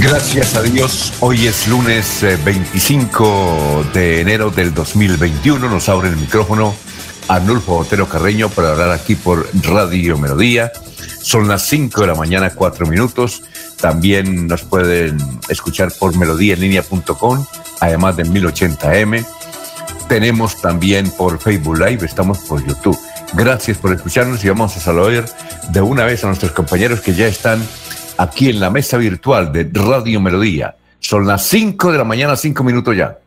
Gracias a Dios, hoy es lunes 25 eh, de enero del 2021. Nos abre el micrófono Arnulfo Otero Carreño para hablar aquí por Radio Melodía. Son las 5 de la mañana, 4 minutos. También nos pueden escuchar por melodíaenlínea.com, además de 1080m. Tenemos también por Facebook Live, estamos por YouTube. Gracias por escucharnos y vamos a saludar de una vez a nuestros compañeros que ya están aquí en la mesa virtual de Radio Melodía. Son las 5 de la mañana, 5 minutos ya.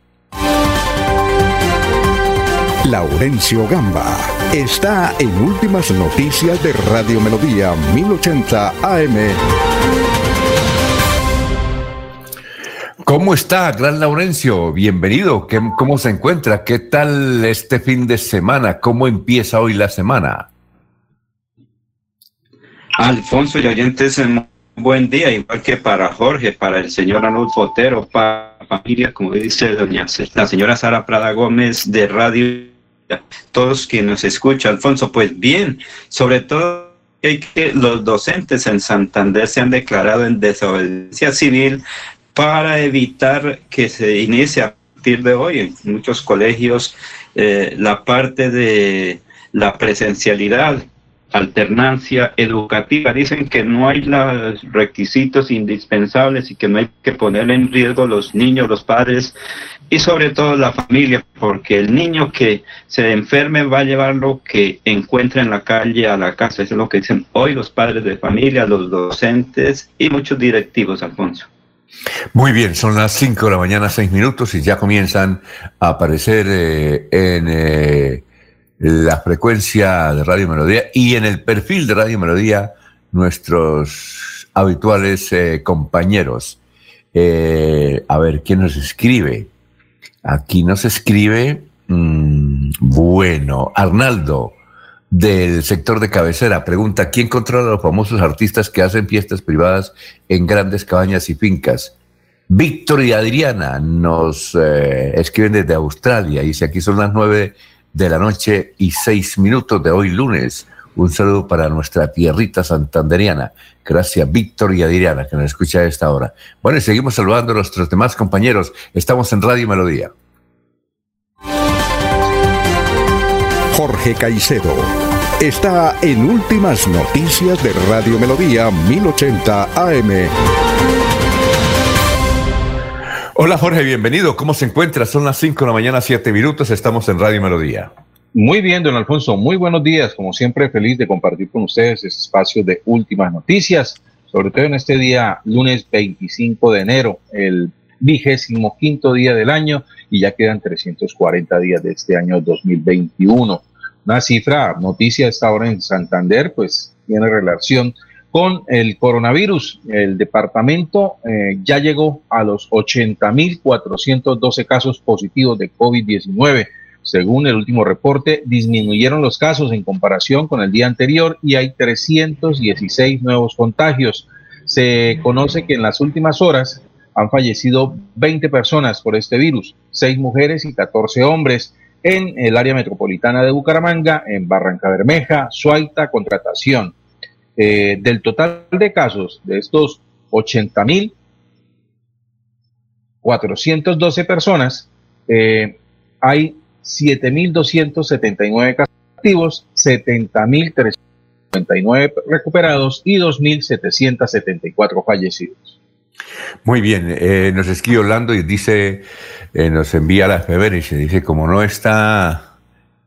Laurencio Gamba está en Últimas Noticias de Radio Melodía 1080 AM. ¿Cómo está, Gran Laurencio? Bienvenido. ¿Cómo se encuentra? ¿Qué tal este fin de semana? ¿Cómo empieza hoy la semana? Alfonso y oyentes, buen día, igual que para Jorge, para el señor Arnulfo Otero, para familia, como dice doña la señora Sara Prada Gómez de Radio, todos quienes nos escuchan, Alfonso, pues bien, sobre todo que los docentes en Santander se han declarado en desobediencia civil para evitar que se inicie a partir de hoy en muchos colegios eh, la parte de la presencialidad alternancia educativa. Dicen que no hay los requisitos indispensables y que no hay que poner en riesgo los niños, los padres y sobre todo la familia, porque el niño que se enferme va a llevar lo que encuentra en la calle a la casa. Eso es lo que dicen hoy los padres de familia, los docentes y muchos directivos, Alfonso. Muy bien, son las 5 de la mañana, 6 minutos y ya comienzan a aparecer eh, en... Eh, la frecuencia de Radio Melodía y en el perfil de Radio Melodía nuestros habituales eh, compañeros. Eh, a ver, ¿quién nos escribe? Aquí nos escribe, mm, bueno, Arnaldo, del sector de cabecera, pregunta, ¿quién controla a los famosos artistas que hacen fiestas privadas en grandes cabañas y fincas? Víctor y Adriana nos eh, escriben desde Australia, dice, aquí son las nueve de la noche y seis minutos de hoy lunes. Un saludo para nuestra tierrita santanderiana. Gracias, Víctor y Adriana, que nos escucha a esta hora. Bueno, y seguimos saludando a nuestros demás compañeros. Estamos en Radio Melodía. Jorge Caicedo está en Últimas Noticias de Radio Melodía 1080 AM. Hola Jorge, bienvenido. ¿Cómo se encuentra? Son las 5 de la mañana, 7 minutos. Estamos en Radio Melodía. Muy bien, don Alfonso. Muy buenos días. Como siempre, feliz de compartir con ustedes este espacio de últimas noticias, sobre todo en este día, lunes 25 de enero, el vigésimo quinto día del año, y ya quedan 340 días de este año 2021. Una cifra, noticia esta hora en Santander, pues tiene relación con el coronavirus. El departamento eh, ya llegó a los 80.412 casos positivos de COVID-19. Según el último reporte, disminuyeron los casos en comparación con el día anterior y hay 316 nuevos contagios. Se conoce que en las últimas horas han fallecido 20 personas por este virus, 6 mujeres y 14 hombres en el área metropolitana de Bucaramanga, en Barranca Bermeja, Suaita, Contratación. Eh, del total de casos, de estos 80.412 personas, eh, hay 7.279 casos activos, 70.399 recuperados y 2.774 fallecidos. Muy bien, eh, nos escribe Orlando y dice, nos envía las y se dice, como no está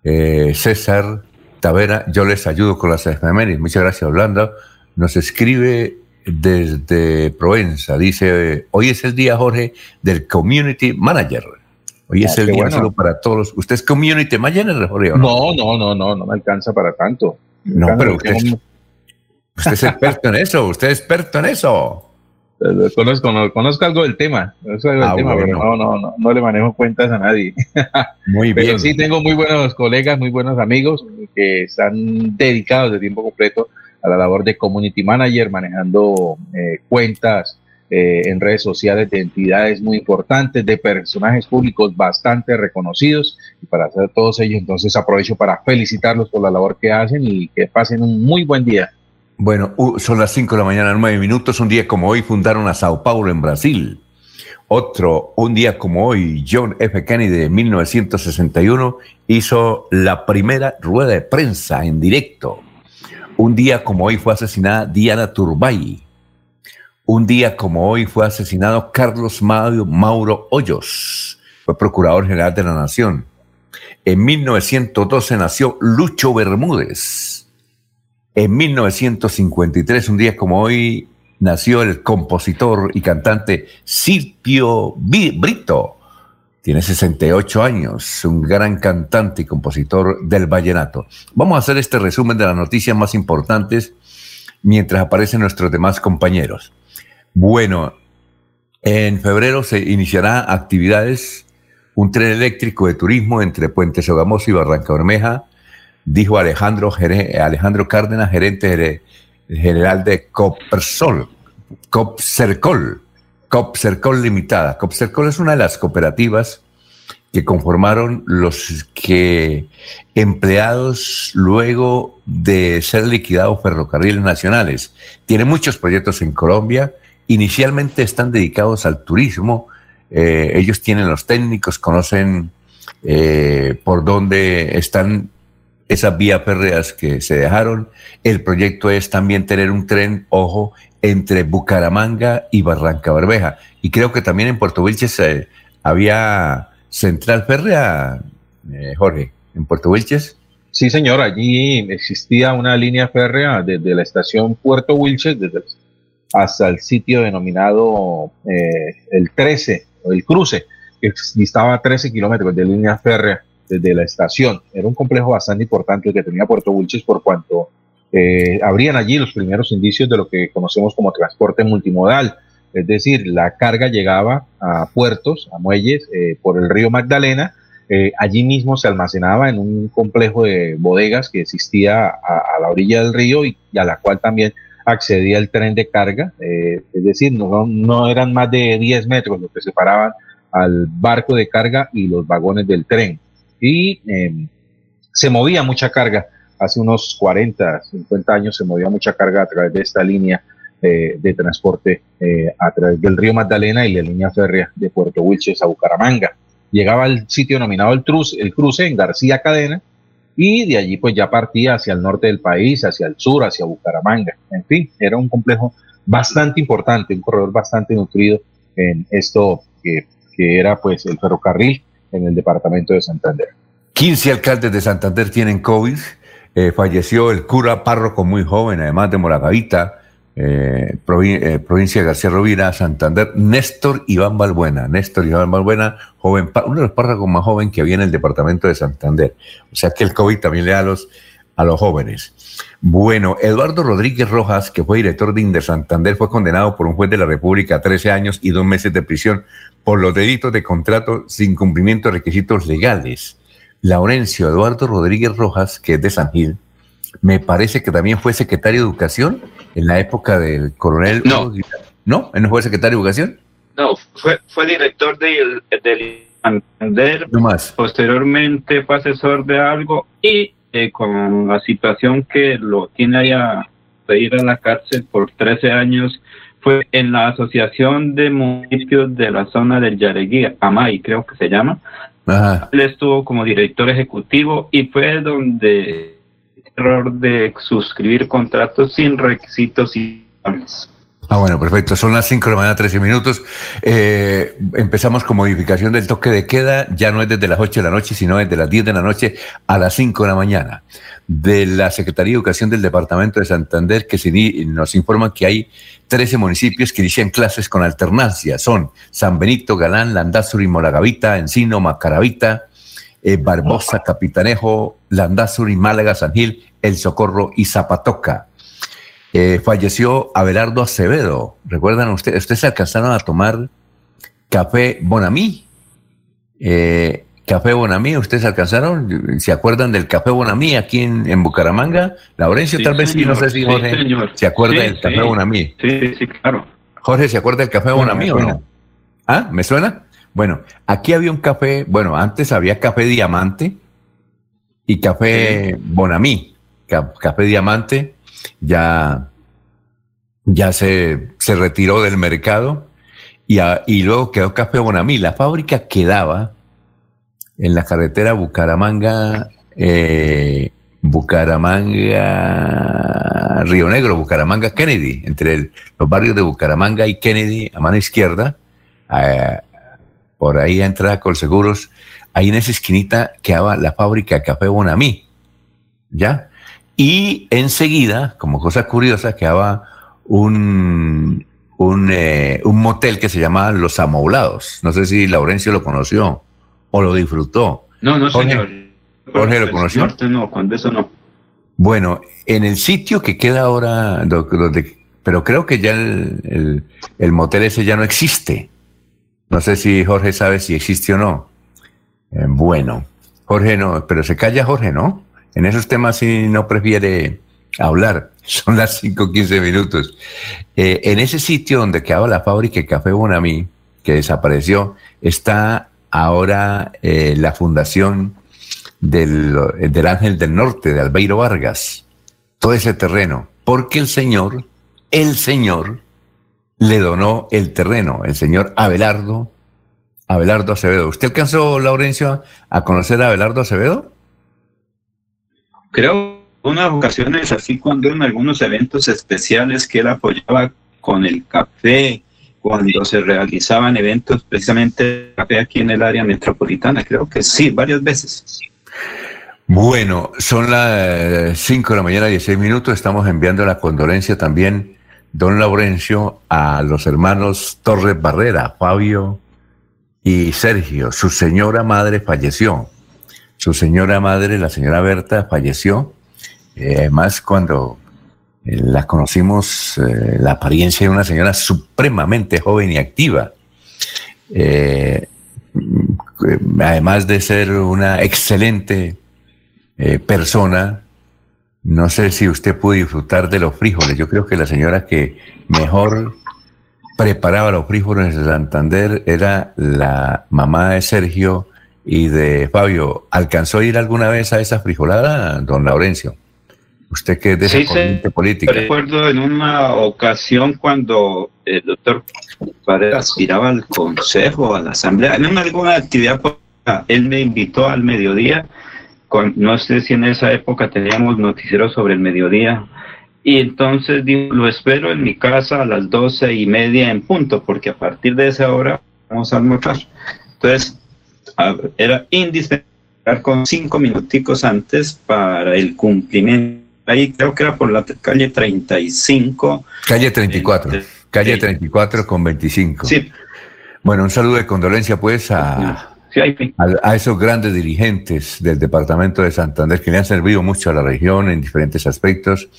César, Tavera, yo les ayudo con las efemérides. Muchas gracias, Orlando. Nos escribe desde Provenza. Dice, hoy es el día, Jorge, del Community Manager. Hoy es ah, el día solo para todos. ¿Usted es Community Manager, Jorge? No, no, no, no, no, me alcanza para tanto. No, pero usted, usted es experto en eso, usted es experto en eso. Conozco, conozco algo del tema, conozco algo del ah, tema pero no, no, no, no le manejo cuentas a nadie. Muy bien. Pero sí tengo muy buenos colegas, muy buenos amigos que están dedicados de tiempo completo a la labor de community manager, manejando eh, cuentas eh, en redes sociales de entidades muy importantes, de personajes públicos bastante reconocidos. Y para hacer todos ellos, entonces aprovecho para felicitarlos por la labor que hacen y que pasen un muy buen día. Bueno, son las 5 de la mañana, 9 minutos. Un día como hoy fundaron a Sao Paulo en Brasil. Otro, un día como hoy, John F. Kennedy de 1961 hizo la primera rueda de prensa en directo. Un día como hoy fue asesinada Diana Turbay. Un día como hoy fue asesinado Carlos Mauro, Hoyos, fue procurador general de la Nación. En 1912 nació Lucho Bermúdez en 1953, un día como hoy, nació el compositor y cantante Silvio Brito. Tiene 68 años, un gran cantante y compositor del vallenato. Vamos a hacer este resumen de las noticias más importantes mientras aparecen nuestros demás compañeros. Bueno, en febrero se iniciará actividades, un tren eléctrico de turismo entre Puente Sogamoso y Barranca Bermeja, dijo Alejandro, Cárdenas, gerente general de Copsol, Copsercol, Copsercol Limitada. Copsercol es una de las cooperativas que conformaron los que empleados luego de ser liquidados ferrocarriles nacionales. Tiene muchos proyectos en Colombia. Inicialmente están dedicados al turismo. Eh, ellos tienen los técnicos, conocen eh, por dónde están esas vías férreas que se dejaron. El proyecto es también tener un tren, ojo, entre Bucaramanga y Barranca Bermeja. Y creo que también en Puerto Wilches eh, había central férrea, eh, Jorge, en Puerto Wilches. Sí, señor, allí existía una línea férrea desde la estación Puerto Wilches desde, hasta el sitio denominado eh, el 13, o el cruce, que distaba 13 kilómetros de línea férrea desde la estación. Era un complejo bastante importante que tenía Puerto Wilches por cuanto eh, allí los primeros indicios de lo que conocemos como transporte multimodal. Es decir, la carga llegaba a puertos, a muelles, eh, por el río Magdalena. Eh, allí mismo se almacenaba en un complejo de bodegas que existía a, la orilla del río y, a la cual también accedía el tren de carga. es decir, no, no eran más de 10 metros los que separaban al barco de carga y los vagones del tren y em, se movía mucha carga. Hace unos 40, 50 años se movía mucha carga a través de esta línea eh, de transporte eh, a través del río Magdalena y la línea férrea de Puerto Wilches a Bucaramanga. Llegaba al sitio denominado el, el cruce en García Cadena y de allí pues ya partía hacia el norte del país, hacia el sur, hacia Bucaramanga. En fin, era un complejo bastante importante, un corredor bastante nutrido en esto que, que era pues el ferrocarril en el departamento de Santander. 15 alcaldes de Santander tienen COVID. Eh, falleció el cura párroco muy joven, además de Moragavita, eh, eh, provincia de García Rovira, Santander, Néstor Iván Balbuena. Néstor Iván Balbuena, joven, uno de los párrocos más jóvenes que había en el departamento de Santander. O sea que el COVID también le da los, a los jóvenes. Bueno, Eduardo Rodríguez Rojas, que fue director de Inder Santander, fue condenado por un juez de la República a 13 años y dos meses de prisión por los delitos de contrato sin cumplimiento de requisitos legales. Laurencio Eduardo Rodríguez Rojas, que es de San Gil, me parece que también fue secretario de Educación en la época del coronel. No. ¿No? ¿No fue secretario de Educación? No, fue, fue director del, del Santander. No más. Posteriormente fue asesor de algo y eh, con la situación que lo tiene allá de ir a la cárcel por 13 años fue en la Asociación de Municipios de la zona del Yareguí, AMAI creo que se llama. Él estuvo como director ejecutivo y fue donde error de suscribir contratos sin requisitos y Ah, bueno, perfecto. Son las 5 de la mañana, 13 minutos. Eh, empezamos con modificación del toque de queda. Ya no es desde las 8 de la noche, sino desde las 10 de la noche a las 5 de la mañana. De la Secretaría de Educación del Departamento de Santander, que nos informan que hay 13 municipios que inician clases con alternancia. Son San Benito, Galán, Landazuri, Moragavita, Encino, Macaravita, eh, Barbosa, Capitanejo, Landazuri, Málaga, San Gil, El Socorro y Zapatoca. Eh, falleció Abelardo Acevedo. ¿Recuerdan ustedes? ¿Ustedes alcanzaron a tomar café Bonamí? Eh, café Bonamí, ¿ustedes alcanzaron? ¿Se acuerdan del café Bonamí aquí en, Bucaramanga? Laurencio, tal vez sí, no sé si Jorge se acuerda del café Bonamí. Sí, sí, claro. Jorge, ¿se acuerda del café Bonamí o no? ¿Ah? ¿Me suena? Bueno, aquí había un café, bueno, antes había café Diamante y café Bonamí. Café Diamante ya, ya se, se retiró del mercado y, y luego quedó Café Bonamí. La fábrica quedaba en la carretera Bucaramanga, eh, Bucaramanga, Río Negro, Bucaramanga, Kennedy, entre los barrios de Bucaramanga y Kennedy a mano izquierda, por ahí entra Colseguros, ahí en esa esquinita quedaba la fábrica Café Bonamí, ¿ya? Y enseguida, como cosa curiosa, quedaba un, un, eh, un motel que se llamaba Los Amoulados. No sé si Laurencio lo conoció o lo disfrutó. No, no, señor. Jorge lo conoció. No, cuando eso no. Bueno, en el sitio que queda ahora, donde, pero creo que ya el, el, motel ese ya no existe. No sé si Jorge sabe si existe o no. Eh, bueno, Jorge no, pero se calla Jorge, ¿no? En esos temas sí no prefiere hablar. Son las 5:15 minutos. Eh, en ese sitio donde quedaba la fábrica de Café Bonamí, que desapareció, está ahora eh, la fundación del, del, Ángel del Norte, de Albeiro Vargas. Todo ese terreno. Porque el señor, el señor, le donó el terreno, el señor Abelardo, Abelardo Acevedo. ¿Usted alcanzó, Laurencio, a conocer a Abelardo Acevedo? Creo unas ocasiones así cuando en algunos eventos especiales que él apoyaba con el café, cuando se realizaban eventos precisamente café aquí en el área metropolitana, creo que sí, varias veces. Bueno, son las 5 de la mañana, 16 minutos, estamos enviando la condolencia también, don Laurencio, a los hermanos Torres Barrera, Fabio y Sergio. Su señora madre falleció su señora madre, la señora Berta, falleció. Eh, además, cuando eh, la conocimos, eh, la apariencia de una señora supremamente joven y activa. además de ser una excelente persona, no sé si usted pudo disfrutar de los frijoles. Yo creo que la señora que mejor preparaba los frijoles en Santander era la mamá de Sergio y de Fabio, ¿alcanzó a ir alguna vez a esa frijolada, don Laurencio? Usted que es de esa corriente política. Recuerdo en una ocasión cuando el doctor Varela aspiraba al consejo, a la asamblea, en alguna actividad, él me invitó al mediodía, con, no sé si en esa época teníamos noticieros sobre el mediodía, y entonces digo, lo espero en mi casa a las doce y media en punto, porque a partir de esa hora vamos a almorzar. Entonces, era indispensable con cinco minuticos antes para el cumplimiento. Ahí creo que era por la calle 35. Calle 34. calle 34 con 25. Sí. Bueno, un saludo de condolencia pues a, a, esos grandes dirigentes del departamento de Santander que le han servido mucho a la región en diferentes aspectos.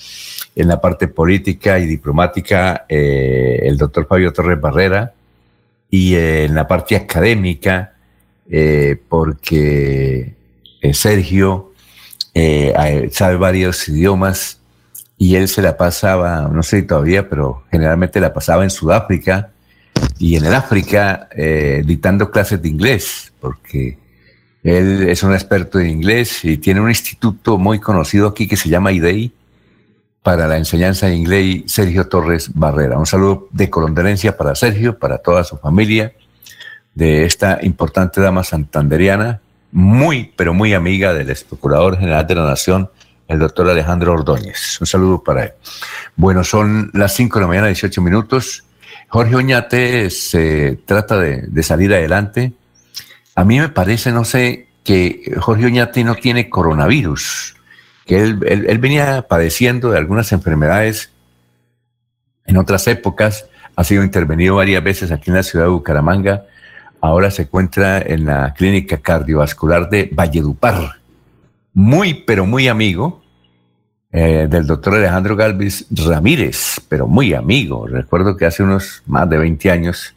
En la parte política y diplomática, eh, el doctor Fabio Torres Barrera, y en la parte académica, eh, porque eh, Sergio eh, sabe varios idiomas y él se la pasaba, no sé todavía, pero generalmente la pasaba en Sudáfrica y en el África dictando clases de inglés, porque él es un experto en inglés y tiene un instituto muy conocido aquí que se llama IDEI para la enseñanza de inglés, Sergio Torres Barrera. Un saludo de condolencia para Sergio, para toda su familia de esta importante dama santanderiana, muy, pero muy amiga del ex procurador general de la Nación, el doctor Alejandro Ordóñez. Un saludo para él. Bueno, son las 5 de la mañana, 18 minutos. Jorge Oñate se trata de, salir adelante. A mí me parece, no sé, que Jorge Oñate no tiene coronavirus, que él, él venía padeciendo de algunas enfermedades en otras épocas, ha sido intervenido varias veces aquí en la ciudad de Bucaramanga, ahora se encuentra en la clínica cardiovascular de Valledupar. Muy, pero muy amigo eh, del doctor Alejandro Galvis Ramírez, pero muy amigo. Recuerdo que hace unos más de 20 años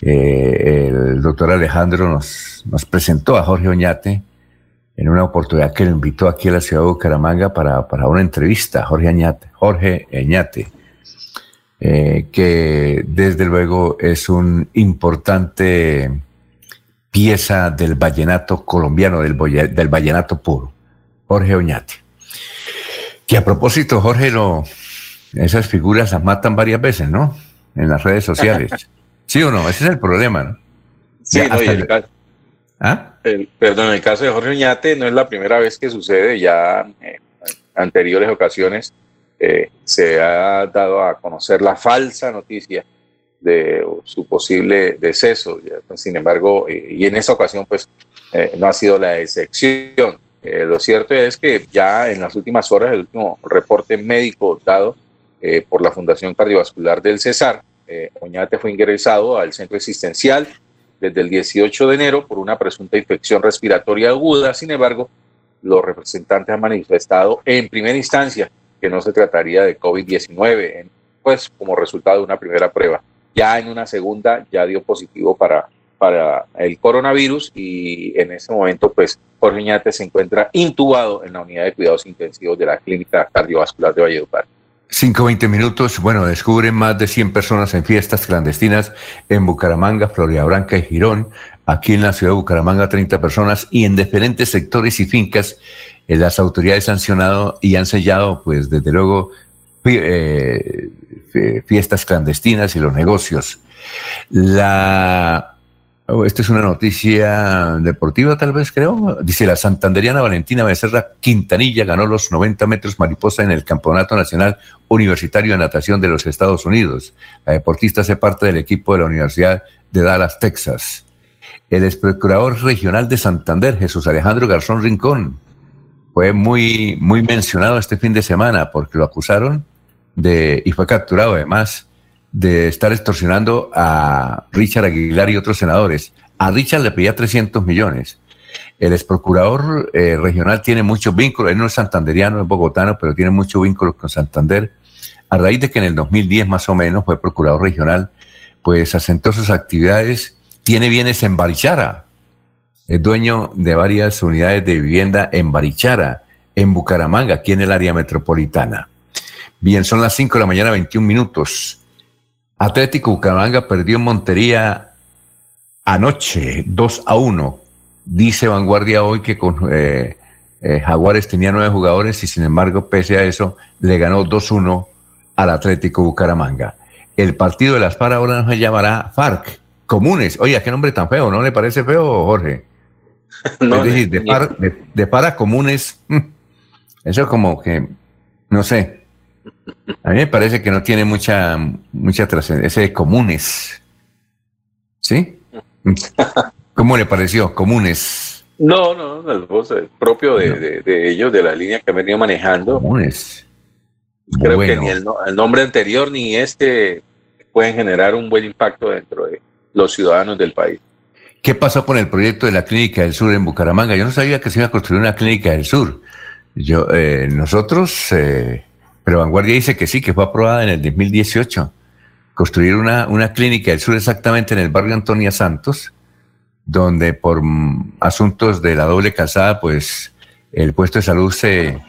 eh, el doctor Alejandro nos, nos presentó a Jorge Oñate en una oportunidad que lo invitó aquí a la ciudad de Bucaramanga para, para una entrevista, Jorge Oñate, Jorge Oñate, eh, que desde luego es un importante pieza del vallenato colombiano, del, del vallenato puro, Jorge Oñate. Que a propósito, Jorge, lo, esas figuras las matan varias veces, ¿no? En las redes sociales. ¿Sí o no? Ese es el problema, ¿no? Sí, no, el, ¿Ah? perdón, en el caso de Jorge Oñate no es la primera vez que sucede, ya en anteriores ocasiones eh, se ha dado a conocer la falsa noticia de su posible deceso. Pues, sin embargo, eh, y en esa ocasión, pues eh, no ha sido la excepción. Lo cierto es que ya en las últimas horas, el último reporte médico dado por la Fundación Cardiovascular del Cesar, Oñate fue ingresado al centro existencial desde el 18 de enero por una presunta infección respiratoria aguda. Sin embargo, los representantes han manifestado en primera instancia que no se trataría de COVID-19, pues como resultado de una primera prueba. Ya en una segunda ya dio positivo para, para el coronavirus y en ese momento pues Jorge Ñate se encuentra intubado en la unidad de cuidados intensivos de la Clínica Cardiovascular de Valledupar. 5-20 minutos. Bueno, descubren más de 100 personas en fiestas clandestinas en Bucaramanga, Florida Blanca y Girón. Aquí en la ciudad de Bucaramanga, 30 personas y en diferentes sectores y fincas. Eh, las autoridades han sancionado y han sellado, pues desde luego, eh, fiestas clandestinas y los negocios. La, oh, esta es una noticia deportiva, tal vez creo. Dice la santanderiana Valentina Becerra Quintanilla ganó los 90 metros mariposa en el Campeonato Nacional Universitario de Natación de los Estados Unidos. La deportista hace parte del equipo de la Universidad de Dallas, Texas. El ex regional de Santander, Jesús Alejandro Garzón Rincón, fue muy, muy mencionado este fin de semana porque lo acusaron de, y fue capturado además de estar extorsionando a Richard Aguilar y otros senadores. A Richard le pedía 300 millones. El ex procurador eh, regional tiene muchos vínculos, él no es santanderiano, es bogotano, pero tiene muchos vínculos con Santander. A raíz de que en el 2010 más o menos fue procurador regional, pues asentó sus actividades, tiene bienes en Barichara, es dueño de varias unidades de vivienda en Barichara, en Bucaramanga, aquí en el área metropolitana. Bien, son las 5 de la mañana, 21 minutos. Atlético Bucaramanga perdió en Montería anoche, 2 a 1. Dice Vanguardia hoy que con eh, eh, Jaguares tenía nueve jugadores y sin embargo, pese a eso, le ganó 2-1 al Atlético Bucaramanga. El partido de las FARC ahora se llamará FARC, comunes. Oye, qué nombre tan feo, ¿no le parece feo, Jorge? no, es decir, de, de para comunes, eso es como que, no sé, a mí me parece que no tiene mucha, mucha trascendencia. Ese de comunes. ¿Sí? ¿Cómo le pareció? Comunes. No, no, el propio de, ellos, de la línea que han venido manejando. Comunes. Creo que ni el, nombre anterior ni este pueden generar un buen impacto dentro de los ciudadanos del país. ¿Qué pasó con el proyecto de la Clínica del Sur en Bucaramanga? Yo no sabía que se iba a construir una Clínica del Sur. Yo, eh, nosotros eh, pero Vanguardia dice que sí, que fue aprobada en el 2018. Construir una, una clínica del sur exactamente en el barrio Antonia Santos, donde por asuntos de la doble casada, pues el puesto de salud se,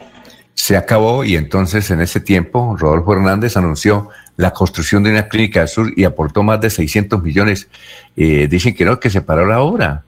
se acabó y entonces en ese tiempo Rodolfo Hernández anunció la construcción de una clínica del sur y aportó más de 600 millones. Eh, dicen que no, que se paró la obra.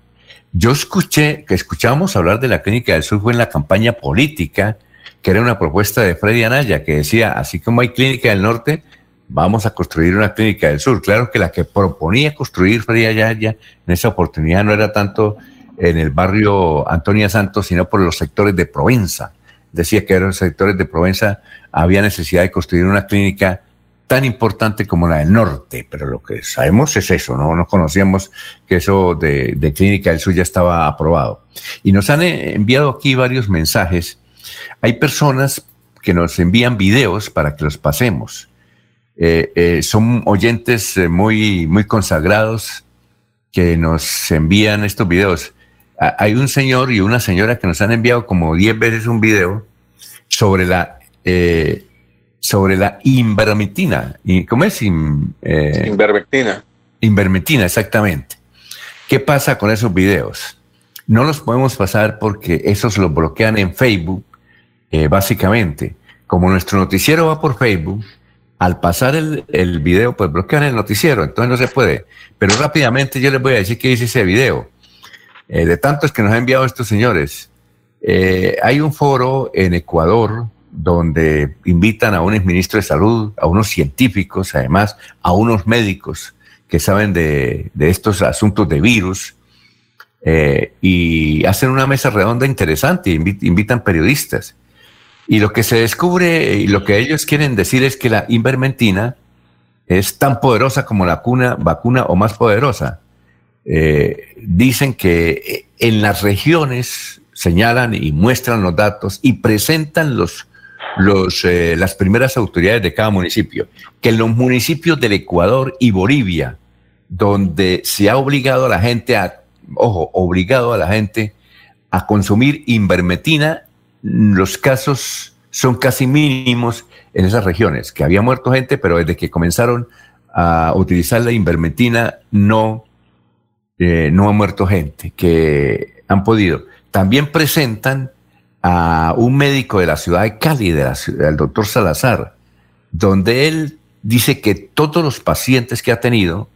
Yo escuché, que escuchábamos hablar de la clínica del sur fue en la campaña política que era una propuesta de Freddy Anaya, que decía, así como hay clínica del norte, vamos a construir una clínica del sur. Claro que la que proponía construir Freddy Anaya en esa oportunidad no era tanto en el barrio Antonia Santos, sino por los sectores de Provenza, decía que los sectores de Provenza había necesidad de construir una clínica tan importante como la del norte, pero lo que sabemos es eso, no nos conocíamos que eso de, Clínica del Sur ya estaba aprobado. Y nos han eh, enviado aquí varios mensajes. Hay personas que nos envían videos para que los pasemos. Eh, eh, son oyentes muy, muy consagrados que nos envían estos videos. Hay un señor y una señora que nos han enviado como 10 veces un video sobre la sobre la invermectina. ¿Cómo es? Eh, invermectina. Invermectina, exactamente. ¿Qué pasa con esos videos? No los podemos pasar porque esos los bloquean en Facebook, eh, básicamente. Como nuestro noticiero va por Facebook, al pasar el, el, video, pues bloquean el noticiero, entonces no se puede. Pero rápidamente yo les voy a decir qué dice ese video. Eh, de tantos que nos han enviado estos señores. hay un foro en Ecuador donde invitan a un ministro de salud, a unos científicos, además, a unos médicos que saben de, estos asuntos de virus, eh, y hacen una mesa redonda interesante, invitan periodistas. Y lo que se descubre y lo que ellos quieren decir es que la invermentina es tan poderosa como la cuna, vacuna o más poderosa. Eh, dicen que en las regiones señalan y muestran los datos y presentan los los, eh, las primeras autoridades de cada municipio, que en los municipios del Ecuador y Bolivia, donde se ha obligado a la gente a, ojo, obligado a la gente a consumir invermetina, los casos son casi mínimos en esas regiones, que había muerto gente, pero desde que comenzaron a utilizar la invermetina no, eh, no ha muerto gente, que han podido. También presentan a un médico de la ciudad de Cali, del doctor Salazar, donde él dice que todos los pacientes que ha tenido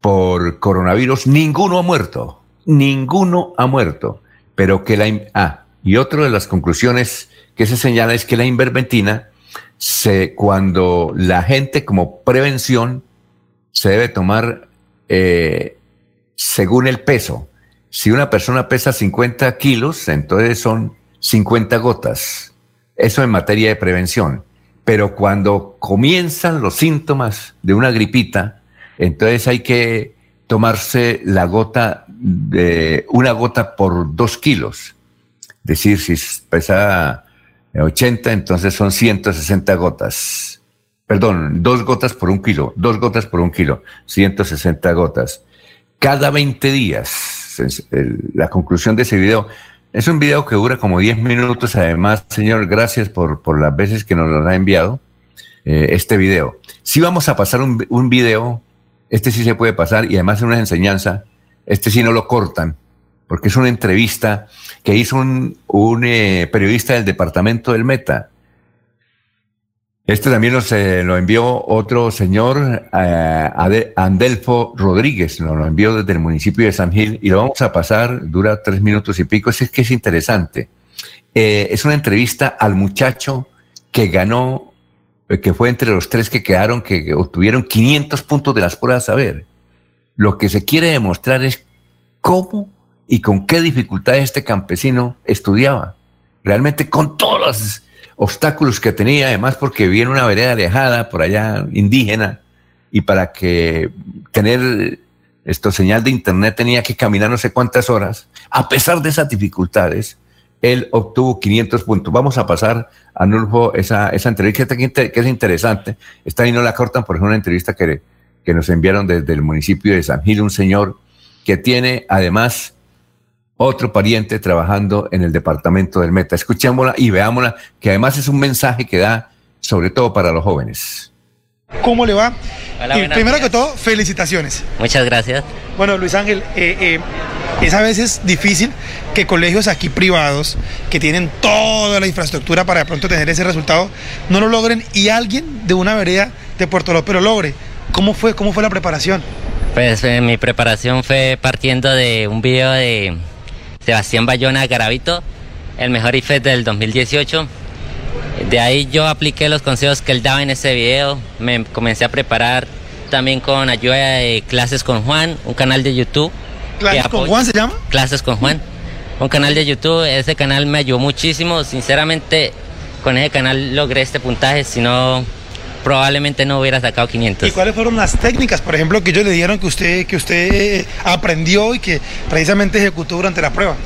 por coronavirus, ninguno ha muerto, ninguno ha muerto, pero que la... Ah, y otra de las conclusiones que se señala es que la invermentina, se, cuando la gente como prevención se debe tomar eh, según el peso. Si una persona pesa 50 kilos, entonces son 50 gotas. Eso en materia de prevención. Pero cuando comienzan los síntomas de una gripita, entonces hay que tomarse la gota de una gota por dos kilos. Es decir, si pesa 80, entonces son 160 gotas. Perdón, dos gotas por un kilo, dos gotas por un kilo, 160 gotas. Cada 20 días, la conclusión de ese video, es un video que dura como 10 minutos. Además, señor, gracias por, por las veces que nos lo ha enviado eh, este video. Si vamos a pasar un, video, este sí se puede pasar y además es una enseñanza. Este sí no lo cortan, porque es una entrevista que hizo un, un eh, periodista del departamento del Meta este también nos eh, lo envió otro señor, eh, Andelfo Rodríguez, nos lo envió desde el municipio de San Gil y lo vamos a pasar, dura tres minutos y pico, es que es interesante. Eh, es una entrevista al muchacho que ganó, que fue entre los tres que quedaron, que obtuvieron 500 puntos de las pruebas a ver. Lo que se quiere demostrar es cómo y con qué dificultades este campesino estudiaba. Realmente con todas las obstáculos que tenía, además porque vivía en una vereda alejada, por allá indígena, y para que tener esto señal de internet tenía que caminar no sé cuántas horas. A pesar de esas dificultades, él obtuvo 500 puntos. Vamos a pasar a Nulfo esa, esa entrevista que es interesante. Esta ahí no la cortan, por ejemplo, una entrevista que, que nos enviaron desde el municipio de San Gil, un señor que tiene además otro pariente trabajando en el departamento del Meta. Escuchémosla y veámosla, que además es un mensaje que da sobre todo para los jóvenes. ¿Cómo le va? y primero que todo, felicitaciones. Muchas gracias. Bueno, Luis Ángel, eh, eh, es a veces difícil que colegios aquí privados, que tienen toda la infraestructura para de pronto tener ese resultado, no lo logren y alguien de una vereda de Puerto López lo logre. ¿Cómo fue, cómo fue la preparación? Pues eh, mi preparación fue partiendo de un video de Sebastián Bayona Garavito, el mejor IFED del 2018. De ahí yo apliqué los consejos que él daba en ese video, me comencé a preparar también con ayuda de Clases con Juan, un canal de YouTube. ¿Clases con Juan se llama? Clases con Juan. un canal de YouTube. Ese canal me ayudó muchísimo. Sinceramente, con ese canal logré este puntaje, si no, probablemente no hubiera sacado 500. ¿Y cuáles fueron las técnicas, por ejemplo, que ellos le dieron que usted, que usted aprendió y que precisamente ejecutó durante la prueba?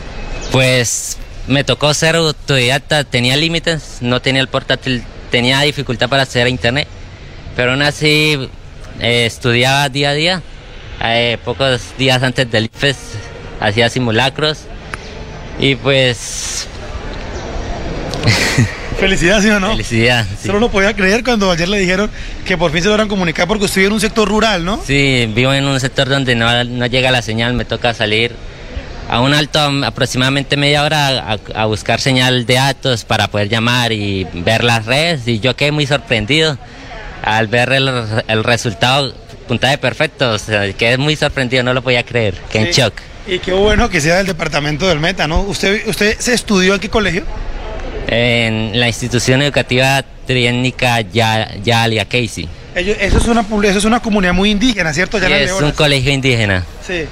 Pues me tocó ser autodidacta, tenía límites, no tenía el portátil, tenía dificultad para acceder a internet, pero aún así eh, estudiaba día a día. Eh, pocos días antes del IFES hacía simulacros y pues Felicidad, ¿sí o no? Felicidad. Sí. Solo no podía creer cuando ayer le dijeron que por fin se logran comunicar porque usted vive en un sector rural, ¿no? Sí, vivo en un sector donde no, no llega la señal, me toca salir a un alto aproximadamente media hora a, a, buscar señal de datos para poder llamar y ver las redes y yo quedé muy sorprendido al ver el, el resultado puntaje perfecto, o sea, quedé muy sorprendido, no lo podía creer, quedé sí. en shock. Y qué bueno que sea del departamento del Meta, ¿no? ¿Usted, usted se estudió en qué colegio? En la institución educativa triétnica Yalia Casey. Eso es, una, eso es una comunidad muy indígena, ¿cierto? Ya sí, es un colegio indígena. Sí.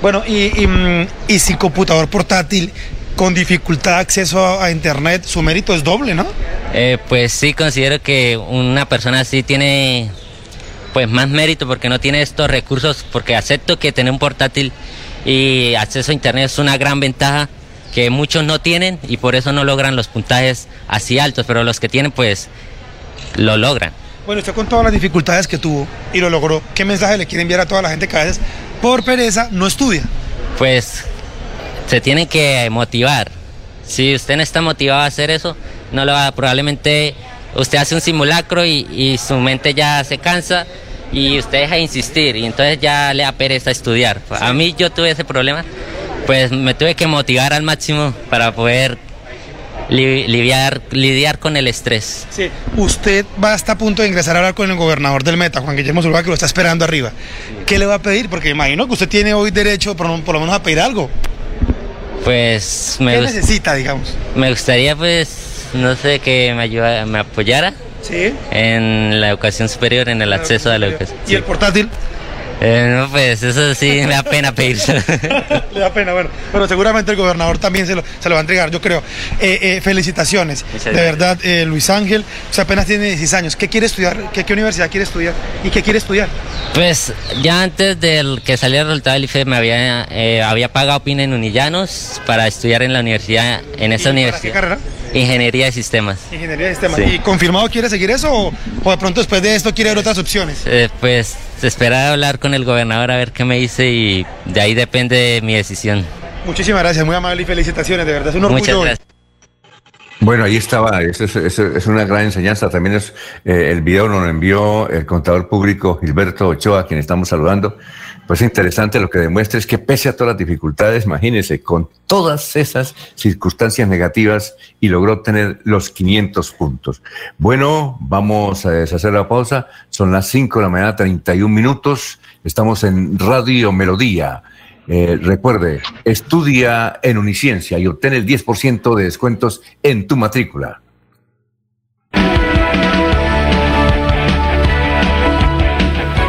Bueno, y, y, y sin computador portátil, con dificultad de acceso a, a, internet, su mérito es doble, ¿no? Eh, pues sí, considero que una persona así tiene pues más mérito porque no tiene estos recursos, porque acepto que tener un portátil y acceso a internet es una gran ventaja que muchos no tienen y por eso no logran los puntajes así altos, pero los que tienen pues lo logran. Bueno, usted con todas las dificultades que tuvo y lo logró, ¿qué mensaje le quiere enviar a toda la gente que a veces por pereza no estudia? Pues se tiene que motivar. Si usted no está motivado a hacer eso, no lo va, probablemente usted hace un simulacro y, y su mente ya se cansa y usted deja de insistir y entonces ya le da pereza estudiar. Sí. A mí yo tuve ese problema, pues me tuve que motivar al máximo para poder li lidiar, lidiar con el estrés. Sí, usted va hasta a punto de ingresar a hablar con el gobernador del Meta, Juan Guillermo Zuluaga, que lo está esperando arriba. ¿Qué le va a pedir? Porque imagino que usted tiene hoy derecho por, por lo menos a pedir algo. Pues me ¿Qué necesita, digamos? Me gustaría pues, no sé, que me ayudara, me apoyara ¿Sí? en la educación superior, en el acceso a la educación. ¿Y el portátil? Eh, no, pues eso sí me da pena pedirse. Le da pena, bueno. Pero seguramente el gobernador también se lo, se lo va a entregar, yo creo. Eh, eh, felicitaciones. de verdad, eh, Luis Ángel, o sea, apenas tiene 16 años. ¿Qué quiere estudiar? ¿Qué, ¿Qué, universidad quiere estudiar? ¿Y qué quiere estudiar? Pues ya antes del que saliera el resultado del IFE me había, había pagado PIN en Unillanos para estudiar en la universidad, en esa ¿Y universidad. ¿Para qué carrera? Ingeniería de sistemas. Ingeniería de sistemas. Sí. ¿Y confirmado quiere seguir eso o, o, de pronto después de esto quiere ver otras opciones? Eh, pues se espera hablar con el gobernador a ver qué me dice y de ahí depende de mi decisión. Muchísimas gracias, muy amable y felicitaciones, de verdad es un orgullo. Muchas gracias. Bueno, ahí estaba, es, es, es, una gran enseñanza. También es eh, el video nos lo envió el contador público Gilberto Ochoa, a quien estamos saludando. Pues interesante lo que demuestra es que pese a todas las dificultades, imagínense, con todas esas circunstancias negativas y logró obtener los 500 puntos. Bueno, vamos a hacer la pausa. Son las 5 de la mañana, 31 minutos. Estamos en Radio Melodía. Eh, recuerde, estudia en Uniciencia y obtén el 10% de descuentos en tu matrícula.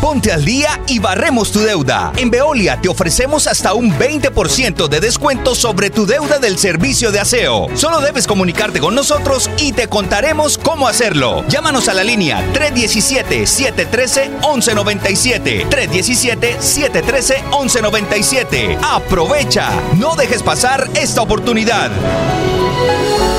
Ponte al día y barremos tu deuda. En Veolia te ofrecemos hasta un 20% de descuento sobre tu deuda del servicio de aseo. Solo debes comunicarte con nosotros y te contaremos cómo hacerlo. Llámanos a la línea 317-713-1197. 317-713-1197. Aprovecha. No dejes pasar esta oportunidad.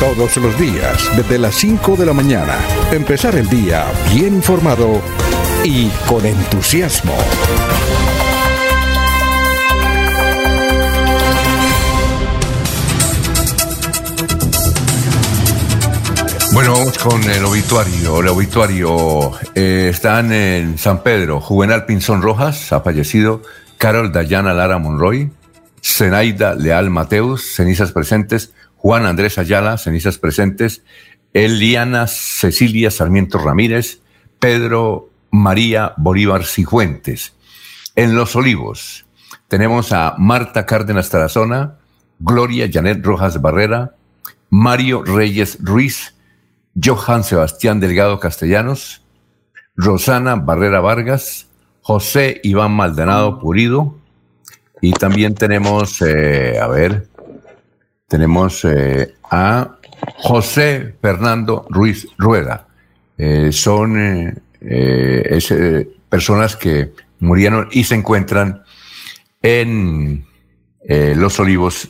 Todos los días, desde las 5 de la mañana, empezar el día bien informado y con entusiasmo. Bueno, vamos con el obituario. El obituario eh, están en San Pedro. Juvenal Pinzón Rojas ha fallecido. Carol Dayana Lara Monroy. Zenaida Leal Mateus, cenizas presentes. Juan Andrés Ayala, cenizas presentes, Eliana Cecilia Sarmiento Ramírez, Pedro María Bolívar Cifuentes. En Los Olivos tenemos a Marta Cárdenas Tarazona, Gloria Janet Rojas Barrera, Mario Reyes Ruiz, Johan Sebastián Delgado Castellanos, Rosana Barrera Vargas, José Iván Maldonado Purido, y también tenemos, eh, a ver, tenemos eh, a José Fernando Ruiz Rueda. Eh, son eh, personas que murieron y se encuentran en Los Olivos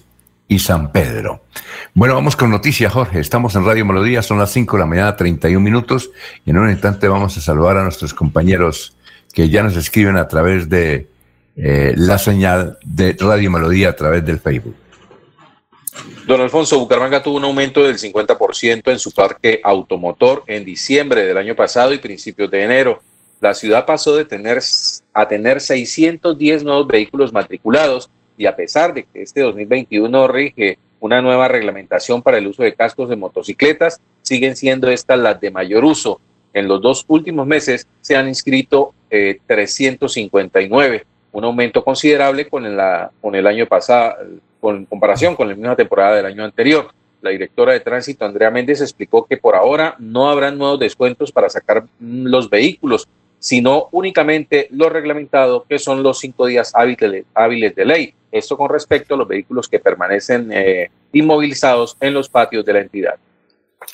y San Pedro. Bueno, vamos con noticias, Jorge. Estamos en Radio Melodía, son las 5 de la mañana, 31 minutos, y en un instante vamos a saludar a nuestros compañeros que ya nos escriben a través de la señal de Radio Melodía a través del Facebook. Don Alfonso, Bucaramanga tuvo un aumento del 50% en su parque automotor en diciembre del año pasado y principios de enero. La ciudad pasó de tener, a tener 610 nuevos vehículos matriculados y a pesar de que este 2021 rige una nueva reglamentación para el uso de cascos de motocicletas, siguen siendo estas las de mayor uso. En los dos últimos meses se han inscrito 359, eh, un aumento considerable con, la, con el año pasado, con comparación con la misma temporada del año anterior. La directora de tránsito, Andrea Méndez, explicó que por ahora no habrán nuevos descuentos para sacar los vehículos, sino únicamente lo reglamentado, que son los cinco días hábiles de ley. Esto con respecto a los vehículos que permanecen eh, inmovilizados en los patios de la entidad.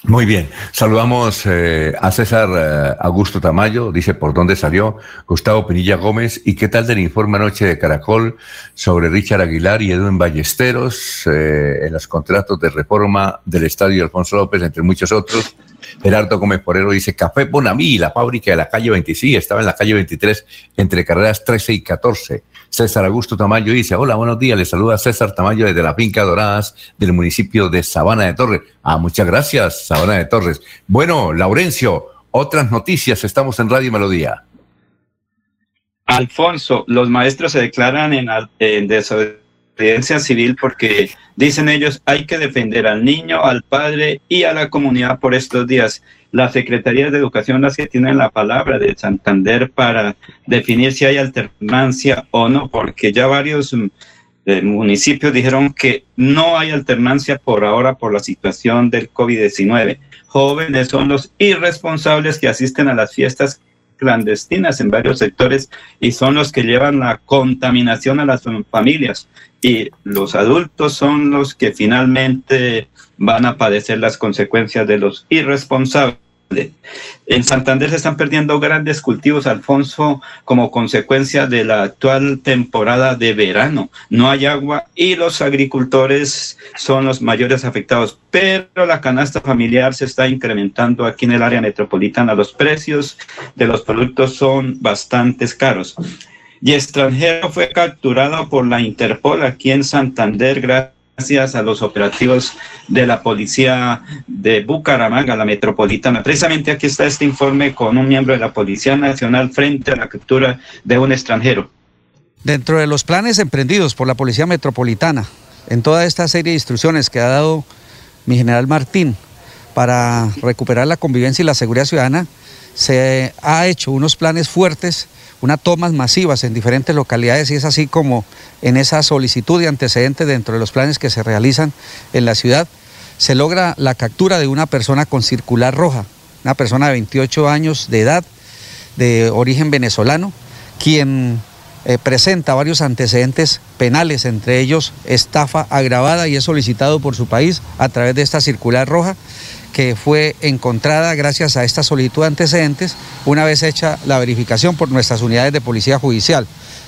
Muy bien, saludamos eh, a César eh, Augusto Tamayo, dice por dónde salió, Gustavo Pinilla Gómez, y qué tal del informe anoche de Caracol sobre Richard Aguilar y Edwin Ballesteros eh, en los contratos de reforma del Estadio Alfonso López, entre muchos otros. Gerardo Gómez Porero dice, Café Bonamí, la fábrica de la calle 26, estaba en la calle 23, entre carreras 13 y 14. César Augusto Tamayo dice, hola, buenos días, le saluda César Tamayo desde la Finca Doradas del municipio de Sabana de Torres. Ah, muchas gracias, Sabana de Torres. Bueno, Laurencio, otras noticias, estamos en Radio Melodía. Alfonso, los maestros se declaran en, en desobediencia civil porque dicen ellos hay que defender al niño, al padre y a la comunidad por estos días las secretarías de educación las que tienen la palabra de Santander para definir si hay alternancia o no, porque ya varios mm, eh, municipios dijeron que no hay alternancia por ahora por la situación del COVID-19. Jóvenes son los irresponsables que asisten a las fiestas clandestinas en varios sectores y son los que llevan la contaminación a las familias y los adultos son los que finalmente van a padecer las consecuencias de los irresponsables. En Santander se están perdiendo grandes cultivos, Alfonso, como consecuencia de la actual temporada de verano. No hay agua y los agricultores son los mayores afectados, pero la canasta familiar se está incrementando aquí en el área metropolitana. Los precios de los productos son bastante caros y extranjero fue capturado por la Interpol aquí en Santander gracias a los operativos de la policía de Bucaramanga, la metropolitana. Precisamente aquí está este informe con un miembro de la Policía Nacional frente a la captura de un extranjero. Dentro de los planes emprendidos por la Policía Metropolitana, en toda esta serie de instrucciones que ha dado mi general Martín para recuperar la convivencia y la seguridad ciudadana, se ha hecho unos planes fuertes, unas tomas masivas en diferentes localidades y es así como en esa solicitud de antecedentes dentro de los planes que se realizan en la ciudad, se logra la captura de una persona con circular roja, una persona de 28 años de edad, de origen venezolano, quien eh, presenta varios antecedentes penales, entre ellos estafa agravada y es solicitado por su país a través de esta circular roja que fue encontrada gracias a esta solicitud de antecedentes una vez hecha la verificación por nuestras unidades de policía judicial.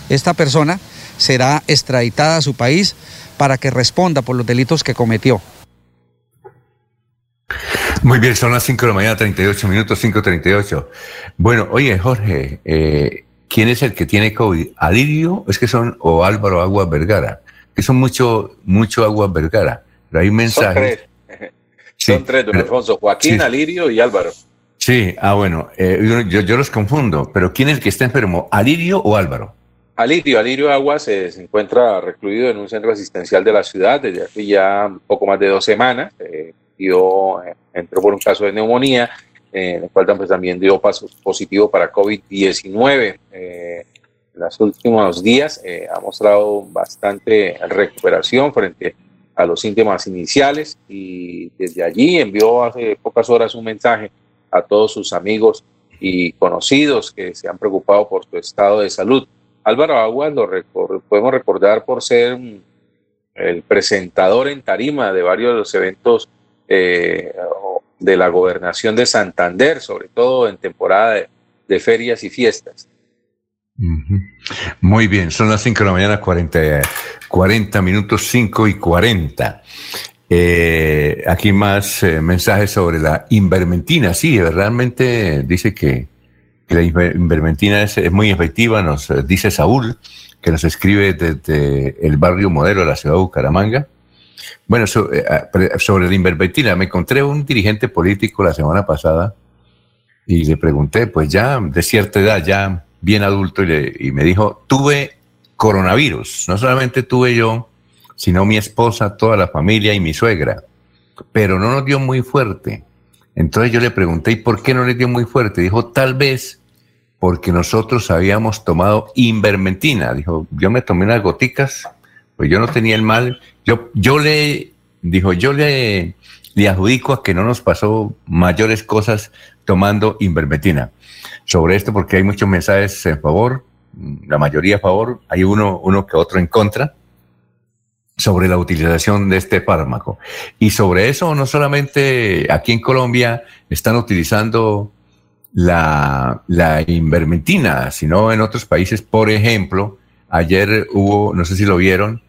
Esta persona será extraditada a su país para que responda por los delitos que cometió. Muy bien, son las 5 de la mañana, 38 minutos, 5.38. Bueno, oye, Jorge, eh, ¿quién es el que tiene COVID? ¿Alirio? Es que son, o Álvaro Aguas Vergara, que son mucho, mucho Aguas Vergara. Pero hay mensajes. Son tres, don Alfonso, Joaquín, Alirio y Álvaro. Sí, ah, bueno, eh, yo, los confundo, pero ¿quién es el que está enfermo, Alirio o Álvaro? Alirio, Alirio Aguas eh, se encuentra recluido en un centro asistencial de la ciudad desde hace ya un poco más de dos semanas. Eh, entró por un caso de neumonía, en el cual también dio paso positivo para COVID-19. en los últimos días ha mostrado bastante recuperación frente a los síntomas iniciales y desde allí envió hace pocas horas un mensaje a todos sus amigos y conocidos que se han preocupado por su estado de salud. Álvaro Aguas lo podemos recordar por ser el presentador en tarima de varios de los eventos eh, de la gobernación de Santander, sobre todo en temporada de ferias y fiestas. Muy bien, son las 5 de la mañana, 40, 40 minutos, 5 y 40. Eh, aquí más eh, mensajes sobre la invermentina. Sí, realmente dice que, la invermentina es, muy efectiva, nos eh, dice Saúl, que nos escribe desde el barrio modelo de la ciudad de Bucaramanga. Bueno, sobre la invermentina, me encontré un dirigente político la semana pasada y le pregunté, pues ya de cierta edad, ya bien adulto, y, me dijo, tuve coronavirus. No solamente tuve yo, sino mi esposa, toda la familia y mi suegra. Pero no nos dio muy fuerte. Entonces yo le pregunté, ¿y por qué no le dio muy fuerte? Dijo, tal vez porque nosotros habíamos tomado invermentina. Dijo, yo me tomé unas goticas, pues yo no tenía el mal. Yo, yo le, dijo, yo le, le adjudico a que no nos pasó mayores cosas tomando invermentina sobre esto porque hay muchos mensajes en favor, la mayoría a favor, hay uno, uno que otro en contra sobre la utilización de este fármaco. Y sobre eso, no solamente aquí en Colombia están utilizando la, la invermentina, sino en otros países. Por ejemplo, ayer hubo, no sé si lo vieron,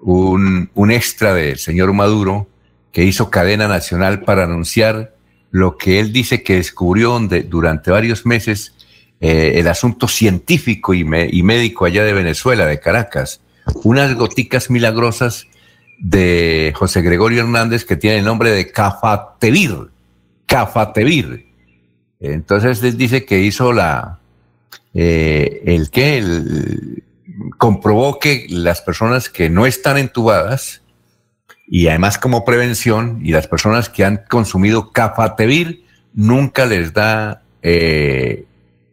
un, un extra del señor Maduro que hizo cadena nacional para anunciar lo que él dice que descubrió durante varios meses eh, el asunto científico y, médico allá de Venezuela, de Caracas, unas goticas milagrosas de José Gregorio Hernández que tiene el nombre de Cafatevir. Cafatevir. Entonces él dice que hizo la, eh, el que, comprobó que las personas que no están entubadas, y además como prevención, y las personas que han consumido Cafatevir nunca les da eh,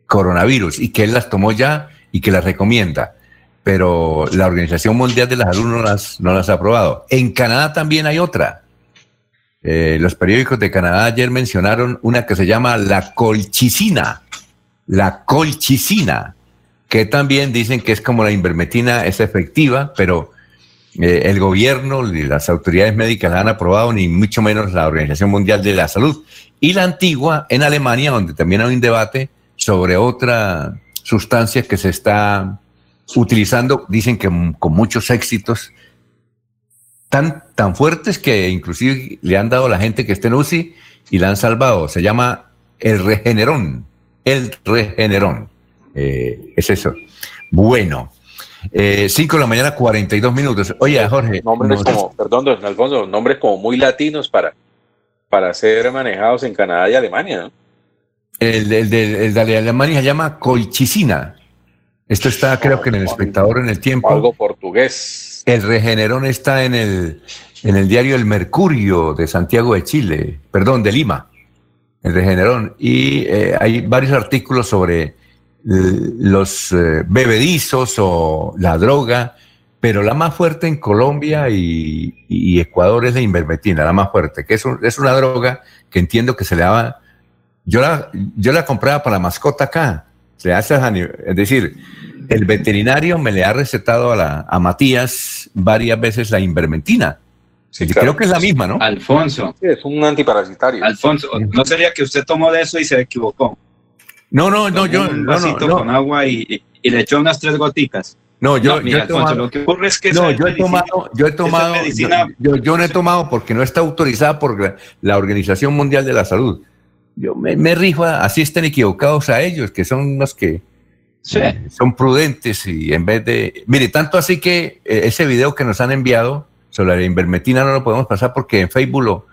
coronavirus y que él las tomó ya y que las recomienda. Pero la Organización Mundial de la Salud no las, ha aprobado. En Canadá también hay otra. Eh, los periódicos de Canadá ayer mencionaron una que se llama la colchicina. La colchicina, que también dicen que es como la invermetina, es efectiva, pero eh, el gobierno y las autoridades médicas la han aprobado, ni mucho menos la Organización Mundial de la Salud. Y la antigua en Alemania, donde también hay un debate sobre otra sustancia que se está utilizando, dicen que con muchos éxitos, tan, tan fuertes que inclusive le han dado a la gente que está en UCI y la han salvado. Se llama el regenerón, el regenerón. Eh, es eso. Bueno, Eh, 5 de la mañana, 42 minutos. Oye, Jorge. Nombres como, perdón, don Alfonso, nombres como muy latinos para, para ser manejados en Canadá y Alemania, ¿no? El, el, de, el de Alemania se llama colchicina. Esto está, creo que en el espectador en el tiempo. Algo portugués. El regenerón está en el, en el diario El Mercurio de Santiago de Chile, perdón, de Lima. El regenerón. Y eh, hay varios artículos sobre los eh, bebedizos o la droga, pero la más fuerte en Colombia y, y Ecuador es la invermetina, la más fuerte, que es, un, es una droga que entiendo que se le daba. Yo la, yo la compraba para la mascota acá. Se hace, es decir, el veterinario me le ha recetado a, la, a Matías varias veces la invermentina. Sí, claro. Creo que es la misma, ¿no? Alfonso. Sí, es un antiparasitario. Alfonso, ¿no sería que usted tomó de eso y se equivocó? No, no, no, yo. Un no, vasito no, con agua y, y, le echó unas tres goticas. No, yo, mira, yo he tomado, lo que ocurre es que no, yo he tomado, yo he tomado, medicina- yo, yo no he tomado porque no está autorizada por la, la Organización Mundial de la Salud. Yo me, me rifo, a- así estén equivocados a ellos, que son los que Sí. son prudentes y en vez de, mire, tanto así que eh, ese video que nos han enviado sobre la invermetina no lo podemos pasar porque en Facebook lo,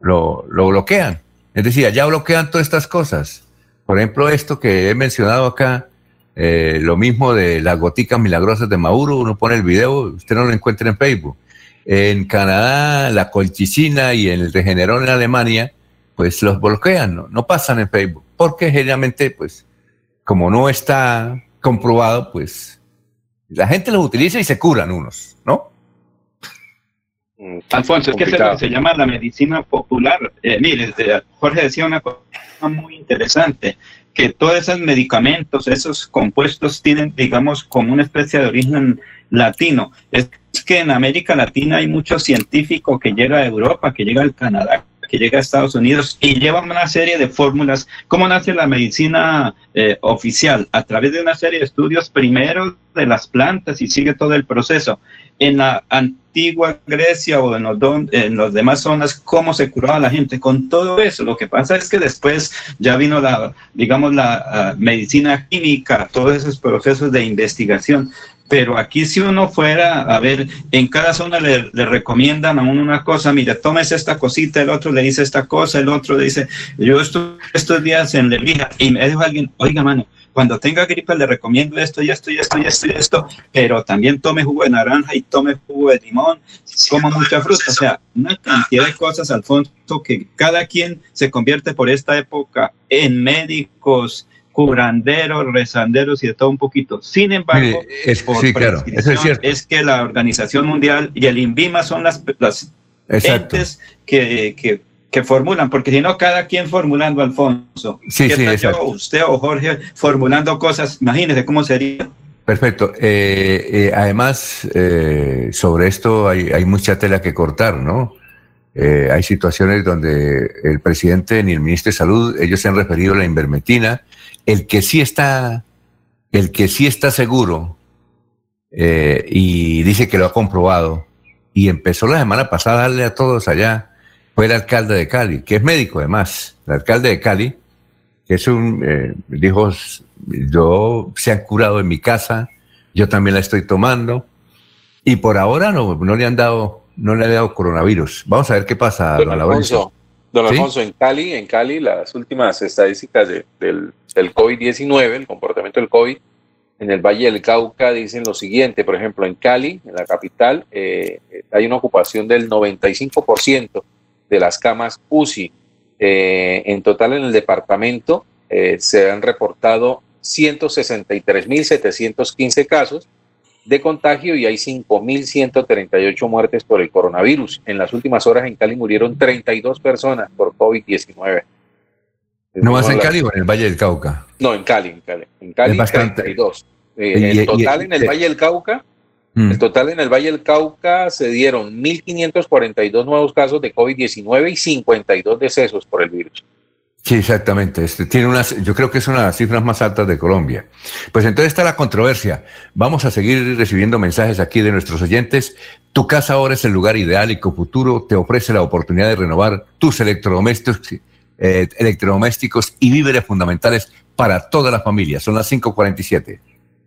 lo, lo bloquean. Es decir, allá bloquean todas estas cosas. Por ejemplo, esto que he mencionado acá, eh, lo mismo de las goticas milagrosas de Mauro, uno pone el video, usted no lo encuentra en Facebook. En Canadá, la colchicina y el regenerón en Alemania, pues los bloquean, no, no pasan en Facebook, porque generalmente, pues, como no está comprobado, pues la gente los utiliza y se curan unos, ¿no? Mm, Alfonso, es que eso es lo que se llama la medicina popular. Eh, mire, Jorge decía una cosa muy interesante, que todos esos medicamentos, esos compuestos tienen, digamos, como una especie de origen latino. Es que en América Latina hay mucho científico que llega a Europa, que llega al Canadá, que llega a Estados Unidos y lleva una serie de fórmulas. ¿Cómo nace la medicina eh, oficial? A través de una serie de estudios primero de las plantas y sigue todo el proceso. En la antigua Grecia o en los, don- en las demás zonas, ¿cómo se curaba la gente? Con todo eso. Lo que pasa es que después ya vino la, digamos, la ah, medicina química, todos esos procesos de investigación. Pero aquí si uno fuera, a ver, en cada zona le, recomiendan a uno una cosa, mire, tómese esta cosita, el otro le dice esta cosa, el otro le dice, yo estuve estos días en Levija y me dijo alguien, oiga, mano, cuando tenga gripe le recomiendo esto y esto y esto y esto y esto, pero también tome jugo de naranja y tome jugo de limón, coma mucha fruta, o sea, una cantidad de cosas, Alfonso, que cada quien se convierte por esta época en médicos, curanderos, rezanderos y de todo un poquito. Sin embargo, es- por sí, claro, eso es cierto. es que la Organización Mundial y el INVIMA son las, las entes que, que, que formulan, porque si no, cada quien formulando, Alfonso. Sí, ¿Qué sí, yo, usted o Jorge formulando cosas, imagínese cómo sería. Perfecto. Eh, eh, además, eh, sobre esto hay, hay mucha tela que cortar, ¿no? Hay situaciones donde el presidente ni el ministro de Salud, ellos se han referido a la invermetina. El que sí está, el que sí está seguro eh, y dice que lo ha comprobado y empezó la semana pasada a darle a todos allá, fue el alcalde de Cali, que es médico además, el alcalde de Cali, que es un, eh, dijo, yo se han curado en mi casa, yo también la estoy tomando, y por ahora no, no le han dado, no le han dado coronavirus. Vamos a ver qué pasa, Don don. Alfonso, en Cali, en Cali, las últimas estadísticas de- del, del COVID-19, el comportamiento del COVID, en el Valle del Cauca dicen lo siguiente, por ejemplo, en Cali, en la capital, eh, hay una ocupación del 95% de las camas UCI. Eh, en total en el departamento eh, se han reportado 163.715 casos de contagio y hay 5.138 muertes por el coronavirus. En las últimas horas en Cali murieron 32 personas por COVID-19. ¿No más en Cali o en el Valle del Cauca? No, en Cali, en Cali. En Cali Es bastante. 32. Eh, Y- y- en total y- en el eh, Valle del Cauca, Mm. el total en el Valle del Cauca se dieron 1.542 nuevos casos de COVID-19 y 52 decesos por el virus. Sí, exactamente. Este, tiene unas, yo creo que es una de las cifras más altas de Colombia. Pues entonces está la controversia. Vamos a seguir recibiendo mensajes aquí de nuestros oyentes. Tu casa ahora es el lugar ideal y Cofuturo te ofrece la oportunidad de renovar tus electrodomésticos, eh, electrodomésticos y víveres fundamentales para toda la familia. Son las 5:47.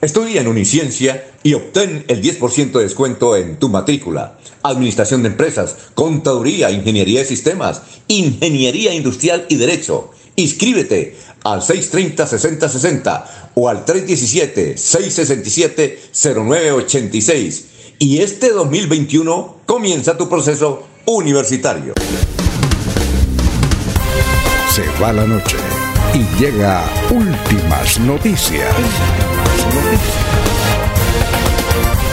Estudia en Uniciencia y obtén el 10% de descuento en tu matrícula. Administración de empresas, contaduría, ingeniería de sistemas, ingeniería industrial y derecho. Inscríbete al 630-6060 o al 317-667-0986. Y este 2021 comienza tu proceso universitario. Se va la noche y llega últimas noticias.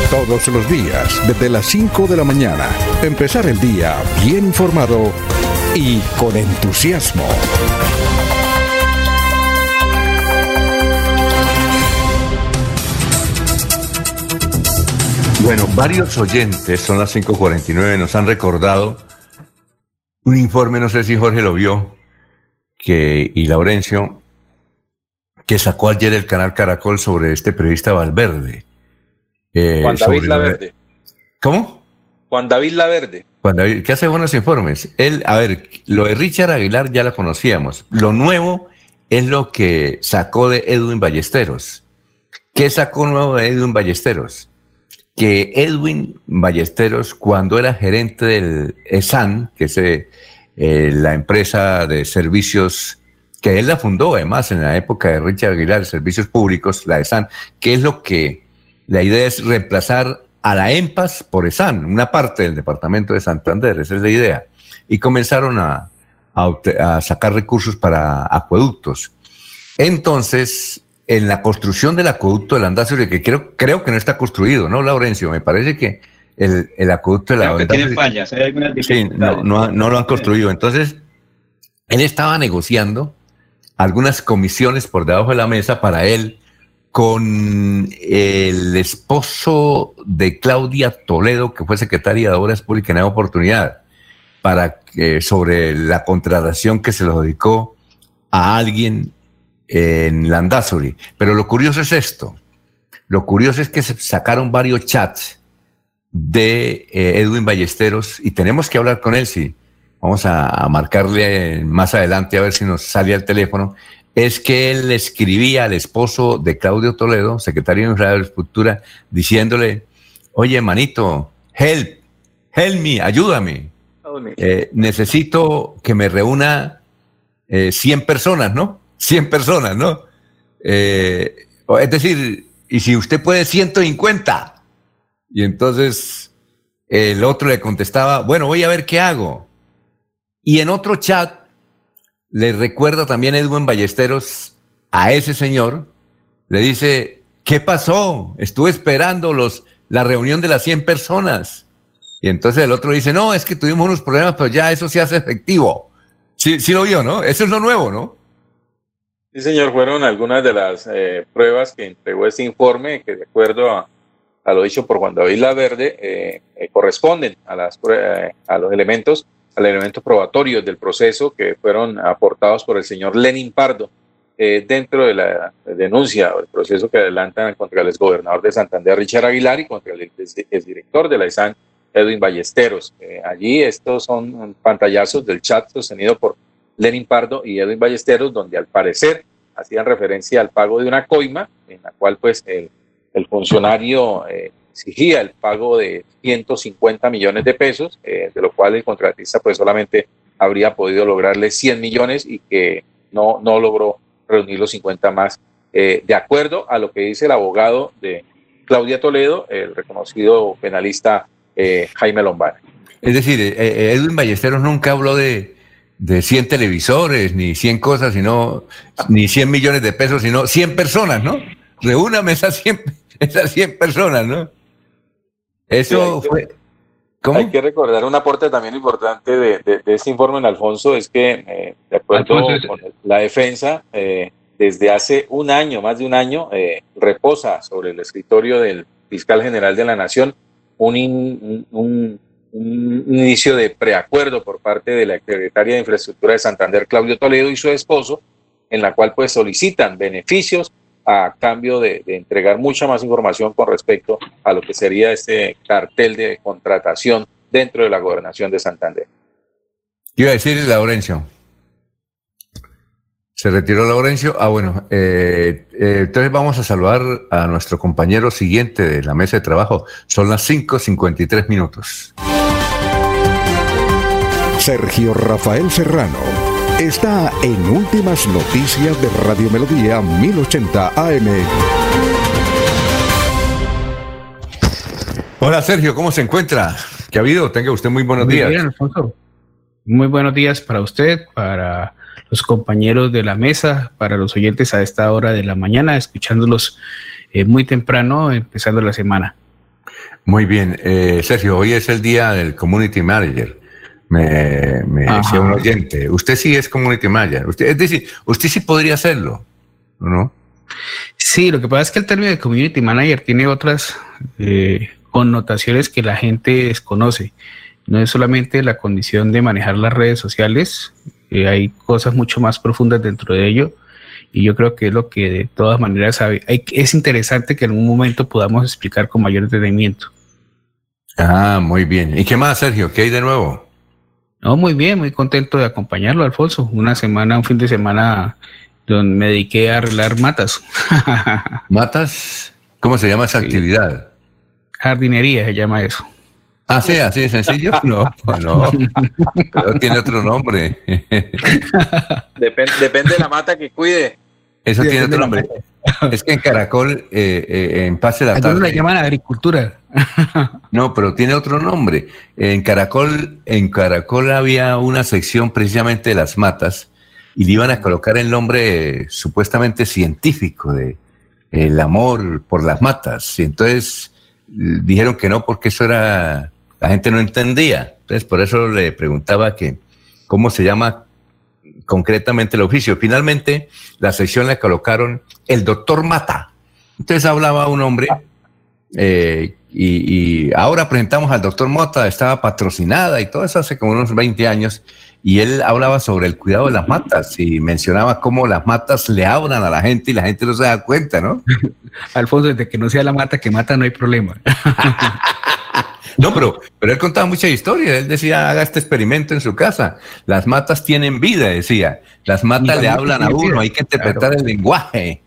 Todos los días, desde las 5 de la mañana, empezar el día bien informado y con entusiasmo. Bueno, varios oyentes, son las 5.49, nos han recordado un informe, no sé si Jorge lo vio, que, y Laurencio, que sacó ayer el canal Caracol sobre este periodista Valverde. Eh, Juan David Laverde. ¿Cómo? Juan David Laverde. Juan David, ¿qué hace buenos informes. Él, a ver, lo de Richard Aguilar ya lo conocíamos. Lo nuevo es lo que sacó de Edwin Ballesteros. ¿Qué sacó nuevo de Edwin Ballesteros? Que Edwin Ballesteros, cuando era gerente del ESAN, que es eh, la empresa de servicios que él la fundó además en la época de Richard Aguilar, Servicios Públicos, la ESAN, que es lo que la idea es reemplazar a la EMPAS por ESAN, una parte del departamento de Santander, esa es la idea. Y comenzaron a, sacar recursos para acueductos. Entonces, en la construcción del acueducto del Andazuri, que creo, creo que no está construido, ¿no, Laurencio? Me parece que el, el acueducto de la que tiene fallas, hay algunas Sí, no, no lo han construido. Entonces, él estaba negociando algunas comisiones por debajo de la mesa para él con el esposo de Claudia Toledo, que fue secretaria de Obras Públicas en la oportunidad, para sobre la contratación que se lo dedicó a alguien en Landazuri. Pero lo curioso es esto. Lo curioso es que se sacaron varios chats de eh, Edwin Ballesteros y tenemos que hablar con él, sí vamos a, marcarle más adelante a ver si nos sale al teléfono, es que él escribía al esposo de Claudio Toledo, secretario de Infraestructura, diciéndole, oye, manito, help, help me, ayúdame. Eh, necesito que me reúna 100 eh, personas, ¿no? 100 personas, ¿no? Eh, es decir, y si usted puede 150. Y entonces el otro le contestaba, bueno, voy a ver qué hago. Y en otro chat le recuerda también Edwin Ballesteros a ese señor, le dice, ¿qué pasó? Estuve esperando los, la reunión de las 100 personas. Y entonces el otro dice, no, es que tuvimos unos problemas, pero ya eso se hace efectivo. Sí, sí lo vio, ¿no? Eso es lo nuevo, ¿no? Sí, señor, fueron algunas de las eh, pruebas que entregó este informe, que de acuerdo a, lo dicho por Juan David Laverde, eh, eh, corresponden a, las, a los elementos al elemento probatorio del proceso que fueron aportados por el señor Lenin Pardo eh, dentro de la denuncia o el proceso que adelantan contra el exgobernador de Santander, Richard Aguilar, y contra el exdirector de la ISAN, Edwin Ballesteros. Eh, allí estos son pantallazos del chat sostenido por Lenin Pardo y Edwin Ballesteros, donde al parecer hacían referencia al pago de una coima, en la cual pues el, el funcionario eh, exigía el pago de 150 millones de pesos, eh, de lo cual el contratista pues solamente habría podido lograrle 100 millones y que no, no logró reunir los 50 más, eh, de acuerdo a lo que dice el abogado de Claudia Toledo, el reconocido penalista eh, Jaime Lombard. Es decir, Edwin Ballesteros nunca habló de, de 100 televisores, ni 100 cosas, sino, ni 100 millones de pesos, sino 100 personas, ¿no? Reúname esas 100, esas 100 personas, ¿no? Eso fue... ¿Cómo? Hay que recordar un aporte también importante de, de, este informe en Alfonso, es que eh, de acuerdo con la defensa, eh, desde hace un año, más de un año, eh, reposa sobre el escritorio del fiscal general de la Nación un, un, un inicio de preacuerdo por parte de la secretaria de Infraestructura de Santander, Claudio Toledo, y su esposo, en la cual pues solicitan beneficios a cambio de, entregar mucha más información con respecto a lo que sería este cartel de contratación dentro de la gobernación de Santander. Iba a decir Laurencio. Se retiró Laurencio. Ah, bueno. Eh, eh, entonces vamos a saludar a nuestro compañero siguiente de la mesa de trabajo. Son las 5.53 minutos. Sergio Rafael Serrano está en Últimas Noticias de Radio Melodía 1080 AM. Hola Sergio, ¿cómo se encuentra? ¿Qué ha habido? Tenga usted muy buenos días. Bien, Alfonso. Muy buenos días para usted, para los compañeros de la mesa, para los oyentes a esta hora de la mañana, escuchándolos eh, muy temprano, empezando la semana. Muy bien, eh, Sergio, hoy es el día del Community Manager. Me, me decía un oyente, usted sí es Community Manager, usted, es decir, usted sí podría hacerlo, ¿no? Sí, lo que pasa es que el término de Community Manager tiene otras eh, connotaciones que la gente desconoce. No es solamente la condición de manejar las redes sociales, eh, hay cosas mucho más profundas dentro de ello. Y yo creo que es lo que de todas maneras es interesante que en un momento podamos explicar con mayor detenimiento. Ah, muy bien. ¿Y qué más, Sergio? ¿Qué hay de nuevo? No, muy bien, muy contento de acompañarlo, Alfonso. Una semana, un fin de semana donde me dediqué a arreglar matas. ¿Matas? ¿Cómo se llama esa actividad? Jardinería se llama eso. Ah, sí, así de sencillo. No, no. Pero tiene otro nombre. depende de la mata que cuide. Eso tiene otro nombre. Es que en Caracol, eh, eh, en Pase la Tarde. la llaman agricultura. No, pero tiene otro nombre. En Caracol, en Caracol había una sección precisamente de las matas y le iban a colocar el nombre eh, supuestamente científico de el amor por las matas. Y entonces dijeron que no porque eso era la gente no entendía. Entonces, por eso le preguntaba que cómo se llama concretamente el oficio. Finalmente, la sección la colocaron el doctor Mata. Entonces hablaba un hombre eh, y, ahora presentamos al doctor Mata, estaba patrocinada y todo eso hace como unos 20 años. Y él hablaba sobre el cuidado de las matas y mencionaba cómo las matas le hablan a la gente y la gente no se da cuenta, ¿no? Alfonso, desde que no sea la mata que mata no hay problema. No, pero, pero él contaba mucha historia. Él decía, haga este experimento en su casa. Las matas tienen vida, decía. Las matas le hablan a uno, hay que interpretar el lenguaje.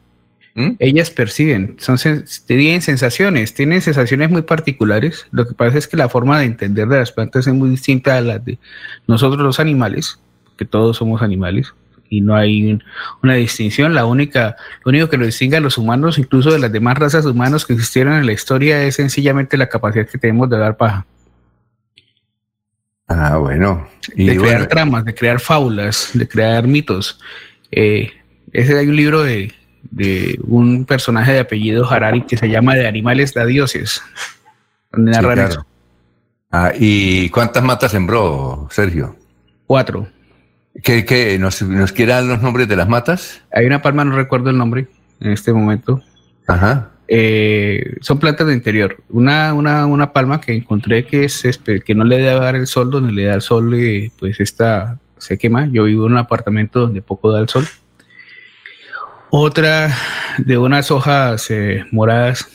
¿Mm? Ellas perciben, son, tienen sensaciones, tienen sensaciones muy particulares. Lo que pasa es que la forma de entender de las plantas es muy distinta a la de nosotros los animales, que todos somos animales y no hay una distinción. La única, lo único que nos distingue a los humanos, incluso de las demás razas humanas que existieron en la historia, es sencillamente la capacidad que tenemos de dar paja. Ah, bueno. Y de crear tramas, de crear fábulas, de crear mitos. Eh, ese hay un libro de, de, un personaje de apellido Harari que se llama De animales de dioses. Donde Ah, ¿Y cuántas matas sembró, Sergio? Cuatro. ¿Qué, nos, dar los nombres de las matas? Hay una palma, no recuerdo el nombre en este momento. Ajá. Eh, son plantas de interior. Una, una, una palma que encontré que es que no le debe dar el sol, donde le da el sol, y pues esta se quema. Yo vivo en un apartamento donde poco da el sol. Otra de unas hojas eh, moradas,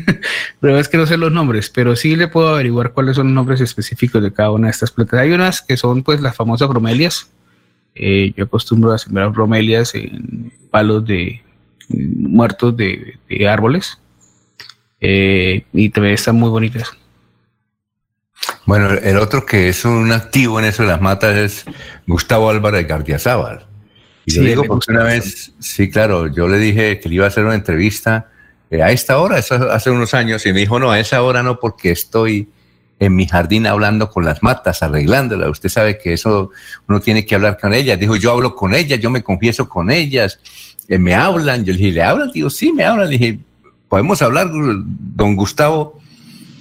pero es que no sé los nombres, pero sí le puedo averiguar cuáles son los nombres específicos de cada una de estas plantas. Hay unas que son pues las famosas bromelias, eh, yo acostumbro a sembrar bromelias en palos de muertos de, árboles eh, y también están muy bonitas. Bueno, el otro que es un activo en eso de las matas es Gustavo Álvarez Gardiazabal. Y sí, digo porque una vez, sí, claro, yo le dije que le iba a hacer una entrevista eh, a esta hora, eso hace unos años, y me dijo, no, a esa hora no, porque estoy en mi jardín hablando con las matas, arreglándolas. Usted sabe que eso uno tiene que hablar con ellas. Dijo, yo hablo con ellas, yo me confieso con ellas, eh, me hablan. Yo le dije, ¿le hablan? Digo, sí, me hablan. Le dije, ¿podemos hablar, don Gustavo?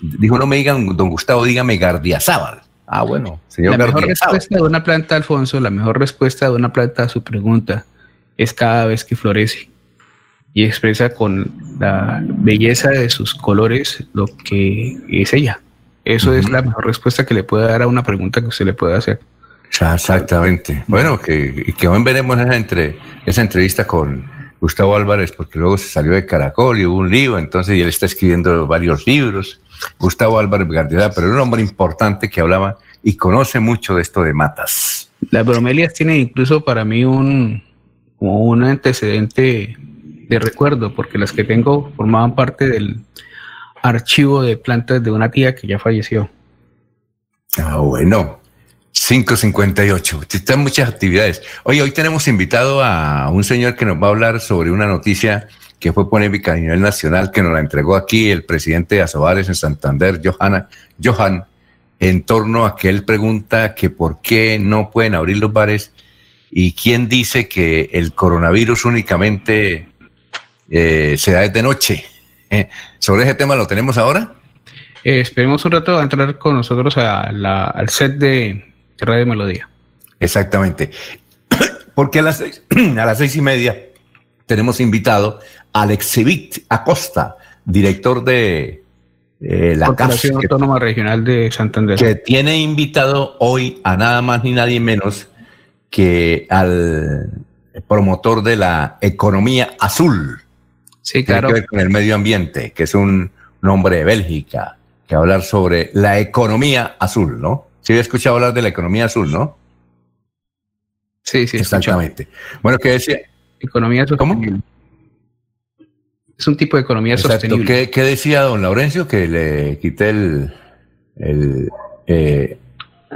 Dijo, no me digan, don Gustavo, dígame Gardiazabal. Ah, bueno, señor La mejor respuesta de una planta, Alfonso, la mejor respuesta de una planta a su pregunta es cada vez que florece. y expresa con la belleza de sus colores lo que es ella. Eso es la mejor respuesta que le puede dar a una pregunta que usted le puede hacer. Exactamente. Bueno, que, que hoy veremos esa, entre, esa entrevista con Gustavo Álvarez, porque luego se salió de Caracol y hubo un libro, entonces y él está escribiendo varios libros. Gustavo Álvarez Gardedá, pero era un hombre importante que hablaba y conoce mucho de esto de matas. Las bromelias tienen incluso para mí un, como un antecedente de recuerdo, porque las que tengo formaban parte del archivo de plantas de una tía que ya falleció. Ah, bueno. 558. Están muchas actividades. Oye, hoy tenemos invitado a un señor que nos va a hablar sobre una noticia que fue polémica a nivel nacional, que nos la entregó aquí el presidente de Asobares en Santander, Johanna, Johan, en torno a que él pregunta que por qué no pueden abrir los bares y quién dice que el coronavirus únicamente eh, se da desde noche. Eh, ¿Sobre ese tema lo tenemos ahora? Eh, esperemos un rato a entrar con nosotros al set de Radio Melodía. Exactamente. Porque a las seis, a las seis y media tenemos invitado a Alexevit Acosta, director de la Corporación Autónoma Regional de Santander. Que tiene invitado hoy a nada más ni nadie menos que al promotor de la economía azul. Sí, claro. Tiene que ver con el medio ambiente, que es un nombre de Bélgica, que va a hablar sobre la economía azul, ¿no? Sí, he escuchado hablar de la economía azul, ¿no? Sí, sí. Exactamente. Bueno, ¿qué decía? Economía sostenible. ¿Cómo? Es un tipo de economía sostenible. ¿Qué, ¿Qué, decía don Laurencio? Que le quité el... el eh,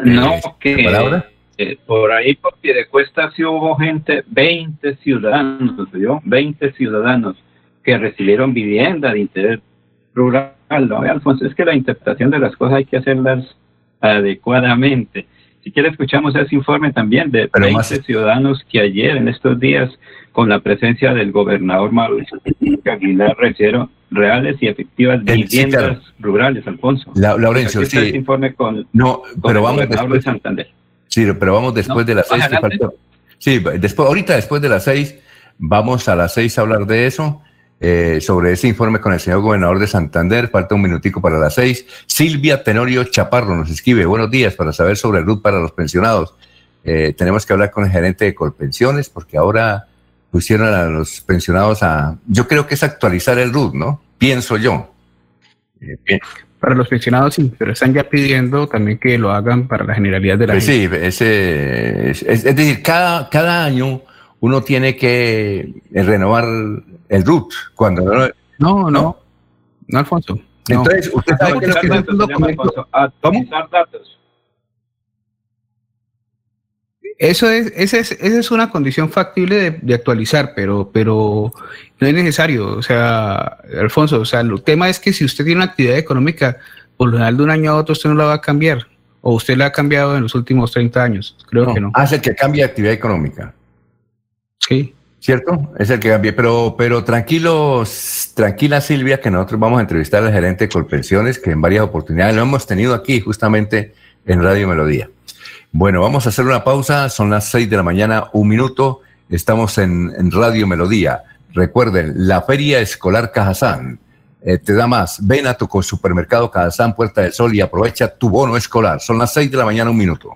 no, que... Palabra? Eh, por ahí por pie de cuesta sí hubo gente, 20 ciudadanos, ¿yo? 20 ciudadanos que recibieron vivienda de interés rural. No, Alfonso, es que la interpretación de las cosas hay que hacerlas adecuadamente. Si quiere, escuchamos ese informe también de Pero 20 ciudadanos que ayer, en estos días, con la presencia del gobernador Mauricio Aguilar, recibieron reales y efectivas viviendas rurales, Alfonso. La, Laurencio, sí. informe con, no, pero el vamos gobernador de Santander. Sí, pero vamos después de las seis. Sí, después, ahorita después de las seis, vamos a las seis a hablar de eso. Eh, sobre ese informe con el señor gobernador de Santander. Falta un minutico para las seis. Silvia Tenorio Chaparro nos escribe, buenos días, para saber sobre el RUT para los pensionados. Eh, tenemos que hablar con el gerente de Colpensiones porque ahora pusieron a los pensionados a... Yo creo que es actualizar el RUT, ¿no? Pienso yo. Eh, para los pensionados sí, pero están ya pidiendo también que lo hagan para la generalidad de la pues Sí, ese, es, es, decir, cada, cada año uno tiene que renovar el RUT. Cuando no, no, no, no, Alfonso. Entonces, usted sabe que, es un documento. Actualizar datos. Eso es, esa es, esa es una condición factible de, de, actualizar, pero, pero no es necesario. O sea, Alfonso, o sea, el tema es que si usted tiene una actividad económica, por lo general de un año a otro usted no la va a cambiar. O usted la ha cambiado en los últimos 30 años. Creo no, que no. Hace que cambie actividad económica. Sí. ¿Cierto? Es el que cambie. Pero, pero tranquilos, tranquila Silvia, que nosotros vamos a entrevistar al gerente de Colpensiones, que en varias oportunidades lo hemos tenido aquí justamente en Radio Melodía. Bueno, vamos a hacer una pausa. Son las seis de la mañana, un minuto. Estamos en, en Radio Melodía. Recuerden, la Feria Escolar Cajazán eh, te da más. Ven a tu supermercado Cajazán Puerta del Sol y aprovecha tu bono escolar. Son las seis de la mañana, un minuto.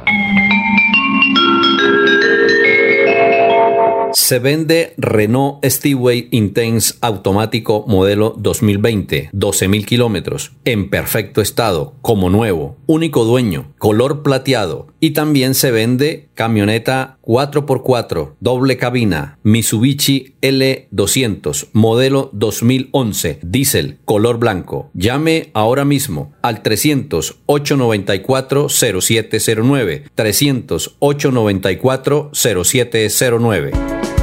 Se vende Renault Steway Intense automático modelo 2020, 12.000 kilómetros, en perfecto estado, como nuevo, único dueño, color plateado. Y también se vende camioneta 4x4, doble cabina, Mitsubishi L200, modelo 2011, diésel, color blanco. Llame ahora mismo al 300 894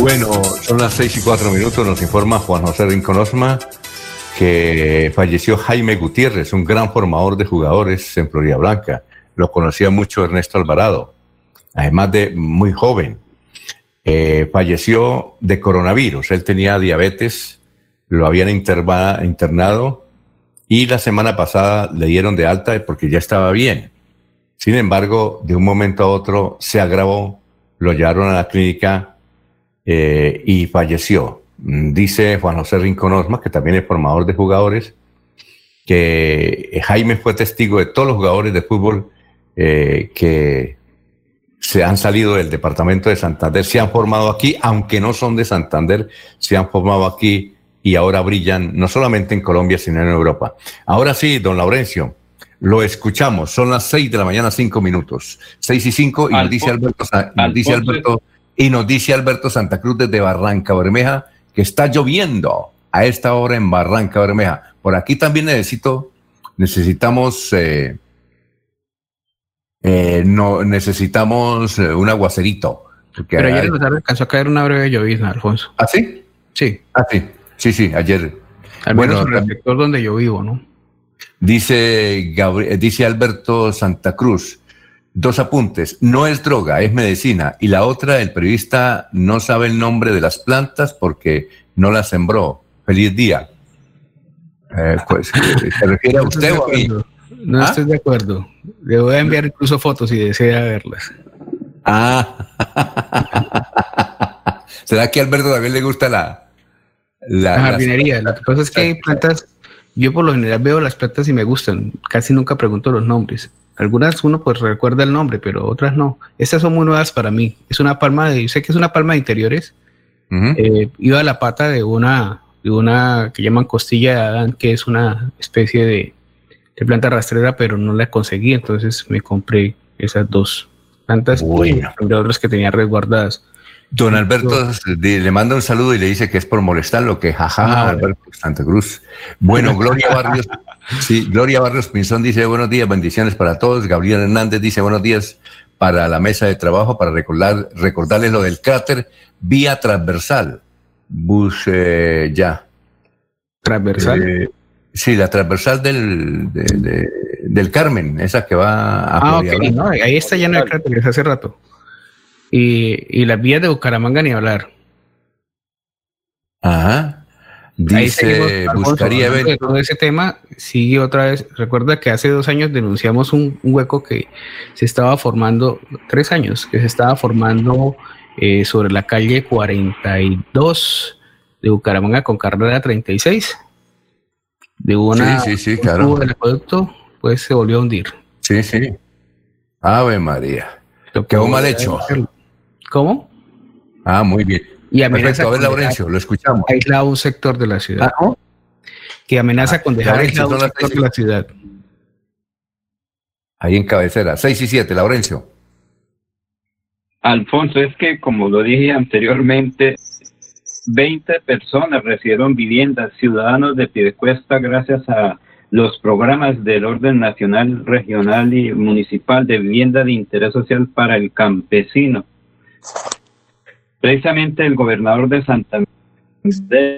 Bueno, son las seis y cuatro minutos, nos informa Juan José Rincón Osma que falleció Jaime Gutiérrez, un gran formador de jugadores en Florida Blanca. Lo conocía mucho Ernesto Alvarado, además de muy joven. Eh, falleció de coronavirus, él tenía diabetes, lo habían internado y la semana pasada le dieron de alta porque ya estaba bien. Sin embargo, de un momento a otro se agravó, lo llevaron a la clínica eh, y falleció. Mm, dice Juan José Rincón Osma, que también es formador de jugadores, que Jaime fue testigo de todos los jugadores de fútbol eh, que se han salido del departamento de Santander, se han formado aquí, aunque no son de Santander, se han formado aquí y ahora brillan no solamente en Colombia, sino en Europa. Ahora sí, don Laurencio, lo escuchamos, son las seis de la mañana, cinco minutos, seis y cinco, y nos dice Alberto, nos dice Alberto y nos dice Alberto Santa Cruz desde Barranca Bermeja que está lloviendo a esta hora en Barranca Bermeja. Por aquí también necesito, necesitamos, eh, eh, no, necesitamos eh, un aguacerito. Pero ayer alcanzó a caer una breve llovizna, Alfonso. ¿Ah, sí? Sí. Ah, sí. Sí, sí, ayer. Al menos bueno, el sector donde yo vivo, ¿no? Dice, dice Alberto Santa Cruz, Dos apuntes. No es droga, es medicina. Y la otra, el periodista no sabe el nombre de las plantas porque no las sembró. Feliz día. Eh, pues, ¿Se refiere a usted o a mí? No ¿Ah? estoy de acuerdo. Le voy a enviar incluso fotos si desea verlas. Ah. ¿Será que a Alberto también le gusta la, la, jardinería? Lo que pasa es que hay plantas, yo por lo general veo las plantas y me gustan. Casi nunca pregunto los nombres. Algunas uno pues recuerda el nombre, pero otras no. Estas son muy nuevas para mí. Es una palma de, sé que es una palma de interiores. Eh, iba a la pata de una, de una que llaman costilla de Adán, que es una especie de, planta rastrera, pero no la conseguí. Entonces me compré esas dos plantas y otras que tenía resguardadas. Don Alberto le manda un saludo y le dice que es por molestarlo, que jaja, ah, Alberto Santa Cruz. Bueno, Gloria Barrios, sí, Gloria Barrios Pinzón dice buenos días, bendiciones para todos. Gabriel Hernández dice buenos días para la mesa de trabajo, para recordar, recordarles lo del cráter vía transversal. Bus eh, ya. ¿Transversal? Eh, sí, la transversal del, del Carmen, esa que va a... Ah, ok, no, ahí está lleno de cráteres hace rato. Y, y las vías de Bucaramanga ni hablar. Ajá. Dice, buscaría ver. Todo ese tema sigue otra vez. Recuerda que hace dos años denunciamos un, hueco que se estaba formando, tres años, que se estaba formando eh, sobre la calle 42 de Bucaramanga con carrera 36. De una Sí, sí, sí, claro. del acueducto, pues se volvió a hundir. Sí, sí. Ave María. Quedó mal hecho. ¿Cómo? Ah, muy bien. Y amenaza Perfecto. A ver, con Laurencio, dejar lo escuchamos. aislado un sector de la ciudad. Que amenaza con dejar aislado un sector de la ciudad. Ahí en cabecera. 6 y 7, Laurencio. Alfonso, es que como lo dije anteriormente, 20 personas recibieron viviendas, ciudadanos de Piedecuesta, gracias a los programas del orden nacional, regional y municipal de vivienda de interés social para el campesino. Precisamente el gobernador de Santander,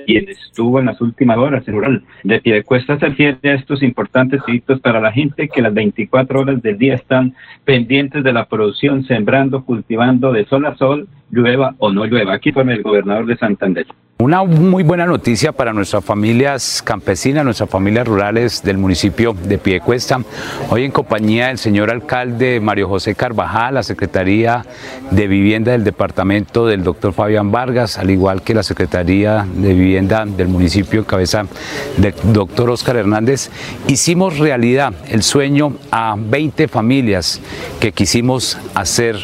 quien estuvo en las últimas horas en rural de Piedecuesta, se refiere a estos importantes hitos para la gente que las 24 horas del día están pendientes de la producción, sembrando, cultivando de sol a sol, llueva o no llueva. Aquí con el gobernador de Santander. Una muy buena noticia para nuestras familias campesinas, nuestras familias rurales del municipio de Piedecuesta. Hoy en compañía del señor alcalde Mario José Carvajal, la Secretaría de Vivienda del departamento del doctor Fabián Vargas, al igual que la Secretaría de Vivienda del municipio en cabeza del doctor Oscar Hernández, hicimos realidad el sueño a 20 familias que quisimos hacer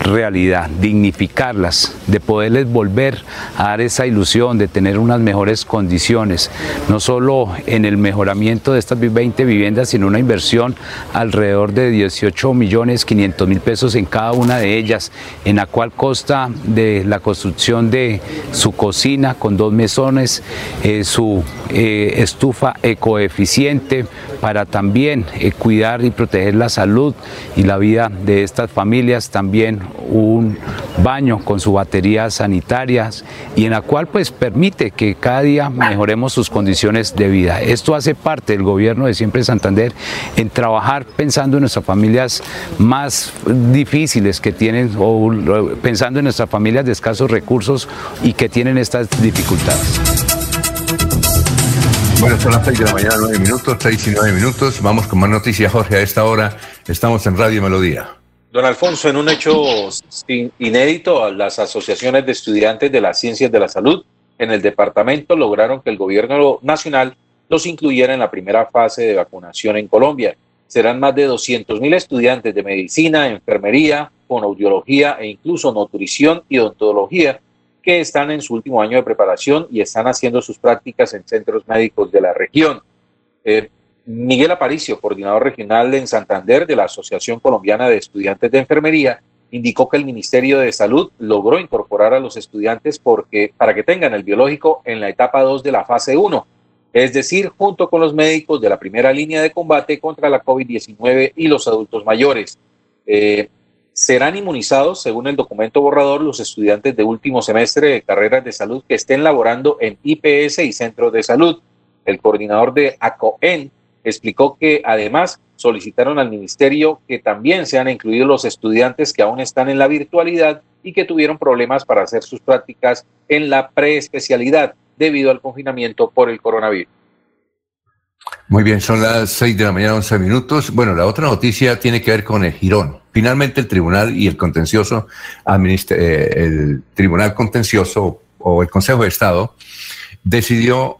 realidad, dignificarlas, de poderles volver a dar esa ilusión de tener unas mejores condiciones, no solo en el mejoramiento de estas 20 viviendas, sino una inversión alrededor de 18 millones 500 mil pesos en cada una de ellas, en la cual consta de la construcción de su cocina con dos mesones, eh, su eh, estufa ecoeficiente para también eh, cuidar y proteger la salud y la vida de estas familias, también un baño con sus baterías sanitarias y en la cual pues permite que cada día mejoremos sus condiciones de vida. Esto hace parte del gobierno de Siempre Santander en trabajar pensando en nuestras familias más difíciles que tienen o pensando en nuestras familias de escasos recursos y que tienen estas dificultades. Bueno, son las 6 de la mañana, 9 minutos, 6 y 9 minutos. Vamos con más noticias, Jorge. A esta hora estamos en Radio Melodía. Don Alfonso, en un hecho inédito, las asociaciones de estudiantes de las ciencias de la salud en el departamento lograron que el gobierno nacional los incluyera en la primera fase de vacunación en Colombia. Serán más de 200 mil estudiantes de medicina, enfermería, fonoaudiología e incluso nutrición y odontología que están en su último año de preparación y están haciendo sus prácticas en centros médicos de la región. Eh, Miguel Aparicio, coordinador regional en Santander de la Asociación Colombiana de Estudiantes de Enfermería, indicó que el Ministerio de Salud logró incorporar a los estudiantes porque, para que tengan el biológico en la etapa 2 de la fase 1, es decir, junto con los médicos de la primera línea de combate contra la COVID-19 y los adultos mayores. Eh, serán inmunizados, según el documento borrador, los estudiantes de último semestre de carreras de salud que estén laborando en IPS y centros de salud. El coordinador de ACOEN explicó que además solicitaron al ministerio que también sean incluidos los estudiantes que aún están en la virtualidad y que tuvieron problemas para hacer sus prácticas en la preespecialidad debido al confinamiento por el coronavirus. Muy bien, son las 6 de la mañana, 11 minutos. Bueno, la otra noticia tiene que ver con el Girón. Finalmente el tribunal y el contencioso, eh, el tribunal contencioso o el Consejo de Estado decidió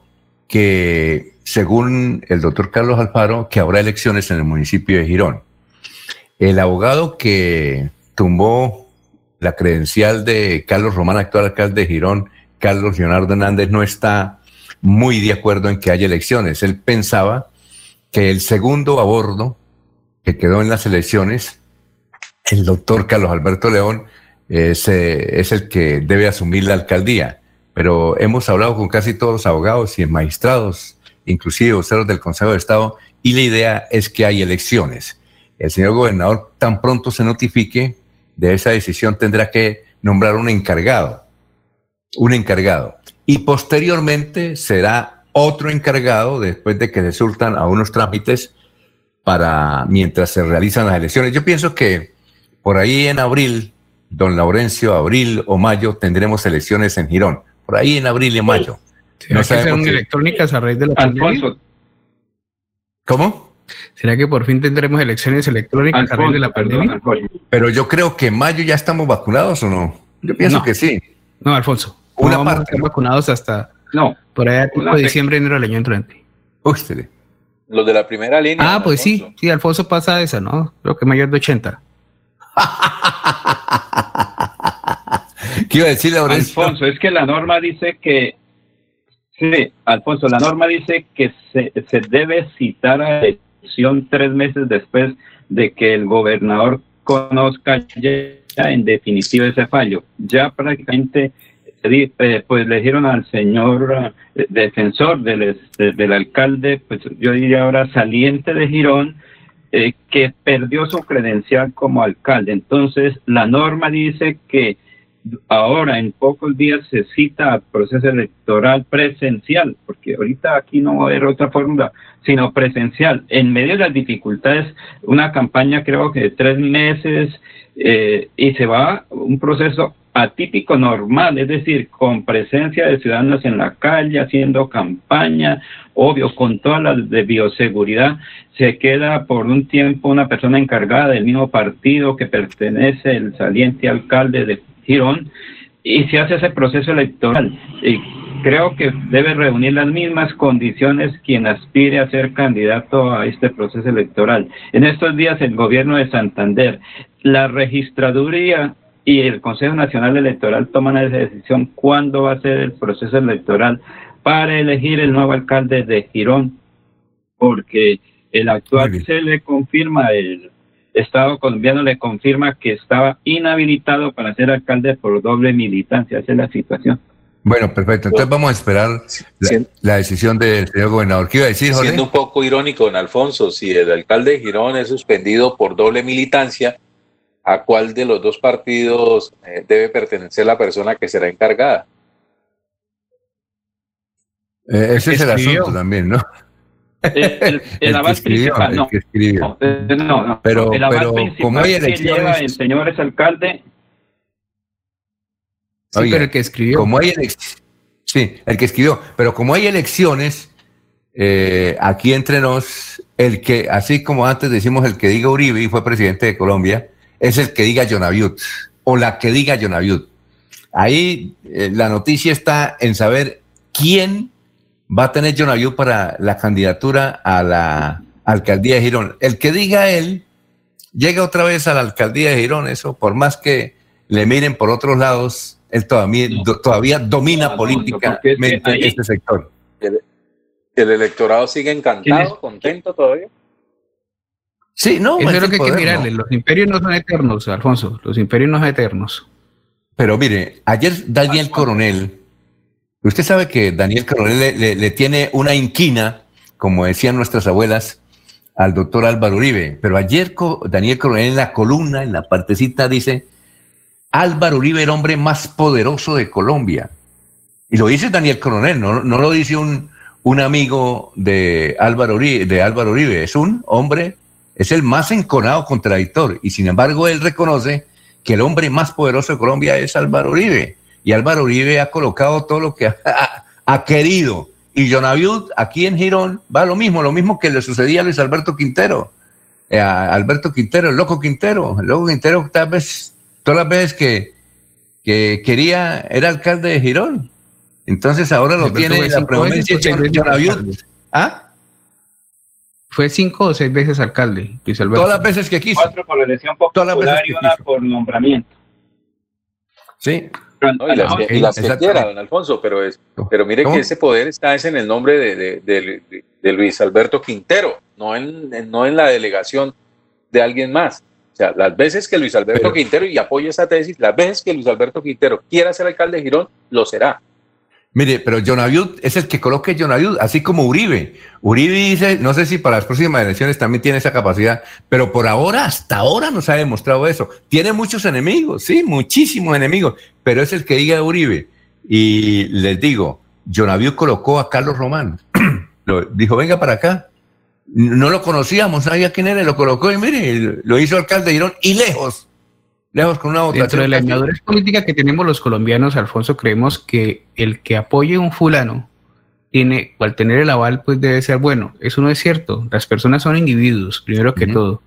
que, según el doctor Carlos Alfaro, que habrá elecciones en el municipio de Girón. El abogado que tumbó la credencial de Carlos Román, actual alcalde de Girón, Carlos Leonardo Hernández, no está muy de acuerdo en que haya elecciones. Él pensaba que el segundo a bordo que quedó en las elecciones, el doctor Carlos Alberto León, es, eh, es el que debe asumir la alcaldía. Pero hemos hablado con casi todos los abogados y magistrados, inclusive voceros del Consejo de Estado, y la idea es que hay elecciones. El señor gobernador tan pronto se notifique de esa decisión tendrá que nombrar un encargado, un encargado. Y posteriormente será otro encargado después de que resultan a unos trámites para mientras se realizan las elecciones. Yo pienso que por ahí en abril, don Laurencio, abril o mayo, tendremos elecciones en Girón. Por ahí en abril y mayo. ¿Será No que si- electrónicas a raíz de la pandemia? Alfonso, ¿Cómo? ¿Será que por fin tendremos elecciones electrónicas a raíz de la pandemia? Pero yo creo que en mayo ya estamos vacunados o no. Yo pienso No. que sí. No, Alfonso. Una no vamos a parte, estar vacunados hasta No. Por allá tipo de diciembre, enero del año entrante. Usted. Los de la primera línea. Ah, pues sí, sí, Alfonso pasa esa, ¿no? Creo que mayor de 80. ¿Qué iba a decir Alfonso, es que la norma dice que Sí, Alfonso, la norma dice que se, debe citar a elección tres meses después de que el gobernador conozca ya en definitiva ese fallo. Ya prácticamente eh, pues le dijeron al señor eh, defensor del, del alcalde, pues yo diría ahora saliente de Girón, eh, que perdió su credencial como alcalde. Entonces, la norma dice que ahora en pocos días se cita proceso electoral presencial, porque ahorita aquí no va a haber otra fórmula, sino presencial. En medio de las dificultades, una campaña creo que de tres meses eh, y se va un proceso atípico normal, es decir, con presencia de ciudadanos en la calle, haciendo campaña, obvio, con todas las de bioseguridad, se queda por un tiempo una persona encargada del mismo partido que pertenece el saliente alcalde de Girón y se hace ese proceso electoral. Y creo que debe reunir las mismas condiciones quien aspire a ser candidato a este proceso electoral. En estos días el gobierno de Santander, la registraduría y el Consejo Nacional Electoral toman esa decisión cuándo va a ser el proceso electoral para elegir el nuevo alcalde de Girón, porque el actual se le confirma el Estado colombiano le confirma que estaba inhabilitado para ser alcalde por doble militancia. Esa es la situación. Bueno, perfecto. Entonces vamos a esperar la, decisión del señor gobernador. ¿Qué iba a decir, Jorge? Siendo un poco irónico, don Alfonso, si el alcalde de Girón es suspendido por doble militancia, ¿a cuál de los dos partidos eh, debe pertenecer la persona que será encargada? Eh, ese es el asunto también, ¿no? El, el, aval principal, no. no, no, pero, el aval pero principal como hay que elecciones, lleva el señor es alcalde. Sí, Oiga, pero el que escribió. Como hay elec- sí, el que escribió. Pero como hay elecciones, eh, aquí entre nos, el que, así como antes decimos el que diga Uribe y fue presidente de Colombia, es el que diga Jonaviut o la que diga Jonaviut. Ahí eh, la noticia está en saber quién va a tener Jonaviut para la candidatura a la alcaldía de Girón. El que diga él, llega otra vez a la alcaldía de Girón, eso, por más que le miren por otros lados, él todavía, do- todavía domina políticamente ahí- este sector. ¿El, el electorado sigue encantado, contento todavía? Sí, no, Eso es lo que hay que poder, mirarle. ¿no? Los imperios no son eternos, Alfonso. Los imperios no son eternos. Pero mire, ayer Daniel Coronel, usted sabe que Daniel Coronel le, tiene una inquina, como decían nuestras abuelas, al doctor Álvaro Uribe. Pero ayer Daniel Coronel en la columna, en la partecita, dice, Álvaro Uribe el hombre más poderoso de Colombia. Y lo dice Daniel Coronel, no, no lo dice un, un amigo de Álvaro, Uribe, de Álvaro Uribe, es un hombre, es el más enconado contradictor. Y sin embargo, él reconoce que el hombre más poderoso de Colombia es Álvaro Uribe. Y Álvaro Uribe ha colocado todo lo que ha, ha querido. Y Jonaviud, aquí en Girón, va lo mismo, lo mismo que le sucedía a Luis Alberto Quintero. Eh, a Alberto Quintero, el loco Quintero. El loco Quintero, tal vez, todas las veces que, que quería, era alcalde de Girón. Entonces ahora lo Alberto tiene la cinco veces presidencia o seis veces Jonaviud. alcalde. ¿Ah? Fue cinco o seis veces alcalde, Luis Alberto. Todas las veces que quiso. Cuatro por elección popular y una por nombramiento. Sí. No, y las, que, y las que quiera, don Alfonso, pero, es, pero mire ¿Cómo? que ese poder está es en el nombre de, de- de- Luis Alberto Quintero, no en, en- no en la delegación de alguien más. O sea, las veces que Luis Alberto Pero- Quintero, y apoya esa tesis, las veces que Luis Alberto Quintero quiera ser alcalde de Girón, lo será. Mire, pero Jonaviud es el que coloque Jonaviud, así como Uribe. Uribe dice, no sé si para las próximas elecciones también tiene esa capacidad, pero por ahora, hasta ahora nos ha demostrado eso. Tiene muchos enemigos, sí, muchísimos enemigos, pero es el que diga Uribe. Y les digo, Jonaviud colocó a Carlos Román. Lo- dijo, venga para acá. No lo conocíamos, no sabía quién era, lo colocó y mire, lo hizo alcalde de Girón y lejos, lejos con una Dentro de la casi- madurez política que tenemos los colombianos, Alfonso, creemos que el que apoye un fulano tiene, al tener el aval, pues debe ser bueno. Eso no es cierto. Las personas son individuos, primero que todo.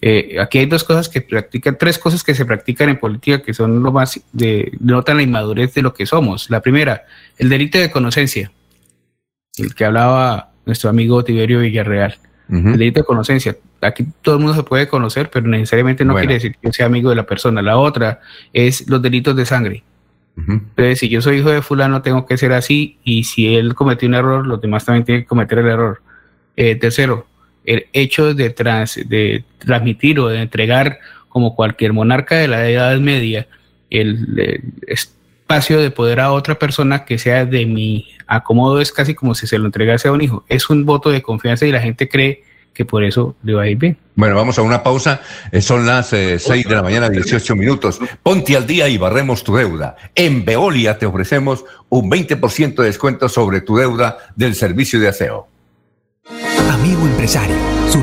Eh, aquí hay dos cosas que practican, tres cosas que se practican en política que son lo más de, notan la inmadurez de lo que somos. La primera, el delito de conocencia, el que hablaba nuestro amigo Tiberio Villarreal. El delito de conocencia. Aquí todo el mundo se puede conocer, pero necesariamente no quiere decir que sea amigo de la persona. La otra es los delitos de sangre. Entonces, si yo soy hijo de fulano, tengo que ser así, y si él cometió un error, los demás también tienen que cometer el error. Eh, tercero, el hecho de, de transmitir o de entregar, como cualquier monarca de la Edad Media, el, espacio de poder a otra persona que sea de mi acomodo es casi como si se lo entregase a un hijo. Es un voto de confianza y la gente cree que por eso le va a ir bien. Bueno, vamos a una pausa. Eh, son las eh, seis de la mañana, 18 minutos. Ponte al día y barremos tu deuda. En Veolia te ofrecemos un 20% de descuento sobre tu deuda del servicio de aseo. Amigo empresario, su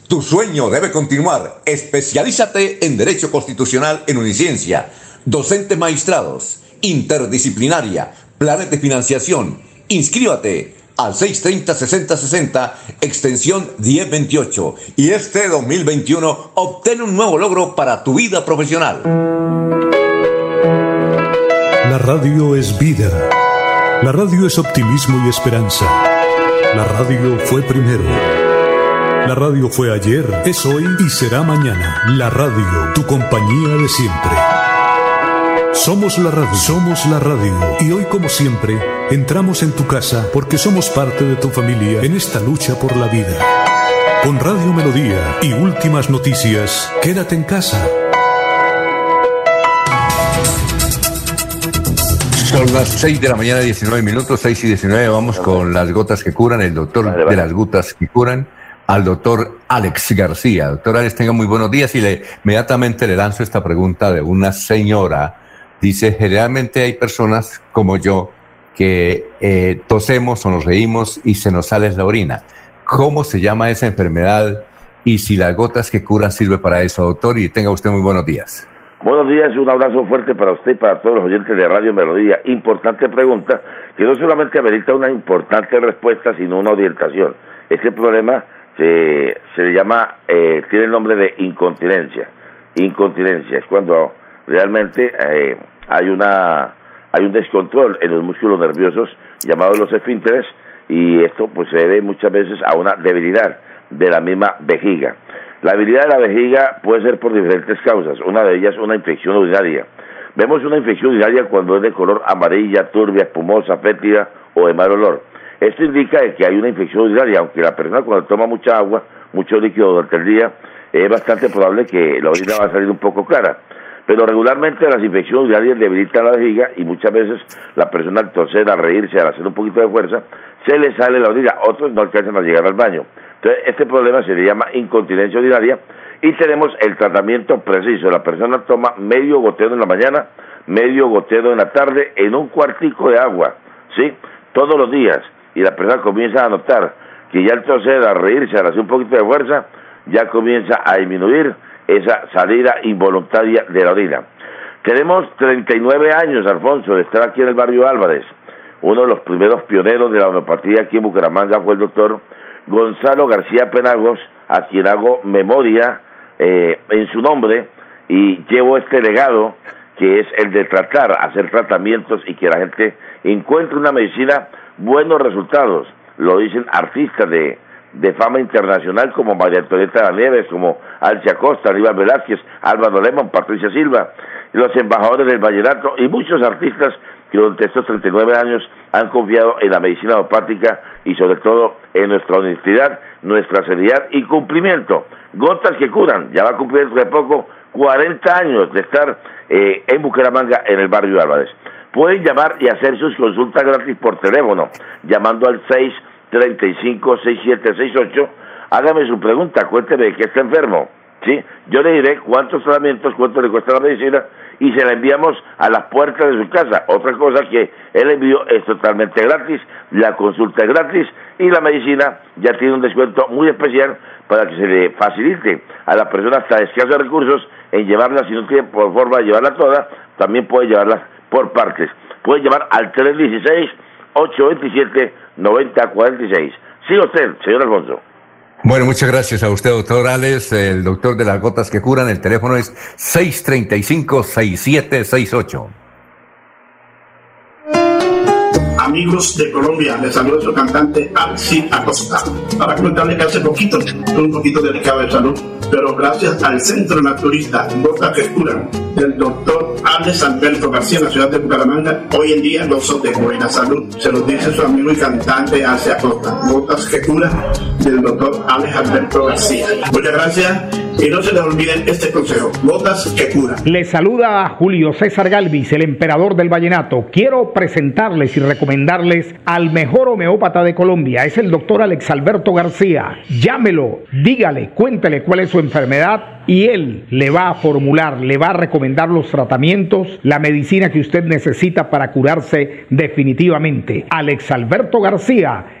Tu sueño debe continuar. Especialízate en Derecho Constitucional en Uniciencia. Docentes maestrados, interdisciplinaria, planes de financiación. Inscríbate al 630-6060, extensión 1028. Y este 2021 obtén un nuevo logro para tu vida profesional. La radio es vida. La radio es optimismo y esperanza. La radio fue primero. La radio fue ayer, es hoy y será mañana. La radio, tu compañía de siempre. Somos la radio, somos la radio. Y hoy como siempre, entramos en tu casa porque somos parte de tu familia en esta lucha por la vida. Con Radio Melodía y últimas noticias, quédate en casa. Son las 6 de la mañana, 19 minutos, 6 y 19. Vamos con las gotas que curan, el doctor de las gotas que curan al doctor Alex García. Doctor Alex, tenga muy buenos días y le, inmediatamente le lanzo esta pregunta de una señora. Dice, generalmente hay personas como yo que eh, tosemos o nos reímos y se nos sale la orina. ¿Cómo se llama esa enfermedad y si las gotas que curan sirve para eso, doctor? Y tenga usted muy buenos días. Buenos días y un abrazo fuerte para usted y para todos los oyentes de Radio Melodía. Importante pregunta que no solamente amerita una importante respuesta, sino una orientación. Este problema se, se le llama, eh, tiene el nombre de incontinencia. Incontinencia es cuando realmente eh, hay una hay un descontrol en los músculos nerviosos llamados los esfínteres y esto pues se debe muchas veces a una debilidad de la misma vejiga. La debilidad de la vejiga puede ser por diferentes causas, una de ellas una infección urinaria. Vemos una infección urinaria cuando es de color amarilla, turbia, espumosa, fétida o de mal olor. Esto indica que hay una infección urinaria, aunque la persona cuando toma mucha agua, mucho líquido durante el día, es bastante probable que la orina va a salir un poco clara. Pero regularmente las infecciones urinarias debilitan la vejiga y muchas veces la persona al toser, al reírse, al hacer un poquito de fuerza, se le sale la orina. Otros no alcanzan a llegar al baño. Entonces, este problema se le llama incontinencia urinaria y tenemos el tratamiento preciso. La persona toma medio gotero en la mañana, medio gotero en la tarde en un cuartico de agua, ¿sí? Todos los días y la persona comienza a notar que ya el toser, a reírse, a hacer un poquito de fuerza, ya comienza a disminuir esa salida involuntaria de la orina. Tenemos 39 años, Alfonso, de estar aquí en el barrio Álvarez. Uno de los primeros pioneros de la homeopatía aquí en Bucaramanga fue el doctor Gonzalo García Penagos, a quien hago memoria eh, en su nombre y llevo este legado que es el de tratar, hacer tratamientos y que la gente encuentre una medicina buenos resultados. Lo dicen artistas de, de fama internacional como María Antonieta Nieves, como Alcia Costa, Aníbal Velázquez, Álvaro Lemon, Patricia Silva, los embajadores del vallenato y muchos artistas que durante estos 39 años han confiado en la medicina homeopática y sobre todo en nuestra honestidad, nuestra seriedad y cumplimiento. Gotas que curan, ya va a cumplir dentro de poco 40 años de estar eh, en Bucaramanga, en el barrio Álvarez. Pueden llamar y hacer sus consultas gratis por teléfono, llamando al 635-6768. Hágame su pregunta, cuénteme de qué está enfermo. ¿sí? Yo le diré cuántos tratamientos, cuánto le cuesta la medicina y se la enviamos a las puertas de su casa. Otra cosa que el envío es totalmente gratis, la consulta es gratis y la medicina ya tiene un descuento muy especial para que se le facilite a la persona hasta escasos recursos en llevarla, si no tiene por forma de llevarla toda, también puede llevarla por partes. Puede llamar al 316-827-9046. Sigue usted, señor Alfonso. Bueno, muchas gracias a usted, doctor Alex, el doctor de las gotas que curan. El teléfono es 635-6768. Amigos de Colombia, les saluda su cantante Alci Acosta. Para comentarles que hace poquito tuve un poquito delicado de salud, pero gracias al Centro Naturista Gotas que Curan del doctor Alex Alberto García en la ciudad de Bucaramanga, hoy en día gozo de buena salud. Se lo dice su amigo y cantante Alci Acosta. Gotas que Curan del doctor Alex Alberto García. Muchas gracias y no se les olviden este consejo, gotas que curan. Les saluda a Julio César Galvis, el emperador del vallenato. Quiero presentarles y recomendarles al mejor homeópata de Colombia. Es el doctor Alex Alberto García. Llámelo, dígale, cuéntele cuál es su enfermedad y él le va a formular, le va a recomendar los tratamientos, la medicina que usted necesita para curarse definitivamente. Alex Alberto García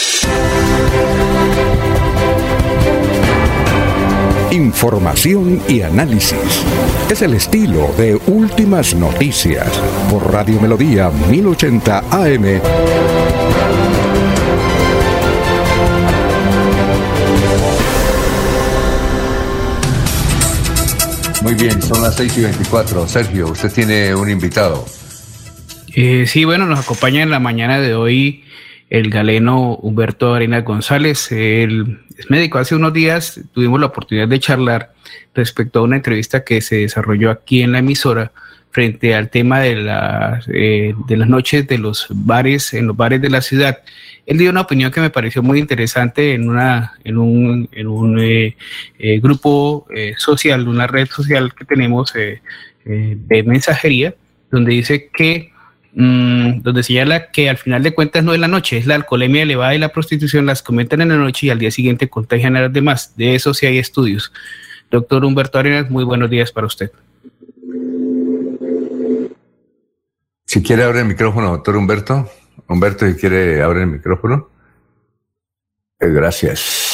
Información y análisis. Es el estilo de Últimas Noticias por Radio Melodía 1080 AM. Muy bien, son las 6 y 24. Sergio, usted tiene un invitado. Eh, sí, bueno, nos acompaña en la mañana de hoy el galeno Humberto Arena González. Él es médico. Hace unos días tuvimos la oportunidad de charlar respecto a una entrevista que se desarrolló aquí en la emisora frente al tema de, la, eh, de las noches de los bares, en los bares de la ciudad. Él dio una opinión que me pareció muy interesante en, una, en un, en un eh, eh, grupo social, una red social que tenemos de mensajería, donde dice que Mm, donde señala que al final de cuentas no es la noche, es la alcoholemia elevada y la prostitución, las comentan en la noche y al día siguiente contagian a las demás. De eso sí hay estudios. Doctor Humberto Arenas, muy buenos días para usted. Si quiere abrir el micrófono, doctor Humberto. Humberto, si quiere abrir el micrófono. Eh, gracias.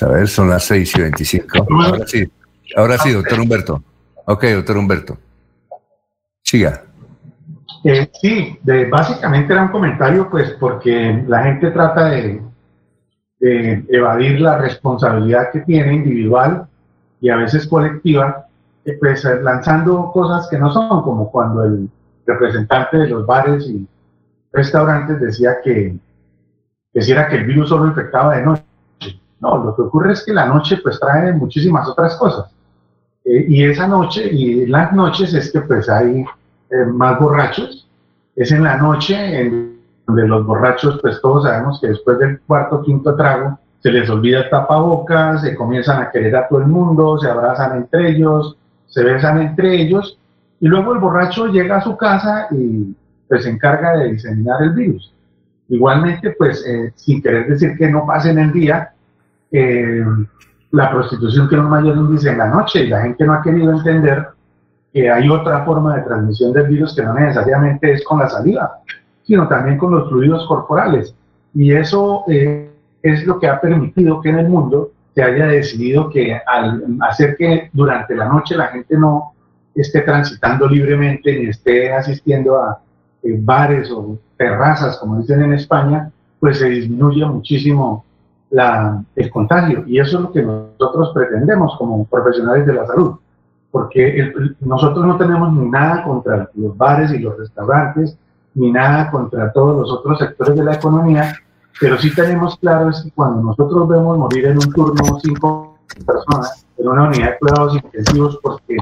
A ver, son las 6 y 25. Ahora sí, ahora sí, doctor Humberto. Ok, doctor Humberto. Eh, sí, básicamente era un comentario, pues, porque la gente trata de, evadir la responsabilidad que tiene individual y a veces colectiva, eh, pues lanzando cosas que no son, como cuando el representante de los bares y restaurantes decía que decía que el virus solo infectaba de noche. No, lo que ocurre es que la noche pues trae muchísimas otras cosas. Eh, y esa noche, y las noches es que pues hay eh, más borrachos, es en la noche en donde los borrachos pues todos sabemos que después del cuarto quinto trago se les olvida el tapabocas, se comienzan a querer a todo el mundo, se abrazan entre ellos, se besan entre ellos, y luego el borracho llega a su casa y pues se encarga de diseminar el virus. Igualmente, pues, eh, sin querer decir que no pase en el día, eh, la prostitución tiene un mayor índice en la noche y la gente no ha querido entender que hay otra forma de transmisión del virus que no necesariamente es con la saliva, sino también con los fluidos corporales. Y eso eh, es lo que ha permitido que en el mundo se haya decidido que al hacer que durante la noche la gente no esté transitando libremente ni esté asistiendo a eh, bares o terrazas, como dicen en España, pues se disminuye muchísimo la, el contagio. Y eso es lo que nosotros pretendemos como profesionales de la salud, porque nosotros no tenemos ni nada contra los bares y los restaurantes, ni nada contra todos los otros sectores de la economía, pero sí tenemos claro es que cuando nosotros vemos morir en un turno cinco personas en una unidad de cuidados intensivos porque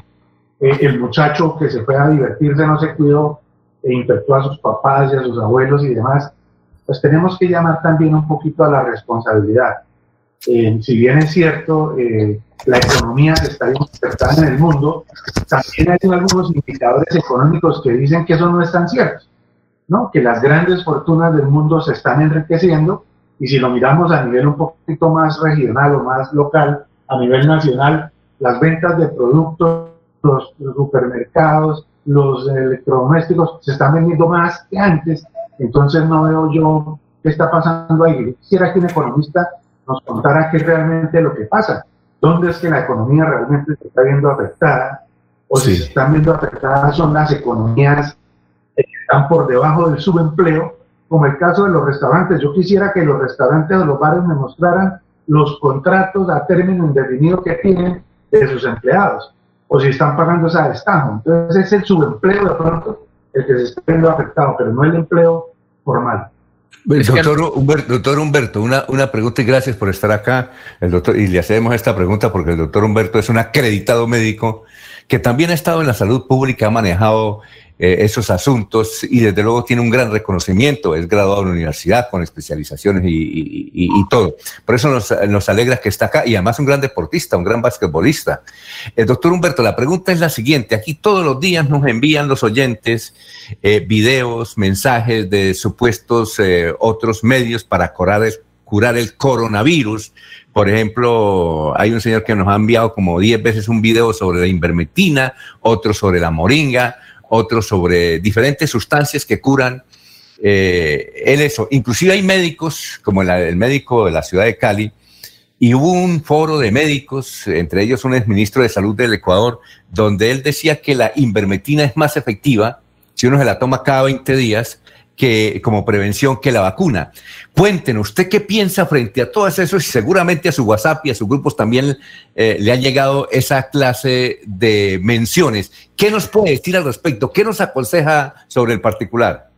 eh, el muchacho que se fue a divertirse no se cuidó e infectó a sus papás y a sus abuelos y demás, pues tenemos que llamar también un poquito a la responsabilidad. Eh, si bien es cierto, eh, la economía se está despertando en el mundo, también hay algunos indicadores económicos que dicen que eso no es tan cierto, ¿no? que las grandes fortunas del mundo se están enriqueciendo y si lo miramos a nivel un poquito más regional o más local, a nivel nacional, las ventas de productos, los, supermercados, los electrodomésticos se están vendiendo más que antes, entonces no veo yo qué está pasando ahí. Quisiera que un economista nos contara qué es realmente lo que pasa, dónde es que la economía realmente se está viendo afectada, o si se están viendo afectadas son las economías que están por debajo del subempleo, como el caso de los restaurantes. Yo quisiera que los restaurantes o los bares me mostraran los contratos a término indefinido que tienen de sus empleados, o si están pagando esa destajo. Entonces es el subempleo de pronto el que se está viendo afectado, pero no el empleo formal. Doctor Humberto, doctor Humberto, una, una pregunta y gracias por estar acá. El doctor, y le hacemos esta pregunta porque el doctor Humberto es un acreditado médico que también ha estado en la salud pública, ha manejado eh, esos asuntos y desde luego tiene un gran reconocimiento, es graduado en la universidad con especializaciones y, todo. Por eso nos, alegra que está acá y además un gran deportista, un gran basquetbolista. El doctor Humberto, la pregunta es la siguiente, aquí todos los días nos envían los oyentes eh, videos, mensajes de supuestos eh, otros medios para curar el, curar el coronavirus. Por ejemplo, hay un señor que nos ha enviado como 10 veces un video sobre la invermectina, otro sobre la moringa, otros sobre diferentes sustancias que curan eh, en eso. Inclusive hay médicos, como el, médico de la ciudad de Cali, y hubo un foro de médicos, entre ellos un exministro de salud del Ecuador, donde él decía que la invermectina es más efectiva si uno se la toma cada 20 días que como prevención que la vacuna. Cuéntenos, ¿usted qué piensa frente a todo eso? Y seguramente a su WhatsApp y a sus grupos también eh, le han llegado esa clase de menciones. ¿Qué nos puede decir al respecto? ¿Qué nos aconseja sobre el particular?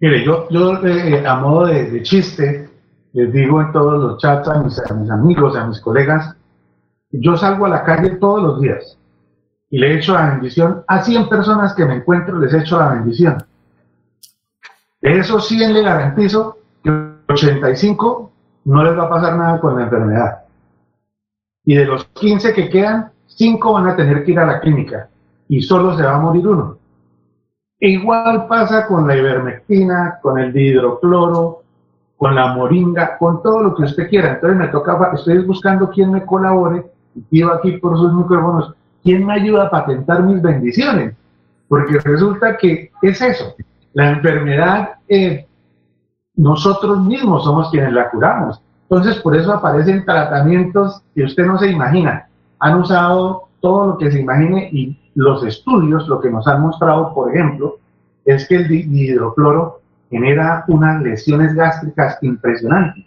Mire, yo, yo eh, a modo de, chiste les digo en todos los chats a mis, a mis amigos, a mis colegas, yo salgo a la calle todos los días y le echo la bendición a 100 personas que me encuentro, les echo la bendición esos 100 le garantizo que 85 no les va a pasar nada con la enfermedad. Y de los 15 que quedan, 5 van a tener que ir a la clínica y solo se va a morir uno. E igual pasa con la ivermectina, con el dihidrocloro, con la moringa, con todo lo que usted quiera. Entonces me toca, estoy buscando quién me colabore y pido aquí por sus micrófonos, quién me ayuda a patentar mis bendiciones. Porque resulta que es eso. La enfermedad, eh, nosotros mismos somos quienes la curamos. Entonces, por eso aparecen tratamientos que usted no se imagina. Han usado todo lo que se imagine y los estudios, lo que nos han mostrado, por ejemplo, es que el hidrocloro genera unas lesiones gástricas impresionantes.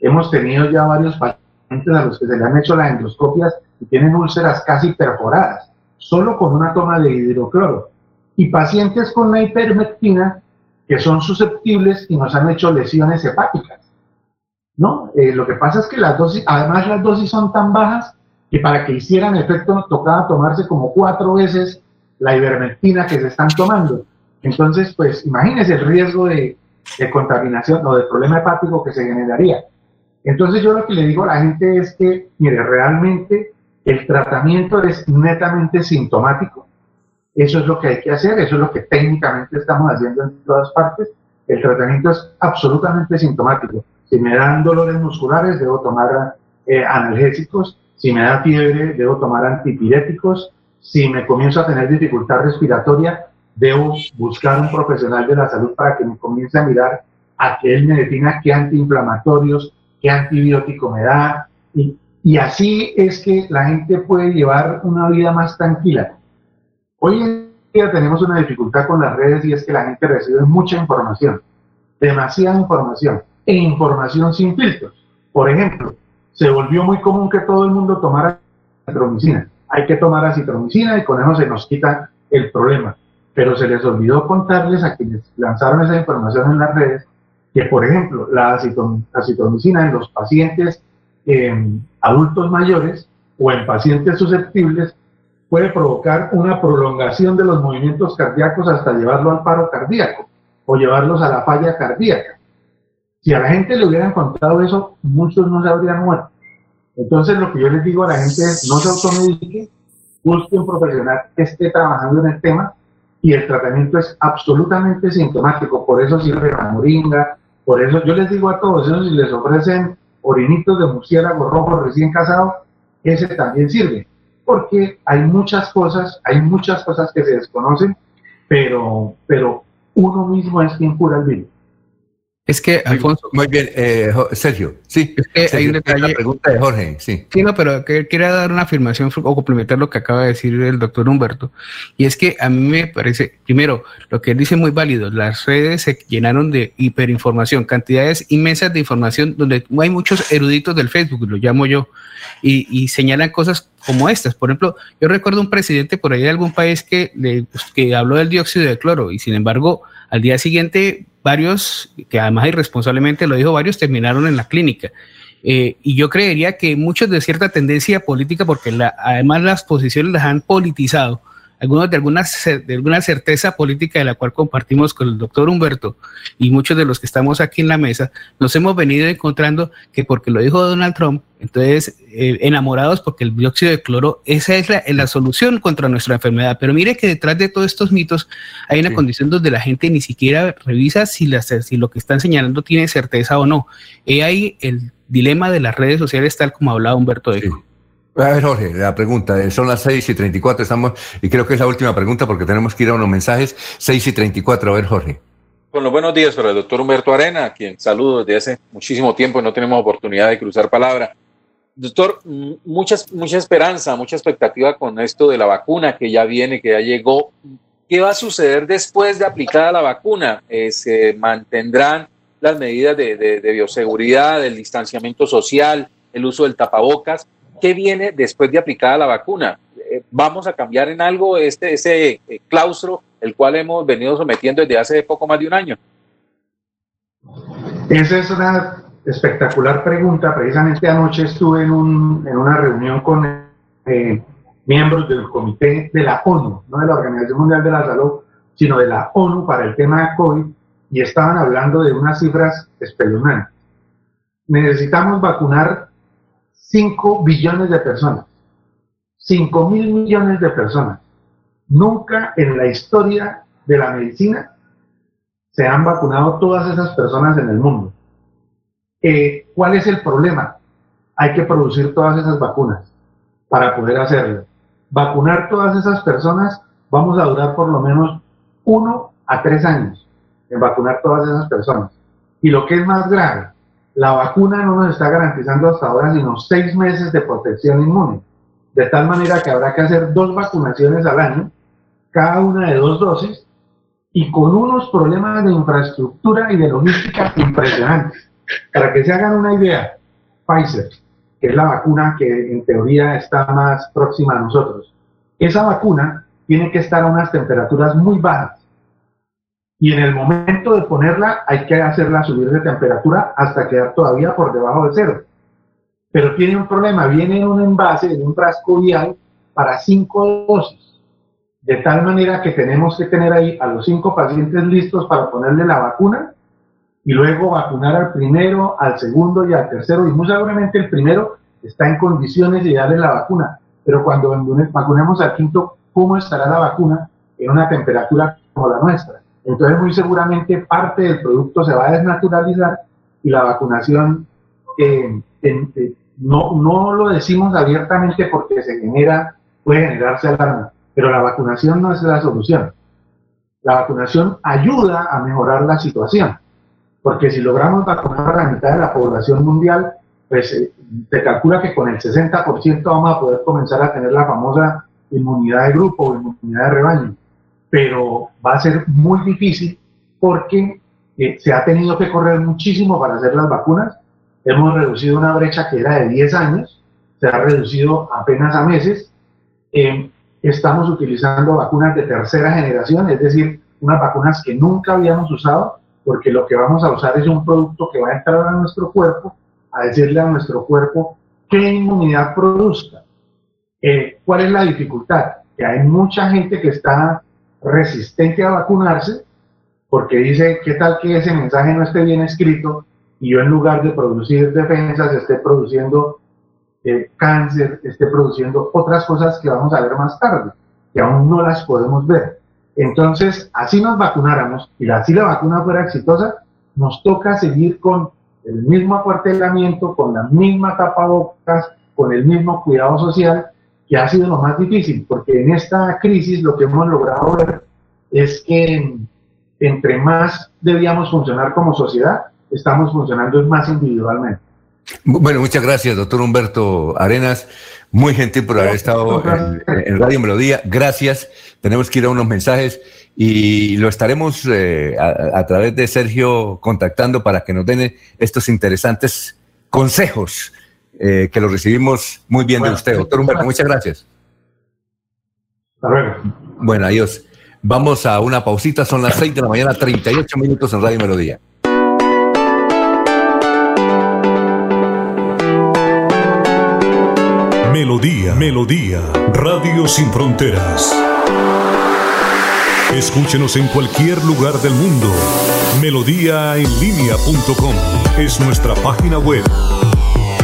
Hemos tenido ya varios pacientes a los que se le han hecho las endoscopias y tienen úlceras casi perforadas, solo con una toma de hidrocloro y pacientes con la hipermectina que son susceptibles y nos han hecho lesiones hepáticas. ¿no? Eh, lo que pasa es que las dosis, además las dosis son tan bajas que para que hicieran efecto nos tocaba tomarse como cuatro veces la ivermectina que se están tomando. Entonces, pues imagínense el riesgo de, de contaminación o de problema hepático que se generaría. Entonces yo lo que le digo a la gente es que, mire, realmente el tratamiento es netamente sintomático eso es lo que hay que hacer, eso es lo que técnicamente estamos haciendo en todas partes. El tratamiento es absolutamente sintomático. Si me dan dolores musculares, debo tomar eh, analgésicos. Si me da fiebre, debo tomar antipiréticos. Si me comienzo a tener dificultad respiratoria, debo buscar un profesional de la salud para que me comience a mirar a qué él me defina qué antiinflamatorios, qué antibiótico me da. Y así es que la gente puede llevar una vida más tranquila. Hoy en día tenemos una dificultad con las redes y es que la gente recibe mucha información, demasiada información e información sin filtros. Por ejemplo, se volvió muy común que todo el mundo tomara acitromicina. Hay que tomar acitromicina y con eso se nos quita el problema. Pero se les olvidó contarles a quienes lanzaron esa información en las redes que, por ejemplo, la acitromicina en los pacientes eh, adultos mayores o en pacientes susceptibles puede provocar una prolongación de los movimientos cardíacos hasta llevarlo al paro cardíaco. o llevarlos a la falla cardíaca. Si a la gente le hubiera encontrado eso, muchos no se habrían muerto. Entonces lo que yo les digo a la gente es no se automedique, busque un profesional que esté trabajando en el tema y el tratamiento es absolutamente sintomático. Por eso sirve la moringa, por eso yo les digo a todos, esos si les ofrecen orinitos de murciélago rojo recién casado, ese también sirve. Porque hay muchas cosas, hay muchas cosas que se desconocen, pero, pero uno mismo es quien cura el virus. Es que, Alfonso. Muy bien, eh, Sergio, sí. Es que hay un detalle. La pregunta de Jorge, sí. Sí, no, pero que, quería dar una afirmación o complementar lo que acaba de decir el doctor Humberto. Y es que a mí me parece, primero, lo que él dice muy válido, las redes se llenaron de hiperinformación, cantidades inmensas de información donde hay muchos eruditos del Facebook, lo llamo yo, y, y señalan cosas como estas. Por ejemplo, yo recuerdo un presidente por ahí de algún país que, le, que habló del dióxido de cloro y sin embargo, al día siguiente varios, que además irresponsablemente lo dijo varios, terminaron en la clínica. Eh, y yo creería que muchos de cierta tendencia política, porque la, además las posiciones las han politizado, algunos de alguna, de alguna certeza política de la cual compartimos con el doctor Humberto y muchos de los que estamos aquí en la mesa, nos hemos venido encontrando que porque lo dijo Donald Trump, entonces eh, enamorados porque el dióxido de cloro, esa es la, la, solución contra nuestra enfermedad. Pero mire que detrás de todos estos mitos hay una sí. condición donde la gente ni siquiera revisa si, la, si lo que están señalando tiene certeza o no. Y ahí el dilema de las redes sociales tal como hablaba Humberto. Sí. A ver, Jorge, la pregunta, eh, son las 6 y 34, estamos, y creo que es la última pregunta porque tenemos que ir a unos mensajes, 6 y 34, a ver, Jorge. Con los buenos días para el doctor Humberto Arena, a quien saludo desde hace muchísimo tiempo y no tenemos oportunidad de cruzar palabra. Doctor, mucha, mucha esperanza, mucha expectativa con esto de la vacuna que ya viene, que ya llegó. ¿Qué va a suceder después de aplicada la vacuna? Eh, ¿Se mantendrán las medidas de, de, de bioseguridad, el distanciamiento social, el uso del tapabocas? ¿Qué viene después de aplicada la vacuna? Eh, ¿Vamos a cambiar en algo este, ese eh, claustro, el cual hemos venido sometiendo desde hace poco más de un año? Esa es una espectacular pregunta. Precisamente anoche estuve en, un, en una reunión con eh, miembros del comité de la ONU, no de la Organización Mundial de la Salud, sino de la ONU para el tema de COVID, y estaban hablando de unas cifras espeluznantes. Necesitamos vacunar 5 billones de personas. 5 mil millones de personas. Nunca en la historia de la medicina se han vacunado todas esas personas en el mundo. Eh, ¿Cuál es el problema? Hay que producir todas esas vacunas para poder hacerlo. Vacunar todas esas personas, vamos a durar por lo menos uno a tres años en vacunar todas esas personas. Y lo que es más grave, la vacuna no nos está garantizando hasta ahora sino seis meses de protección inmune, de tal manera que habrá que hacer dos vacunaciones al año, cada una de dos dosis, y con unos problemas de infraestructura y de logística impresionantes. Para que se hagan una idea, Pfizer, que es la vacuna que en teoría está más próxima a nosotros, esa vacuna tiene que estar a unas temperaturas muy bajas y en el momento de ponerla hay que hacerla subir de temperatura hasta quedar todavía por debajo de cero. Pero tiene un problema, viene en un envase, en un frasco vial para cinco dosis. De tal manera que tenemos que tener ahí a los cinco pacientes listos para ponerle la vacuna y luego vacunar al primero, al segundo y al tercero. Y muy seguramente el primero está en condiciones de darle la vacuna. Pero cuando vacunemos al quinto, ¿cómo estará la vacuna en una temperatura como la nuestra? Entonces, muy seguramente parte del producto se va a desnaturalizar y la vacunación eh, eh, no, no lo decimos abiertamente porque se genera, puede generarse alarma, pero la vacunación no es la solución. La vacunación ayuda a mejorar la situación, porque si logramos vacunar a la mitad de la población mundial, pues eh, se calcula que con el 60% vamos a poder comenzar a tener la famosa inmunidad de grupo o inmunidad de rebaño pero va a ser muy difícil porque eh, se ha tenido que correr muchísimo para hacer las vacunas. Hemos reducido una brecha que era de 10 años, se ha reducido apenas a meses. Eh, estamos utilizando vacunas de tercera generación, es decir, unas vacunas que nunca habíamos usado, porque lo que vamos a usar es un producto que va a entrar a nuestro cuerpo, a decirle a nuestro cuerpo qué inmunidad produzca. Eh, ¿Cuál es la dificultad? Que hay mucha gente que está resistente a vacunarse porque dice, ¿qué tal que ese mensaje no esté bien escrito y yo en lugar de producir defensas esté produciendo eh, cáncer, esté produciendo otras cosas que vamos a ver más tarde, que aún no las podemos ver? Entonces, así nos vacunáramos y así la vacuna fuera exitosa, nos toca seguir con el mismo acuartelamiento, con la misma tapabocas, con el mismo cuidado social, que ha sido lo más difícil, porque en esta crisis lo que hemos logrado ver es que entre más debíamos funcionar como sociedad, estamos funcionando más individualmente. Bueno, muchas gracias, doctor Humberto Arenas. Muy gentil por haber estado en, Radio Melodía. Gracias. Tenemos que ir a unos mensajes y lo estaremos eh, a, través de Sergio contactando para que nos den estos interesantes consejos eh, que los recibimos muy bien de usted, doctor Humberto. Muchas gracias. Hasta luego. Bueno, adiós. Vamos a una pausita, son las 6 de la mañana, 38 minutos en Radio Melodía. Melodía, Melodía, Radio Sin Fronteras. Escúchenos en cualquier lugar del mundo. Melodíaenlínea.com es nuestra página web.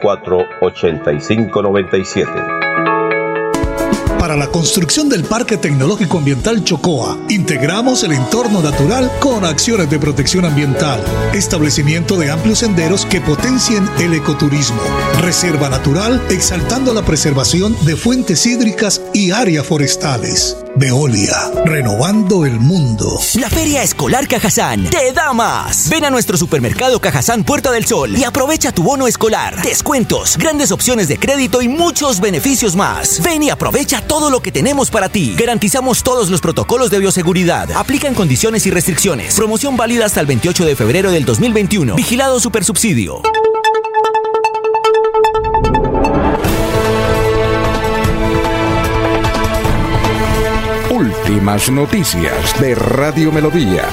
8597 para la construcción del Parque Tecnológico Ambiental Chocoa, integramos el entorno natural con acciones de protección ambiental, establecimiento de amplios senderos que potencien el ecoturismo, reserva natural exaltando la preservación de fuentes hídricas y áreas forestales. Veolia, renovando el mundo. La Feria Escolar Cajazán te da más. Ven a nuestro supermercado Cajazán Puerta del Sol y aprovecha tu bono escolar, descuentos, grandes opciones de crédito y muchos beneficios más. Ven y aprovecha todo lo que tenemos para ti. Garantizamos todos los protocolos de bioseguridad. Aplican condiciones y restricciones. Promoción válida hasta el 28 de febrero del 2021. Vigilado Supersubsidio. Últimas noticias de Radio Melodía.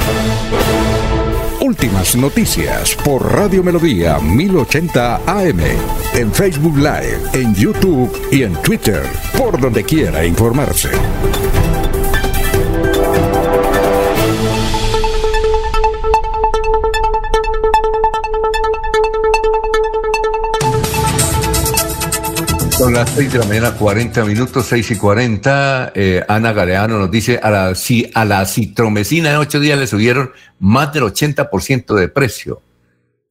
Últimas noticias por Radio Melodía 1080 AM. En Facebook Live, en YouTube y en Twitter. Por donde quiera informarse. Son las 6 de la mañana, 40 minutos, 6 y 40. Eh, Ana Galeano nos dice, a la, si, a la citromecina en ocho días le subieron más del 80% de precio.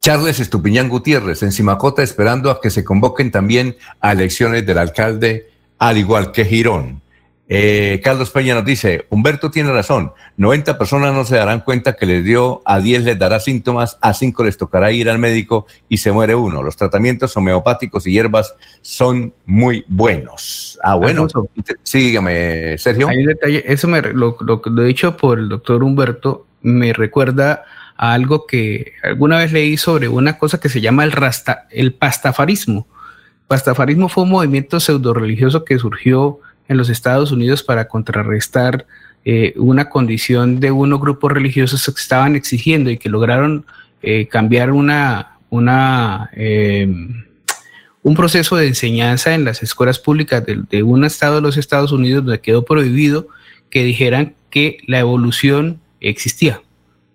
Charles Estupiñán Gutiérrez, en Simacota, esperando a que se convoquen también a elecciones del alcalde, al igual que Girón. Eh, Carlos Peña nos dice, Humberto tiene razón, 90 personas no se darán cuenta que les dio, a 10 les dará síntomas, a 5 les tocará ir al médico y se muere uno. Los tratamientos homeopáticos y hierbas son muy buenos. Ah, bueno, sígueme, Sergio. Hay un detalle, eso me, lo, lo, lo dicho por el doctor Humberto me recuerda a algo que alguna vez leí sobre una cosa que se llama el, rasta, el pastafarismo. Pastafarismo fue un movimiento pseudo religioso que surgió en los Estados Unidos para contrarrestar eh, una condición de unos grupos religiosos que estaban exigiendo y que lograron eh, cambiar una, una, em, un proceso de enseñanza en las escuelas públicas de, un estado de los Estados Unidos donde quedó prohibido que dijeran que la evolución existía.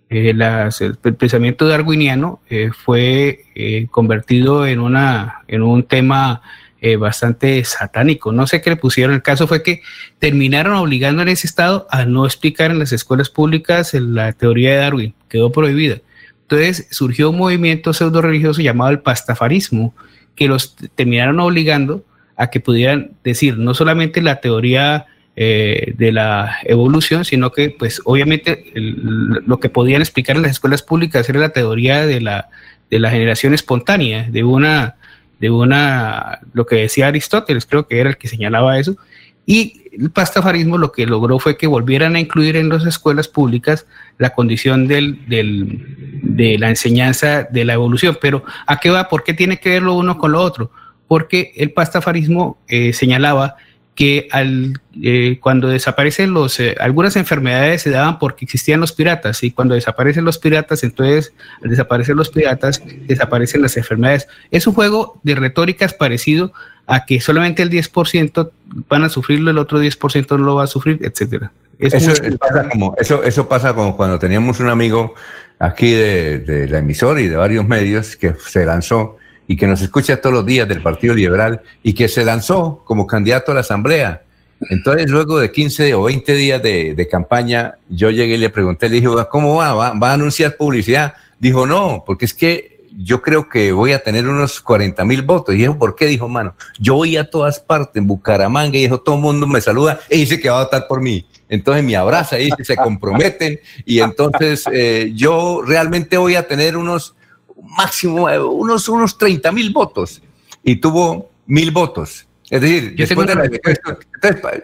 Eh, el pensamiento darwiniano fue convertido en, una, en un tema eh, bastante satánico. No sé qué le pusieron. El caso fue que terminaron obligando en ese estado a no explicar en las escuelas públicas la teoría de Darwin. Quedó prohibida. Entonces surgió un movimiento pseudo religioso llamado el pastafarismo, que los terminaron obligando a que pudieran decir no solamente la teoría eh, de la evolución, sino que pues obviamente lo que podían explicar en las escuelas públicas era la teoría de la, de la generación espontánea, de una, de una, lo que decía Aristóteles, creo que era el que señalaba eso, y el pastafarismo lo que logró fue que volvieran a incluir en las escuelas públicas la condición del, de la enseñanza de la evolución. Pero ¿a qué va? ¿Por qué tiene que ver lo uno con lo otro? Porque el pastafarismo eh, señalaba que al, eh, cuando desaparecen los, eh, algunas enfermedades se daban porque existían los piratas y cuando desaparecen los piratas, entonces al desaparecer los piratas, desaparecen las enfermedades. Es un juego de retóricas parecido a que solamente el 10% van a sufrirlo, el otro 10% no lo va a sufrir, etcétera. Eso, pasa como, eso, eso pasa como cuando teníamos un amigo aquí de, de la emisora y de varios medios que se lanzó y que nos escucha todos los días del Partido Liberal y que se lanzó como candidato a la Asamblea. Entonces, luego de 15 o 20 días de, campaña, yo llegué y le pregunté, le dije, ¿cómo va? va? a anunciar publicidad? Dijo, no, porque es que yo creo que voy a tener unos 40 mil votos. Y dijo, ¿por qué? Dijo, mano, yo voy a todas partes, en Bucaramanga, y dijo, todo el mundo me saluda y dice que va a votar por mí. Entonces me abraza y dice, se comprometen. Y entonces eh, yo realmente voy a tener unos máximo eh, unos, unos 30 mil votos y tuvo mil votos. Es decir, después de la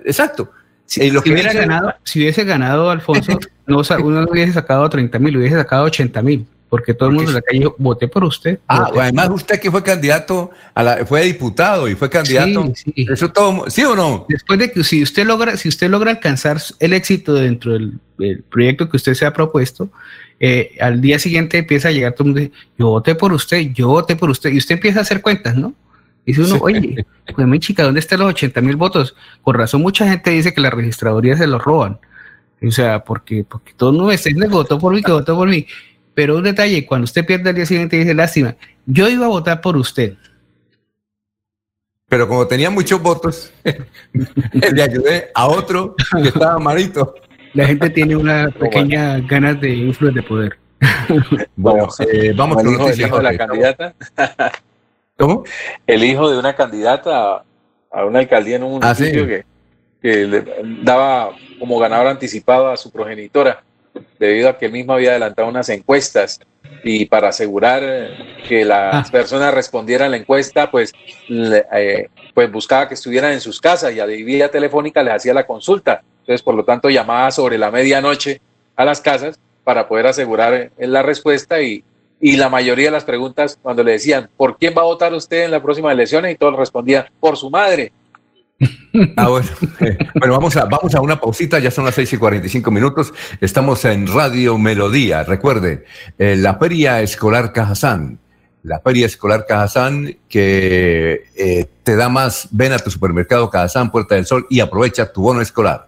exacto. Si, lo que hubiera ganado, si hubiese ganado Alfonso, no, uno hubiese sacado 30 mil, hubiese sacado 80 mil, porque todo el mundo en la calle voté por usted. Ah, además usted que fue candidato, a la, fue diputado y fue candidato. Eso todo, ¿sí o no? Después de que si usted logra, si usted logra alcanzar el éxito dentro del, del proyecto que usted se ha propuesto, eh, al día siguiente empieza a llegar todo el mundo, yo voté por usted, yo voté por usted, y usted empieza a hacer cuentas, ¿no? Dice uno, oye, pues mi chica, ¿dónde están los 80 mil votos? Con razón, mucha gente dice que la registraduría se los roban. O sea, porque, porque todo el mundo votó por mí, que votó por mí. Pero un detalle, cuando usted pierde al día siguiente dice, lástima, yo iba a votar por usted. Pero como tenía muchos votos, le ayudé a otro que estaba malito la gente tiene una pequeña ganas de influir de poder. bueno, eh, vamos con el hijo de la candidata. ¿Cómo? El hijo de una candidata a una alcaldía en un ah, municipio que, le daba como ganador anticipado a su progenitora, debido a que él mismo había adelantado unas encuestas y para asegurar que las ah. personas respondieran a la encuesta, pues, eh, pues buscaba que estuvieran en sus casas y a vía telefónica les hacía la consulta entonces, por lo tanto, llamaba sobre la medianoche a las casas para poder asegurar la respuesta y, y la mayoría de las preguntas cuando le decían, ¿por quién va a votar usted en la próxima elección? Y todos respondían, por su madre. Ah, bueno. bueno, vamos a, vamos a una pausita, ya son las 6 y 45 minutos. Estamos en Radio Melodía. Recuerde, eh, la Feria Escolar Cajazán. La Feria Escolar Cajazán que eh, te da más, ven a tu supermercado Cajazán, Puerta del Sol y aprovecha tu bono escolar.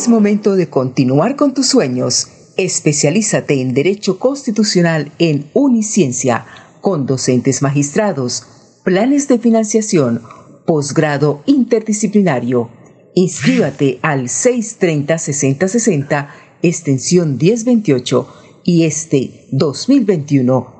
Es momento de continuar con tus sueños. Especialízate en Derecho Constitucional en Uniciencia, con docentes magistrados, planes de financiación, posgrado interdisciplinario. Inscríbate al 630-6060, extensión 1028 y este 2021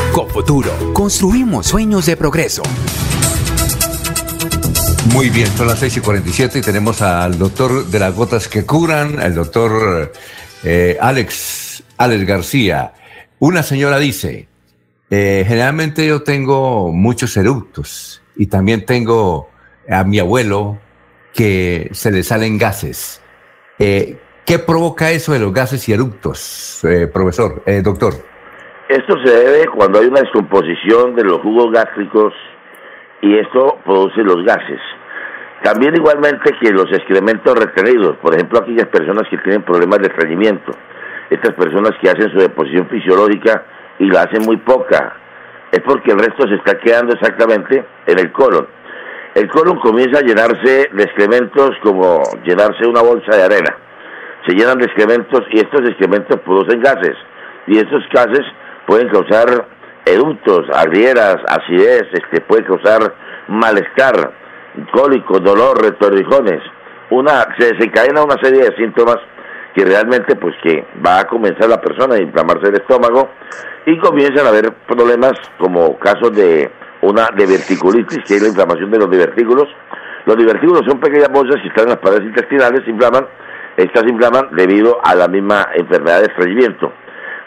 Cofuturo, construimos sueños de progreso. Muy bien, son las 6 y 47 y tenemos al doctor de las gotas que curan, el doctor eh, Alex, Alex García. Una señora dice, Eh, generalmente yo tengo muchos eructos y también tengo a mi abuelo que se le salen gases. Eh, ¿Qué provoca eso de los gases y eructos, profesor, doctor? Esto se debe cuando hay una descomposición de los jugos gástricos y esto produce los gases. También igualmente que los excrementos retenidos, por ejemplo aquellas personas que tienen problemas de estreñimiento, estas personas que hacen su deposición fisiológica y la hacen muy poca, es porque el resto se está quedando exactamente en el colon. El colon comienza a llenarse de excrementos como llenarse una bolsa de arena. Se llenan de excrementos y estos excrementos producen gases. Y estos gases pueden causar eructos, arrieras, acidez, este, puede causar malestar, cólico, dolor, retorrijones. Una, se desencadena una serie de síntomas que realmente pues que va a comenzar la persona a inflamarse el estómago y comienzan a haber problemas como casos de una diverticulitis, que es la inflamación de los divertículos. Los divertículos son pequeñas bolsas que están en las paredes intestinales, se inflaman, estas se inflaman debido a la misma enfermedad de estreñimiento.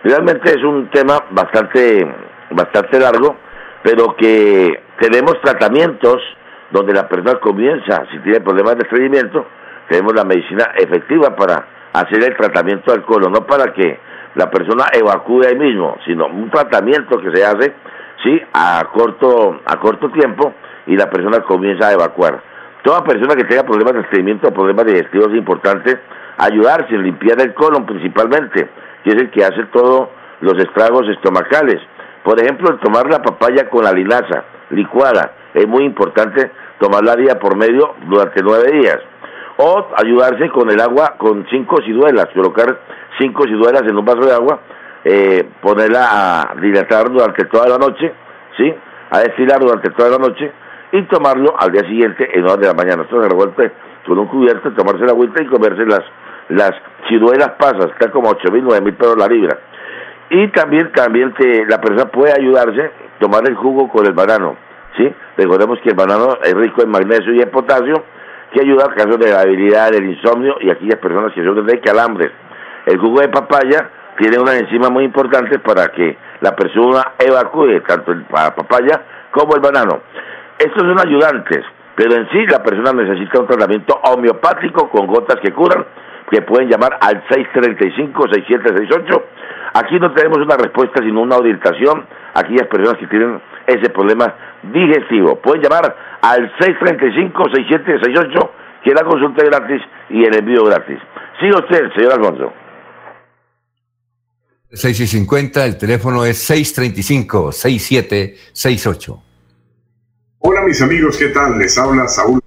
Realmente es un tema bastante, bastante largo, pero que tenemos tratamientos donde la persona comienza, si tiene problemas de estreñimiento, tenemos la medicina efectiva para hacer el tratamiento del colon, no para que la persona evacúe ahí mismo, sino un tratamiento que se hace sí a corto a corto tiempo y la persona comienza a evacuar. Toda persona que tenga problemas de estreñimiento o problemas digestivos es importante ayudarse limpiar el colon principalmente, que es el que hace todos los estragos estomacales. Por ejemplo, tomar la papaya con la linaza licuada es muy importante tomarla día por medio durante nueve días o ayudarse con el agua con cinco ciduelas, colocar cinco ciduelas en un vaso de agua, eh, ponerla a dilatar durante toda la noche, ¿sí? A destilar durante toda la noche y tomarlo al día siguiente en horas de la mañana. Esto se revuelve con un cubierto, tomarse la agüita y comerse las, las ciruelas pasas, están como ocho mil, nueve mil pesos la libra. Y también, también te, la persona puede ayudarse, tomar el jugo con el banano, ¿sí? Recordemos que el banano es rico en magnesio y en potasio, que ayuda al caso de la debilidad, del insomnio y aquellas personas que sufren de calambres. El jugo de papaya tiene una enzima muy importante para que la persona evacúe tanto el papaya como el banano. Estos son ayudantes, pero en sí la persona necesita un tratamiento homeopático con gotas que curan, que pueden llamar al 635-6768. Aquí no tenemos una respuesta, sino una orientación a aquellas personas que tienen ese problema digestivo. Pueden llamar al 635-6768, que la consulta es gratis y el envío gratis. Sigue usted, señor Alfonso. 6 y 50, el teléfono es 635-6768. Hola mis amigos, ¿qué tal? Les habla Saúl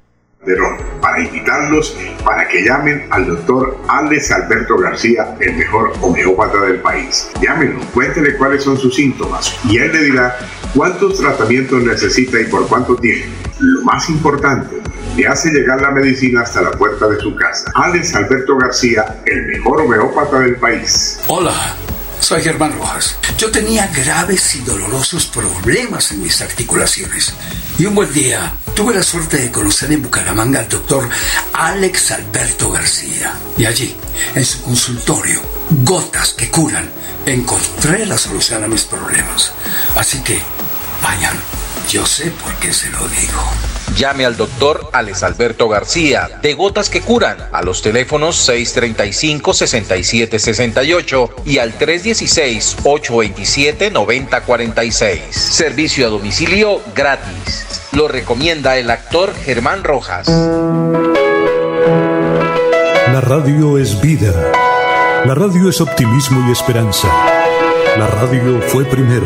para invitarlos para que llamen al doctor Alex Alberto García, el mejor homeópata del país. Llámenlo, cuéntele cuáles son sus síntomas y él le dirá cuántos tratamientos necesita y por cuánto tiene. Lo más importante, le hace llegar la medicina hasta la puerta de su casa. Alex Alberto García, el mejor homeópata del país. Hola. Soy Germán Rojas. Yo tenía graves y dolorosos problemas en mis articulaciones. Y un buen día tuve la suerte de conocer en Bucaramanga al doctor Alex Alberto García. Y allí, en su consultorio, gotas que curan, encontré la solución a mis problemas. Así que, vayan, yo sé por qué se lo digo. Llame al doctor Alex Alberto García de Gotas que Curan a los teléfonos 635-6768 y al 316-827-9046. Servicio a domicilio gratis. Lo recomienda el actor Germán Rojas. La radio es vida. La radio es optimismo y esperanza. La radio fue primero.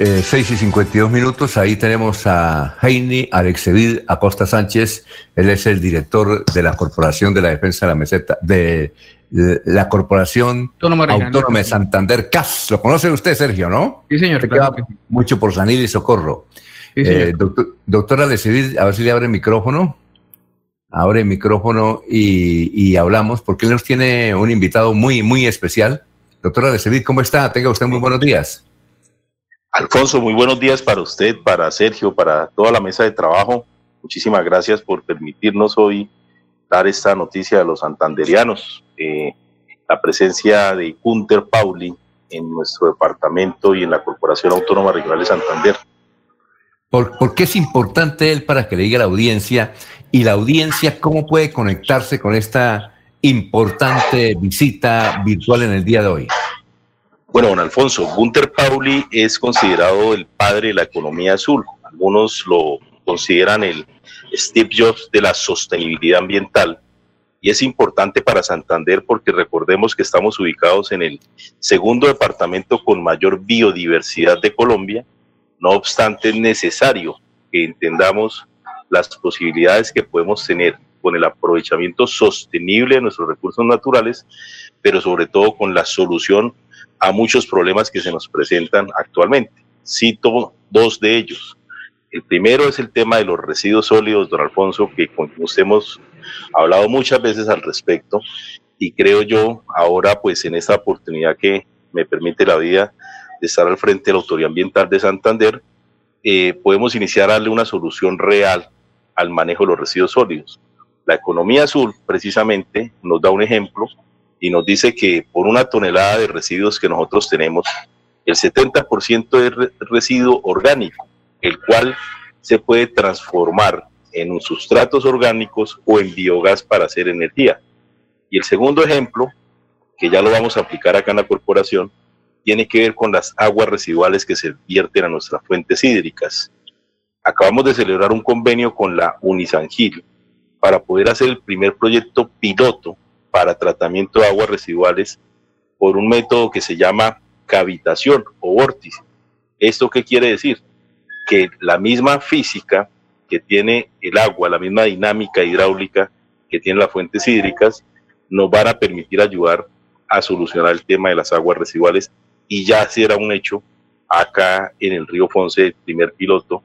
eh, 6 y 52 minutos, ahí tenemos a Heini Alexevid Acosta Sánchez, él es el director de la Corporación de la Defensa de la Meseta, de la Corporación Autónoma, de Santander, CAS. ¿Lo conoce usted, Sergio, no? Sí, señor. Mucho por Sanil y Socorro. Eh, doctor, doctora Alexevid, a ver si le abre el micrófono. Abre el micrófono y, y hablamos, porque él nos tiene un invitado muy, muy especial. Doctora Alexevid, ¿cómo está? Tenga usted muy buenos días. Alfonso, muy buenos días para usted, para Sergio, para toda la mesa de trabajo. Muchísimas gracias por permitirnos hoy dar esta noticia a los santanderianos. Eh, la presencia de Gunter Pauli en nuestro departamento y en la Corporación Autónoma Regional de Santander. ¿Por, qué es importante él para que le diga la audiencia y la audiencia cómo puede conectarse con esta importante visita virtual en el día de hoy? Bueno, don Alfonso, Gunther Pauli es considerado el padre de la economía azul. Algunos lo consideran el Steve Jobs de la sostenibilidad ambiental. Y es importante para Santander porque recordemos que estamos ubicados en el segundo departamento con mayor biodiversidad de Colombia. No obstante, es necesario que entendamos las posibilidades que podemos tener con el aprovechamiento sostenible de nuestros recursos naturales, pero sobre todo con la solución a muchos problemas que se nos presentan actualmente. Cito dos de ellos. El primero es el tema de los residuos sólidos, don Alfonso, que con usted hemos hablado muchas veces al respecto y creo yo ahora pues en esta oportunidad que me permite la vida de estar al frente de la Autoridad Ambiental de Santander, eh, podemos iniciar a darle una solución real al manejo de los residuos sólidos. La economía azul precisamente nos da un ejemplo y nos dice que por una tonelada de residuos que nosotros tenemos, el 70% es residuo orgánico, el cual se puede transformar en sustratos orgánicos o en biogás para hacer energía. Y el segundo ejemplo, que ya lo vamos a aplicar acá en la corporación, tiene que ver con las aguas residuales que se vierten a nuestras fuentes hídricas. Acabamos de celebrar un convenio con la Unisangil para poder hacer el primer proyecto piloto para tratamiento de aguas residuales por un método que se llama cavitación o vórtice. ¿Esto qué quiere decir? Que la misma física que tiene el agua, la misma dinámica hidráulica que tienen las fuentes hídricas, nos van a permitir ayudar a solucionar el tema de las aguas residuales y ya será un hecho acá en el río el primer piloto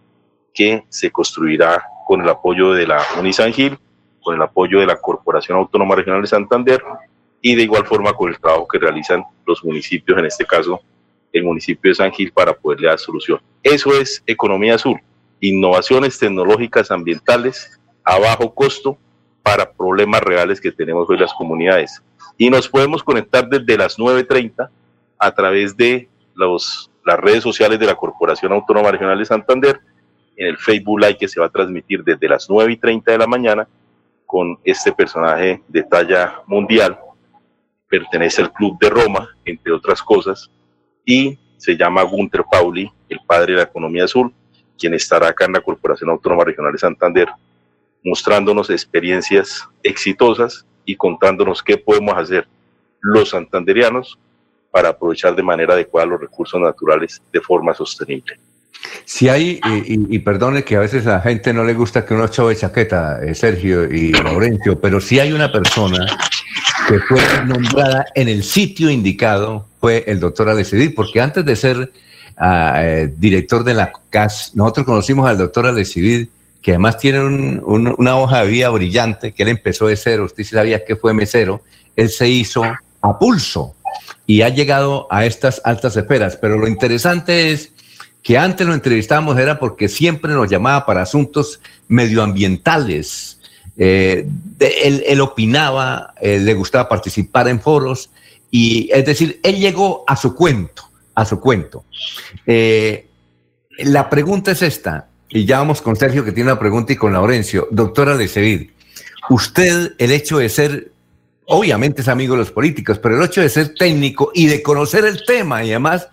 que se construirá con el apoyo de la Unisangil con el apoyo de la Corporación Autónoma Regional de Santander y de igual forma con el trabajo que realizan los municipios, en este caso el municipio de San Gil, para poderle dar solución. Eso es economía azul, innovaciones tecnológicas ambientales a bajo costo para problemas reales que tenemos hoy las comunidades. Y nos podemos conectar desde las 9.30 a través de los, las redes sociales de la Corporación Autónoma Regional de Santander, en el Facebook Live que se va a transmitir desde las 9.30 de la mañana con este personaje de talla mundial. Pertenece al Club de Roma, entre otras cosas, y se llama Gunter Pauli, el padre de la economía azul, quien estará acá en la Corporación Autónoma Regional de Santander, mostrándonos experiencias exitosas y contándonos qué podemos hacer los santanderianos para aprovechar de manera adecuada los recursos naturales de forma sostenible. Si hay, y, perdone que a veces a la gente no le gusta que uno chove chaqueta, eh, Sergio y Laurencio, pero si hay una persona que fue nombrada en el sitio indicado, fue el doctor Alecidir, porque antes de ser ah, eh, director de la CAS, nosotros conocimos al doctor Alecidir, que además tiene una hoja de vida brillante, que él empezó de cero, usted sabía que fue mesero, él se hizo a pulso y ha llegado a estas altas esferas, pero lo interesante es que antes lo entrevistábamos era porque siempre nos llamaba para asuntos medioambientales. Eh, él, opinaba, le gustaba participar en foros y es decir, él llegó a su cuento, a su cuento. Eh, la pregunta es esta, y ya vamos con Sergio que tiene una pregunta y con Laurencio. Doctora de usted el hecho de ser, obviamente es amigo de los políticos, pero el hecho de ser técnico y de conocer el tema y además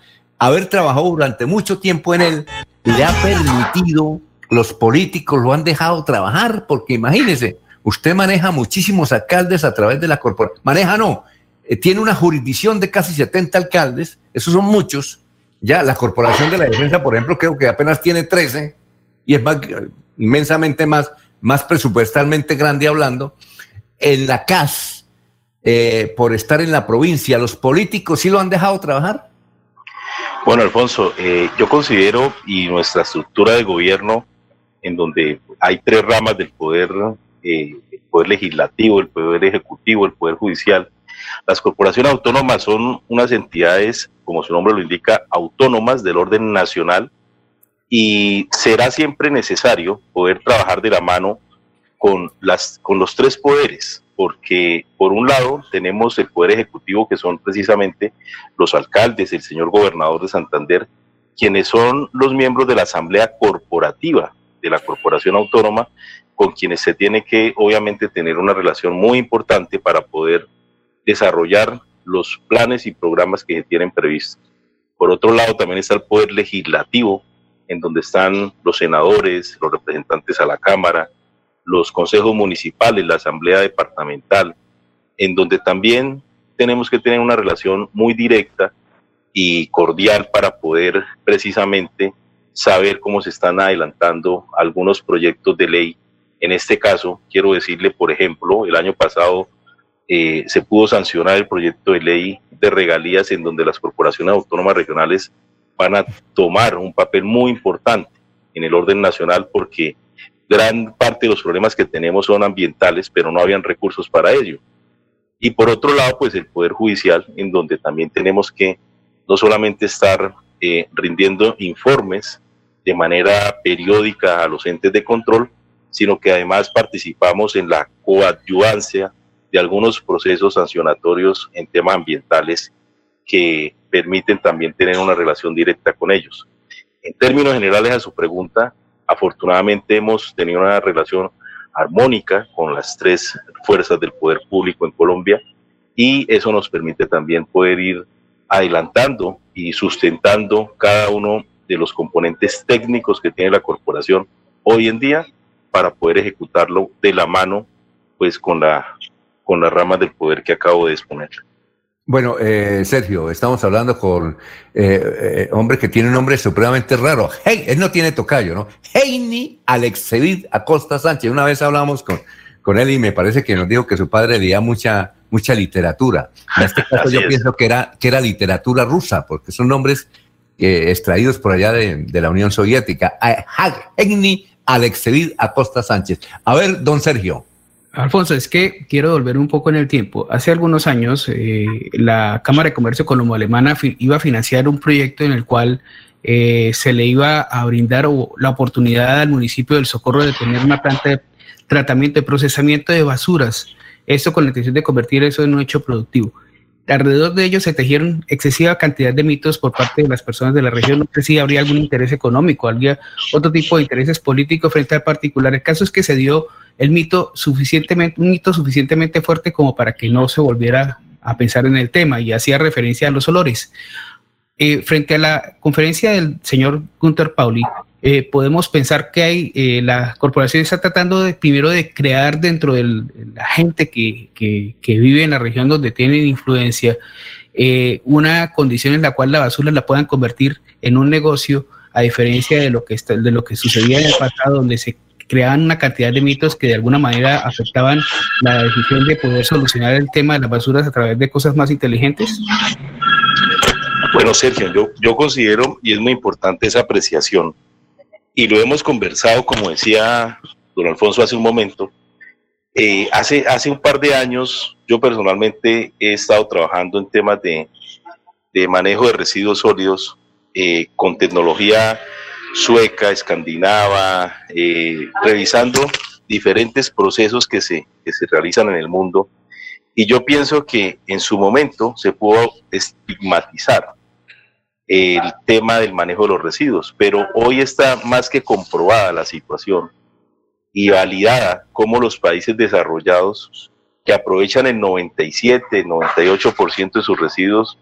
haber trabajado durante mucho tiempo en él le ha permitido, los políticos lo han dejado trabajar, porque imagínese, usted maneja muchísimos alcaldes a través de la corporación, maneja no, eh, tiene una jurisdicción de casi 70 alcaldes, esos son muchos, Ya la Corporación de la Defensa, por ejemplo, creo que apenas tiene 13 y es más, inmensamente más, más presupuestalmente grande hablando. En la CAS, eh, por estar en la provincia, ¿los políticos sí lo han dejado trabajar? Bueno, Alfonso, eh, yo considero y nuestra estructura de gobierno, en donde hay tres ramas del poder, eh, el poder legislativo, el poder ejecutivo, el poder judicial, las corporaciones autónomas son unas entidades, como su nombre lo indica, autónomas del orden nacional y será siempre necesario poder trabajar de la mano con, las, con los tres poderes, porque por un lado tenemos el poder ejecutivo que son precisamente los alcaldes, el señor gobernador de Santander, quienes son los miembros de la asamblea corporativa de la corporación autónoma, con quienes se tiene que obviamente tener una relación muy importante para poder desarrollar los planes y programas que se tienen previstos. Por otro lado, también está el poder legislativo, en donde están los senadores, los representantes a la Cámara, los consejos municipales, la asamblea departamental, en donde también tenemos que tener una relación muy directa y cordial para poder precisamente saber cómo se están adelantando algunos proyectos de ley. En este caso, quiero decirle, por ejemplo, el año pasado eh, se pudo sancionar el proyecto de ley de regalías en donde las corporaciones autónomas regionales van a tomar un papel muy importante en el orden nacional porque gran parte de los problemas que tenemos son ambientales, pero no habían recursos para ello. Y por otro lado, pues el Poder Judicial, en donde también tenemos que no solamente estar eh, rindiendo informes de manera periódica a los entes de control, sino que además participamos en la coadyuvancia de algunos procesos sancionatorios en temas ambientales que permiten también tener una relación directa con ellos. En términos generales a su pregunta, afortunadamente hemos tenido una relación armónica con las tres fuerzas del poder público en Colombia y eso nos permite también poder ir adelantando y sustentando cada uno de los componentes técnicos que tiene la corporación hoy en día para poder ejecutarlo de la mano pues con la con las ramas del poder que acabo de exponer. Bueno, eh, Sergio, estamos hablando con eh, eh, hombre que tiene un nombre supremamente raro. Hey, él no tiene tocayo, ¿no? Heini Alexevid Acosta Sánchez. Una vez hablamos con, con él y me parece que nos dijo que su padre leía mucha, mucha literatura. En este caso yo pienso que era, que era literatura rusa, porque son nombres extraídos por allá de, de, la Unión Soviética. Heini Alexevid Acosta Sánchez. A ver, don Sergio. Alfonso, es que quiero volver un poco en el tiempo. Hace algunos años, eh, la Cámara de Comercio Colombo-Alemana iba a financiar un proyecto en el cual eh, se le iba a brindar la oportunidad al municipio del Socorro de tener una planta de tratamiento y procesamiento de basuras. Esto con la intención de convertir eso en un hecho productivo. Alrededor de ello se tejieron excesiva cantidad de mitos por parte de las personas de la región. No sé si habría algún interés económico, habría otro tipo de intereses políticos frente al particular. El caso es que se dio el mito suficientemente, un mito suficientemente fuerte como para que no se volviera a pensar en el tema y hacía referencia a los olores. Eh, frente a la conferencia del señor Gunther Pauli, eh, podemos pensar que hay, eh, la corporación está tratando de, primero de crear dentro de la gente que, que, vive en la región donde tienen influencia una condición en la cual la basura la puedan convertir en un negocio, a diferencia de lo que, está, de lo que sucedía en el pasado, donde se creaban una cantidad de mitos que de alguna manera afectaban la decisión de poder solucionar el tema de las basuras a través de cosas más inteligentes? Bueno, Sergio, yo, yo considero, y es muy importante esa apreciación, y lo hemos conversado, como decía don Alfonso hace un momento, eh, hace, hace un par de años yo personalmente he estado trabajando en temas de, de manejo de residuos sólidos eh, con tecnología sueca, escandinava, eh, revisando diferentes procesos que se, que se realizan en el mundo. Y yo pienso que en su momento se pudo estigmatizar el tema del manejo de los residuos, pero hoy está más que comprobada la situación y validada cómo los países desarrollados que aprovechan el 97, 98% de sus residuos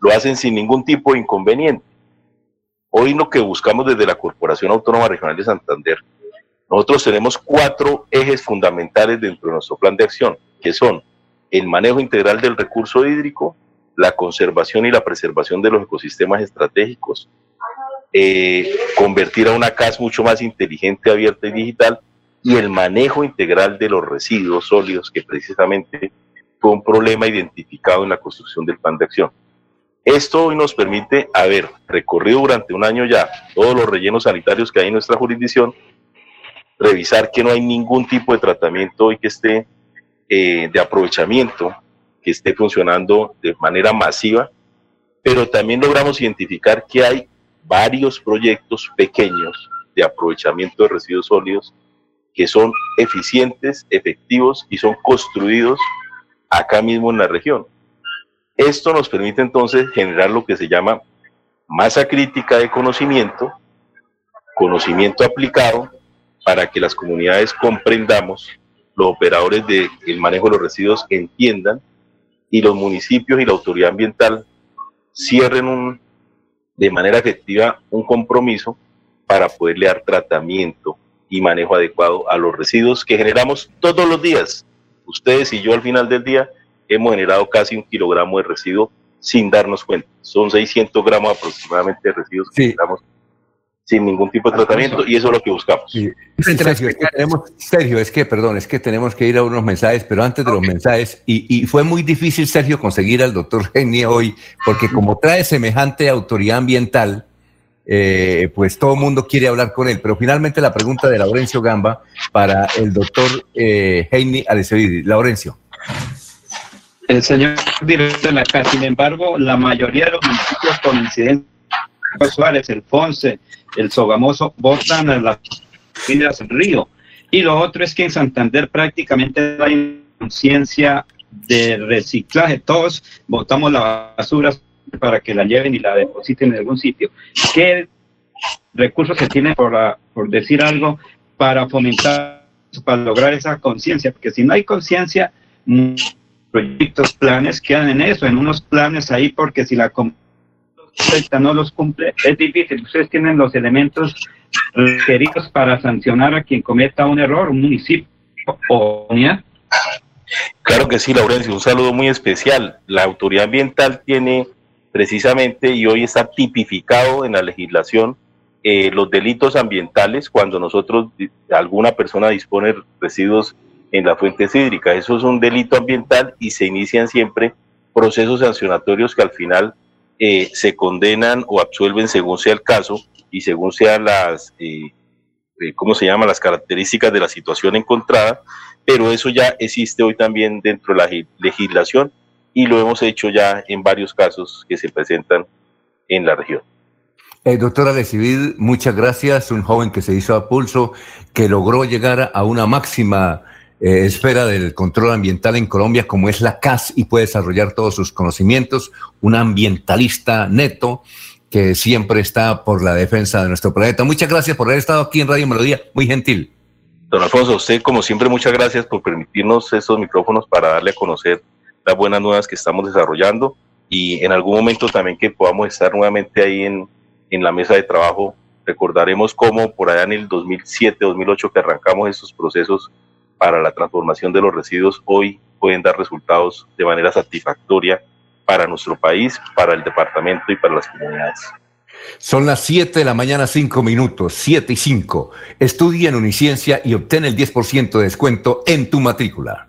lo hacen sin ningún tipo de inconveniente. Hoy lo que buscamos desde la Corporación Autónoma Regional de Santander, nosotros tenemos cuatro ejes fundamentales dentro de nuestro plan de acción, que son el manejo integral del recurso hídrico, la conservación y la preservación de los ecosistemas estratégicos, eh, convertir a una CAS mucho más inteligente, abierta y digital, y el manejo integral de los residuos sólidos, que precisamente fue un problema identificado en la construcción del plan de acción. Esto hoy nos permite haber recorrido durante un año ya todos los rellenos sanitarios que hay en nuestra jurisdicción, revisar que no hay ningún tipo de tratamiento hoy que esté eh, de aprovechamiento, que esté funcionando de manera masiva, pero también logramos identificar que hay varios proyectos pequeños de aprovechamiento de residuos sólidos que son eficientes, efectivos y son construidos acá mismo en la región. Esto nos permite entonces generar lo que se llama masa crítica de conocimiento, conocimiento aplicado, para que las comunidades comprendamos, los operadores del manejo de los residuos entiendan y los municipios y la autoridad ambiental cierren un, de manera efectiva un compromiso para poderle dar tratamiento y manejo adecuado a los residuos que generamos todos los días. Ustedes y yo al final del día hemos generado casi un kilogramo de residuo sin darnos cuenta. Son 600 gramos aproximadamente de residuos que generamos sin ningún tipo de tratamiento y eso es lo que buscamos. Sergio, es que tenemos, Sergio, es que, perdón, es que tenemos que ir a unos mensajes, pero antes de los mensajes, y, fue muy difícil, Sergio, conseguir al doctor Genie hoy, porque como trae semejante autoridad ambiental, eh, pues todo el mundo quiere hablar con él. Pero finalmente la pregunta de Laurencio Gamba para el doctor eh, Heini Laurencio. El señor director de la casa, sin embargo, la mayoría de los municipios con incidencia Suárez, el Ponce, el Sogamoso, botan a las vidas del río. Y lo otro es que en Santander prácticamente no hay conciencia de reciclaje. Todos botamos la basura para que la lleven y la depositen en algún sitio. ¿Qué recursos se tiene, por, por decir algo, para fomentar, para lograr esa conciencia? Porque si no hay conciencia, proyectos, planes quedan en eso, en unos planes ahí, porque si la no los cumple, es difícil. Ustedes tienen los elementos requeridos para sancionar a quien cometa un error, un municipio o unidad. Claro que sí, Laurencio, un saludo muy especial. La autoridad ambiental tiene precisamente y hoy está tipificado en la legislación eh, los delitos ambientales cuando nosotros, alguna persona dispone residuos en las fuentes hídricas. Eso es un delito ambiental y se inician siempre procesos sancionatorios que al final eh, se condenan o absuelven según sea el caso y según sean las, eh, ¿cómo se llama?, las características de la situación encontrada, pero eso ya existe hoy también dentro de la legislación y lo hemos hecho ya en varios casos que se presentan en la región. Eh, doctora Lecivil, muchas gracias. Un joven que se hizo a pulso, que logró llegar a una máxima eh, esfera del control ambiental en Colombia, como es la CAS, y puede desarrollar todos sus conocimientos. Un ambientalista neto que siempre está por la defensa de nuestro planeta. Muchas gracias por haber estado aquí en Radio Melodía. Muy gentil. Don Alfonso, usted, como siempre, muchas gracias por permitirnos esos micrófonos para darle a conocer las buenas nuevas que estamos desarrollando y en algún momento también que podamos estar nuevamente ahí en, en la mesa de trabajo. Recordaremos cómo por allá en el 2007-2008 que arrancamos estos procesos para la transformación de los residuos, hoy pueden dar resultados de manera satisfactoria para nuestro país, para el departamento y para las comunidades. Son las 7 de la mañana, 5 minutos, 7 y 5. Estudia en Uniciencia y obtén el 10% de descuento en tu matrícula.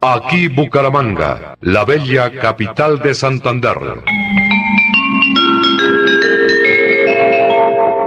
Aquí Bucaramanga, la bella capital de Santander.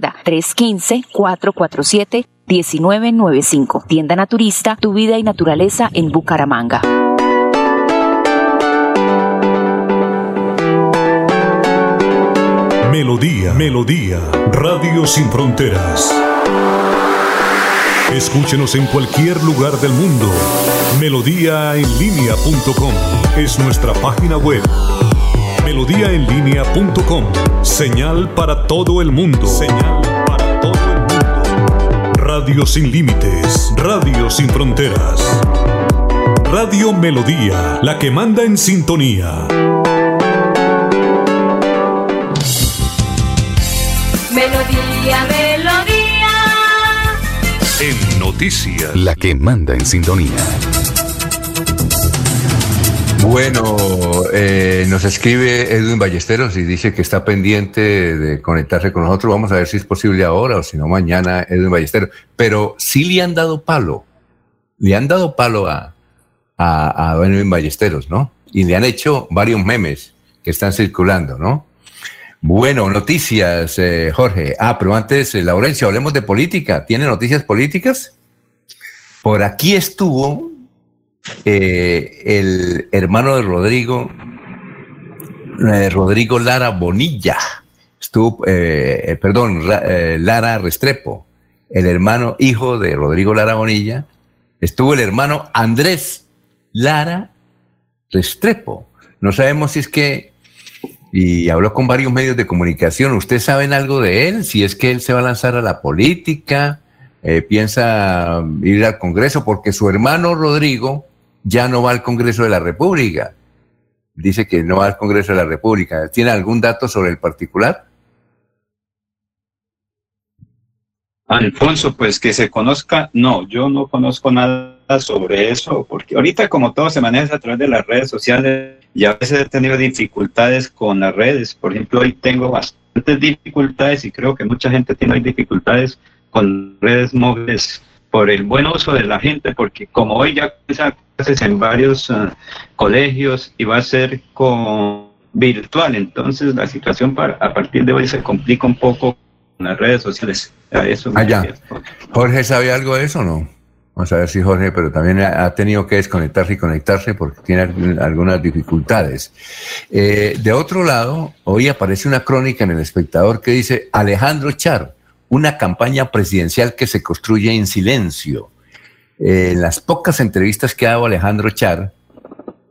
315-447-1995. Tienda Naturista, tu vida y naturaleza en Bucaramanga. Melodía, Melodía, Radio Sin Fronteras. Escúchenos en cualquier lugar del mundo. Melodíaenlínea.com es nuestra página web. Melodíaenlínea.com. Señal para todo el mundo. Señal para todo el mundo. Radio sin límites. Radio sin fronteras. Radio Melodía, la que manda en sintonía. Melodía, melodía. En noticias. La que manda en sintonía. Bueno, eh, nos escribe Edwin Ballesteros y dice que está pendiente de conectarse con nosotros. Vamos a ver si es posible ahora o si no mañana, Edwin Ballesteros. Pero sí le han dado palo. Le han dado palo a, a, Edwin Ballesteros, ¿no? Y le han hecho varios memes que están circulando, ¿no? Bueno, noticias, eh, Jorge. Ah, pero antes, eh, Laurencio, hablemos de política. ¿Tiene noticias políticas? Por aquí estuvo eh, el hermano de Rodrigo, eh, Rodrigo Lara Bonilla. Estuvo, eh, perdón, Ra- Lara Restrepo, el hermano hijo de Rodrigo Lara Bonilla. Estuvo el hermano Andrés Lara Restrepo. No sabemos si es que y habló con varios medios de comunicación. ¿Ustedes saben algo de él? Si es que él se va a lanzar a la política, piensa ir al Congreso, porque su hermano Rodrigo ya no va al Congreso de la República. Dice que no va al Congreso de la República. ¿Tiene algún dato sobre el particular? Alfonso, pues que se conozca, no, yo no conozco nada sobre eso, porque ahorita como todo se maneja a través de las redes sociales y a veces he tenido dificultades con las redes, por ejemplo, hoy tengo bastantes dificultades y creo que mucha gente tiene dificultades con redes móviles por el buen uso de la gente, porque como hoy ya clases en varios ah, colegios y va a ser con virtual, entonces la situación para, a partir de hoy se complica un poco con las redes sociales. Eso Allá. refiero. ¿Jorge sabe algo de eso o no? Vamos a ver si Jorge, pero también ha tenido que desconectarse y conectarse porque tiene algunas dificultades. Eh, de otro lado, hoy aparece una crónica en El Espectador que dice Alejandro Char, una campaña presidencial que se construye en silencio. Eh, en las pocas entrevistas que ha dado Alejandro Char,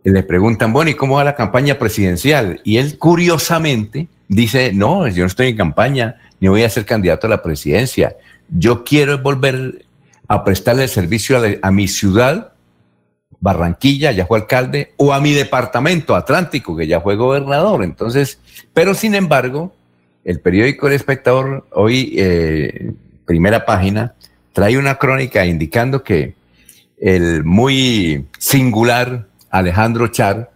eh, le preguntan, bueno, ¿y cómo va la campaña presidencial? Y él curiosamente dice, no, yo no estoy en campaña, ni voy a ser candidato a la presidencia. Yo quiero volver a prestarle el servicio a, a mi ciudad, Barranquilla, ya fue alcalde, o a mi departamento Atlántico, que ya fue gobernador. Entonces, pero sin embargo, el periódico El Espectador, hoy, eh, primera página, trae una crónica indicando que el muy singular Alejandro Char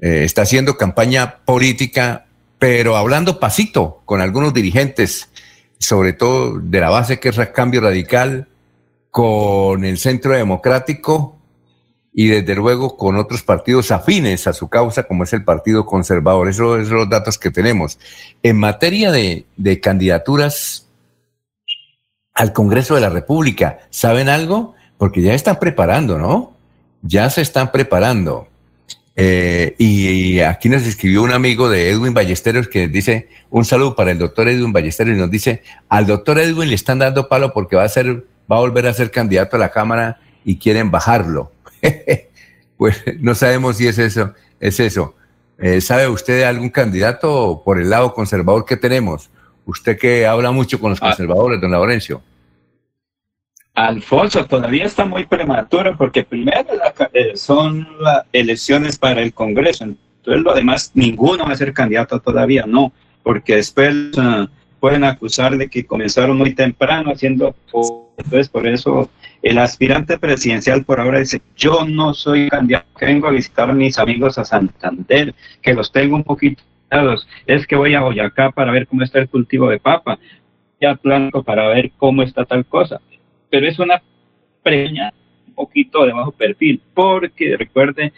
eh, está haciendo campaña política, pero hablando pasito con algunos dirigentes, sobre todo de la base que es Cambio Radical, con el Centro Democrático y desde luego con otros partidos afines a su causa, como es el Partido Conservador. Esos son los datos que tenemos. En materia de, de candidaturas al Congreso de la República, ¿saben algo? Porque ya están preparando, ¿no? Ya se están preparando. Eh, y, y aquí nos escribió un amigo de Edwin Ballesteros que dice un saludo para el doctor Edwin Ballesteros y nos dice al doctor Edwin le están dando palo porque va a ser va a volver a ser candidato a la cámara y quieren bajarlo. pues no sabemos si es eso, es eso. Eh, ¿Sabe usted de algún candidato por el lado conservador que tenemos? Usted que habla mucho con los conservadores, don Laurencio. Alfonso, todavía está muy prematuro porque primero eh, son las elecciones para el Congreso. Entonces, lo demás, ninguno va a ser candidato todavía, no, porque después ah, pueden acusar de que comenzaron muy temprano haciendo... Entonces, por eso el aspirante presidencial por ahora dice, yo no soy candidato, que vengo a visitar a mis amigos a Santander, que los tengo un poquito es que voy a Boyacá para ver cómo está el cultivo de papa, ya Blanco para ver cómo está tal cosa. Pero es una preña un poquito de bajo perfil, porque recuerde,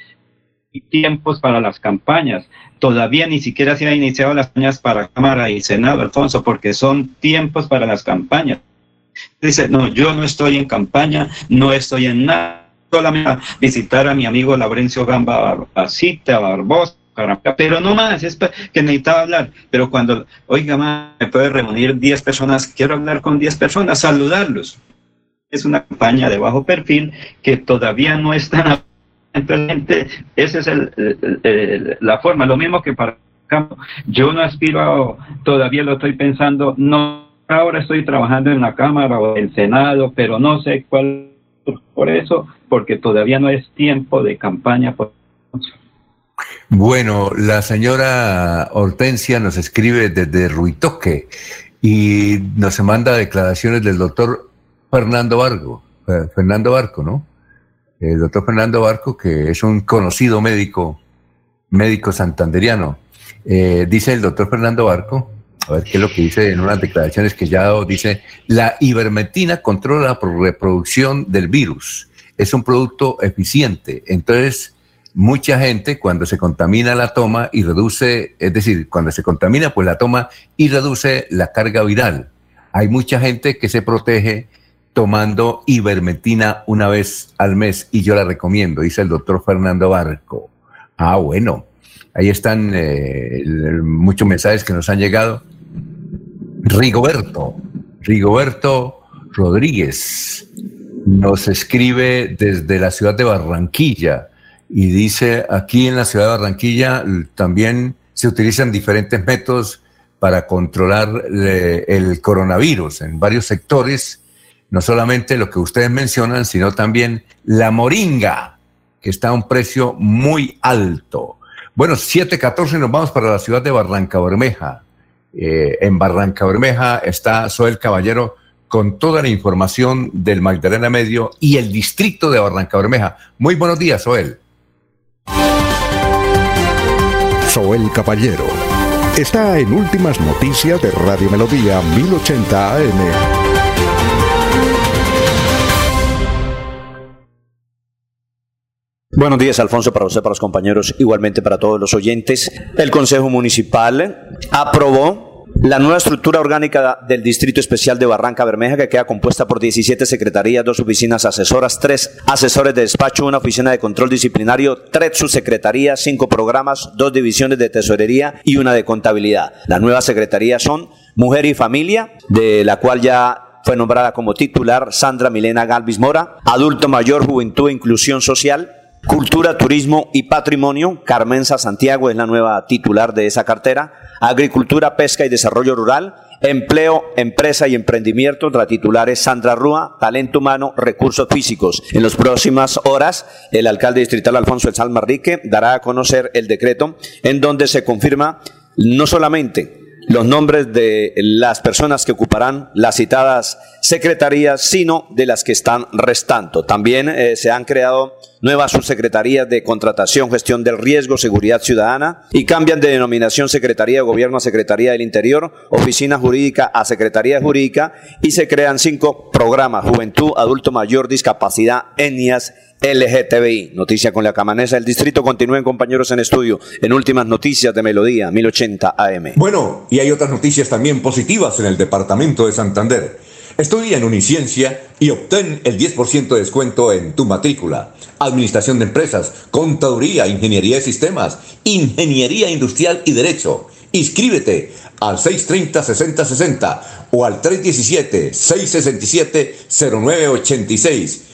tiempos para las campañas. Todavía ni siquiera se han iniciado las campañas para Cámara y Senado, Alfonso, porque son tiempos para las campañas. Dice, no, yo no estoy en campaña, no estoy en nada, solamente visitar a mi amigo Laurencio Gamba Cita, Barbosa, pero no más, es que necesitaba hablar. Pero cuando, oiga, me puede reunir 10 personas, quiero hablar con 10 personas, saludarlos. Es una campaña de bajo perfil que todavía no está presente. Esa es el, la forma. Lo mismo que para yo no aspiro a, todavía lo estoy pensando, no, ahora estoy trabajando en la Cámara o en el Senado, pero no sé cuál, por eso, porque todavía no es tiempo de campaña. Bueno, la señora Hortensia nos escribe desde Ruitoque y nos manda declaraciones del doctor Fernando Barco, eh, Fernando Barco, ¿no? El doctor Fernando Barco, que es un conocido médico, médico santanderiano. Eh, dice el doctor Fernando Barco, a ver qué es lo que dice en unas declaraciones que ya dice, la ivermectina controla la reproducción del virus, es un producto eficiente, entonces mucha gente cuando se contamina la toma y reduce, es decir, cuando se contamina, pues la toma y reduce la carga viral. Hay mucha gente que se protege tomando ivermectina una vez al mes y yo la recomiendo, dice el doctor Fernando Barco. Ah, bueno, ahí están eh, muchos mensajes que nos han llegado. Rigoberto, Rigoberto Rodríguez nos escribe desde la ciudad de Barranquilla y dice, aquí en la ciudad de Barranquilla también se utilizan diferentes métodos para controlar el coronavirus en varios sectores, no solamente lo que ustedes mencionan, sino también la moringa, que está a un precio muy alto. Bueno, 7.14 nos vamos para la ciudad de Barranca Bermeja. Eh, en Barranca Bermeja está Soel Caballero con toda la información del Magdalena Medio y el distrito de Barranca Bermeja. Muy buenos días, Soel. Soel Caballero está en Últimas Noticias de Radio Melodía 1080 AM. Buenos días, Alfonso, para usted, para los compañeros, igualmente para todos los oyentes. El Consejo Municipal aprobó la nueva estructura orgánica del Distrito Especial de Barranca Bermeja, que queda compuesta por 17 secretarías, dos oficinas asesoras, tres asesores de despacho, una oficina de control disciplinario, tres subsecretarías, cinco programas, dos divisiones de tesorería y una de contabilidad. Las nuevas secretarías son Mujer y Familia, de la cual ya fue nombrada como titular Sandra Milena Galvis Mora, Adulto Mayor, Juventud e Inclusión Social, Cultura, Turismo y Patrimonio. Carmenza Santiago es la nueva titular de esa cartera. Agricultura, Pesca y Desarrollo Rural. Empleo, Empresa y Emprendimiento. La titular es Sandra Rúa. Talento Humano, Recursos Físicos. En las próximas horas, el alcalde distrital Alfonso El Salmarrique dará a conocer el decreto en donde se confirma no solamente los nombres de las personas que ocuparán las citadas secretarías, sino de las que están restando. También eh, se han creado nuevas subsecretarías de contratación, gestión del riesgo, seguridad ciudadana y cambian de denominación Secretaría de Gobierno a Secretaría del Interior, Oficina Jurídica a Secretaría Jurídica y se crean cinco programas, Juventud, Adulto Mayor, Discapacidad, Etnias LGTBI. Noticia con la camanesa del distrito. Continúen compañeros en estudio en últimas noticias de Melodía 1080 AM. Bueno, y hay otras noticias también positivas en el departamento de Santander. Estudia en Uniciencia y obtén el 10% de descuento en tu matrícula. Administración de empresas, contaduría, ingeniería de sistemas, ingeniería industrial y derecho. Inscríbete al 630-6060 o al 317-667-0986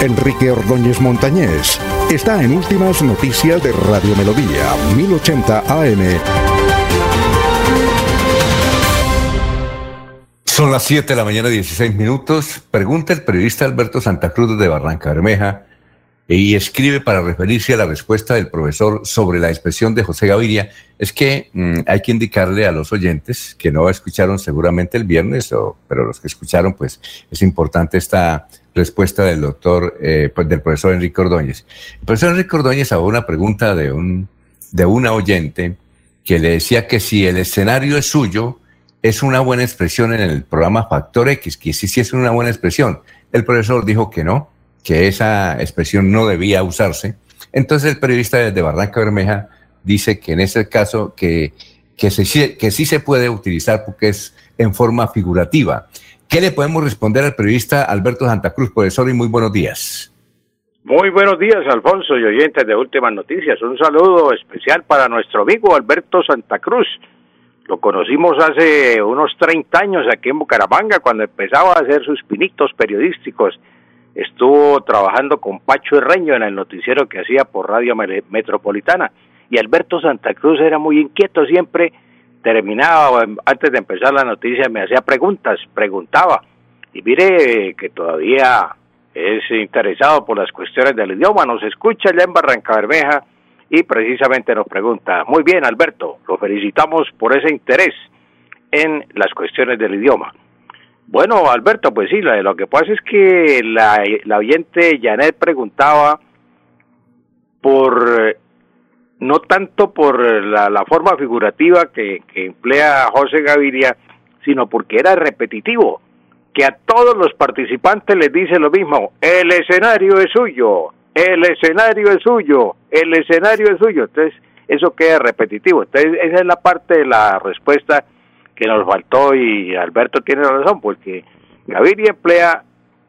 Enrique Ordóñez Montañés está en Últimas Noticias de Radio Melodía, 1080 AM. Son las 7 de la mañana, 16 minutos. Pregunta el periodista Alberto Santa Cruz de Barranca Bermeja y escribe para referirse a la respuesta del profesor sobre la expresión de José Gaviria. Es que mm, hay que indicarle a los oyentes que no escucharon seguramente el viernes, o, pero los que escucharon, pues es importante esta respuesta del doctor, eh, pues, del profesor Enrique Ordóñez. El profesor Enrique Ordóñez hago una pregunta de, un, de una oyente que le decía que si el escenario es suyo, es una buena expresión en el programa Factor X, que sí, sí es una buena expresión. El profesor dijo que no, que esa expresión no debía usarse. Entonces el periodista desde Barranca Bermeja dice que en ese caso que, que, se, que sí se puede utilizar porque es en forma figurativa. ¿Qué le podemos responder al periodista Alberto Santa Cruz, profesor, y muy buenos días? Muy buenos días, Alfonso y oyentes de Últimas Noticias. Un saludo especial para nuestro amigo Alberto Santa Cruz, lo conocimos hace unos 30 años aquí en Bucaramanga, cuando empezaba a hacer sus pinitos periodísticos. Estuvo trabajando con Pacho Herreño en el noticiero que hacía por Radio Metropolitana. Y Alberto Santa Cruz era muy inquieto siempre. Terminaba, antes de empezar la noticia, me hacía preguntas, preguntaba. Y mire que todavía es interesado por las cuestiones del idioma. Nos escucha ya en Barranca Bermeja y precisamente nos pregunta, muy bien Alberto, lo felicitamos por ese interés en las cuestiones del idioma. Bueno, Alberto, pues sí, lo que pasa es que la, la oyente Janet preguntaba por, no tanto por la, la forma figurativa que, que emplea José Gaviria, sino porque era repetitivo, que a todos los participantes les dice lo mismo, el escenario es suyo, el escenario es suyo, el escenario es suyo. Entonces, eso queda repetitivo. Entonces, esa es la parte de la respuesta que nos faltó y Alberto tiene razón, porque Gaviria emplea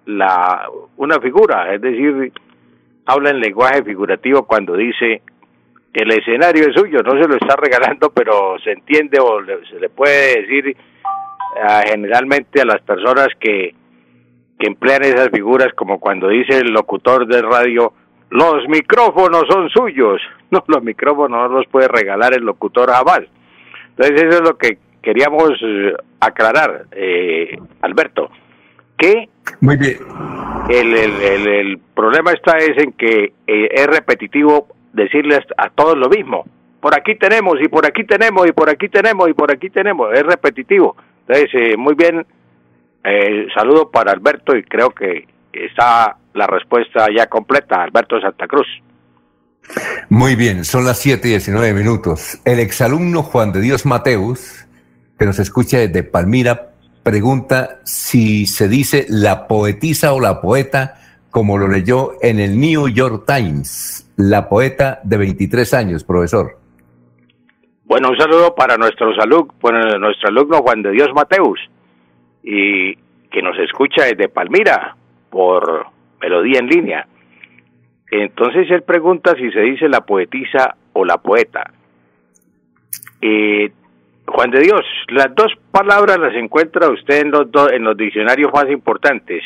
la, una figura, es decir, habla en lenguaje figurativo cuando dice el escenario es suyo, no se lo está regalando, pero se entiende o se le puede decir ah, generalmente a las personas que, que emplean esas figuras, como cuando dice el locutor de radio, los micrófonos son suyos. No, los micrófonos no los puede regalar el locutor jamás. Entonces eso es lo que queríamos eh, aclarar, eh, Alberto, que Muy bien. El, el, el, problema está es en que eh, es repetitivo decirles a todos lo mismo. Por aquí tenemos y por aquí tenemos y por aquí tenemos y por aquí tenemos. Es repetitivo. Entonces, eh, muy bien, eh, saludo para Alberto y creo que está la respuesta ya completa, Alberto Santa Cruz. Muy bien, son las 7 y 19 minutos. El exalumno Juan de Dios Mateus, que nos escucha desde Palmira, pregunta si se dice la poetisa o la poeta, como lo leyó en el New York Times, la poeta de 23 años, profesor. Bueno, un saludo para nuestro salud, bueno, nuestro alumno Juan de Dios Mateus, y que nos escucha desde Palmira por melodía en línea. Entonces él pregunta si se dice la poetisa o la poeta. Eh, Juan de Dios, las dos palabras las encuentra usted en los, do, en los diccionarios más importantes,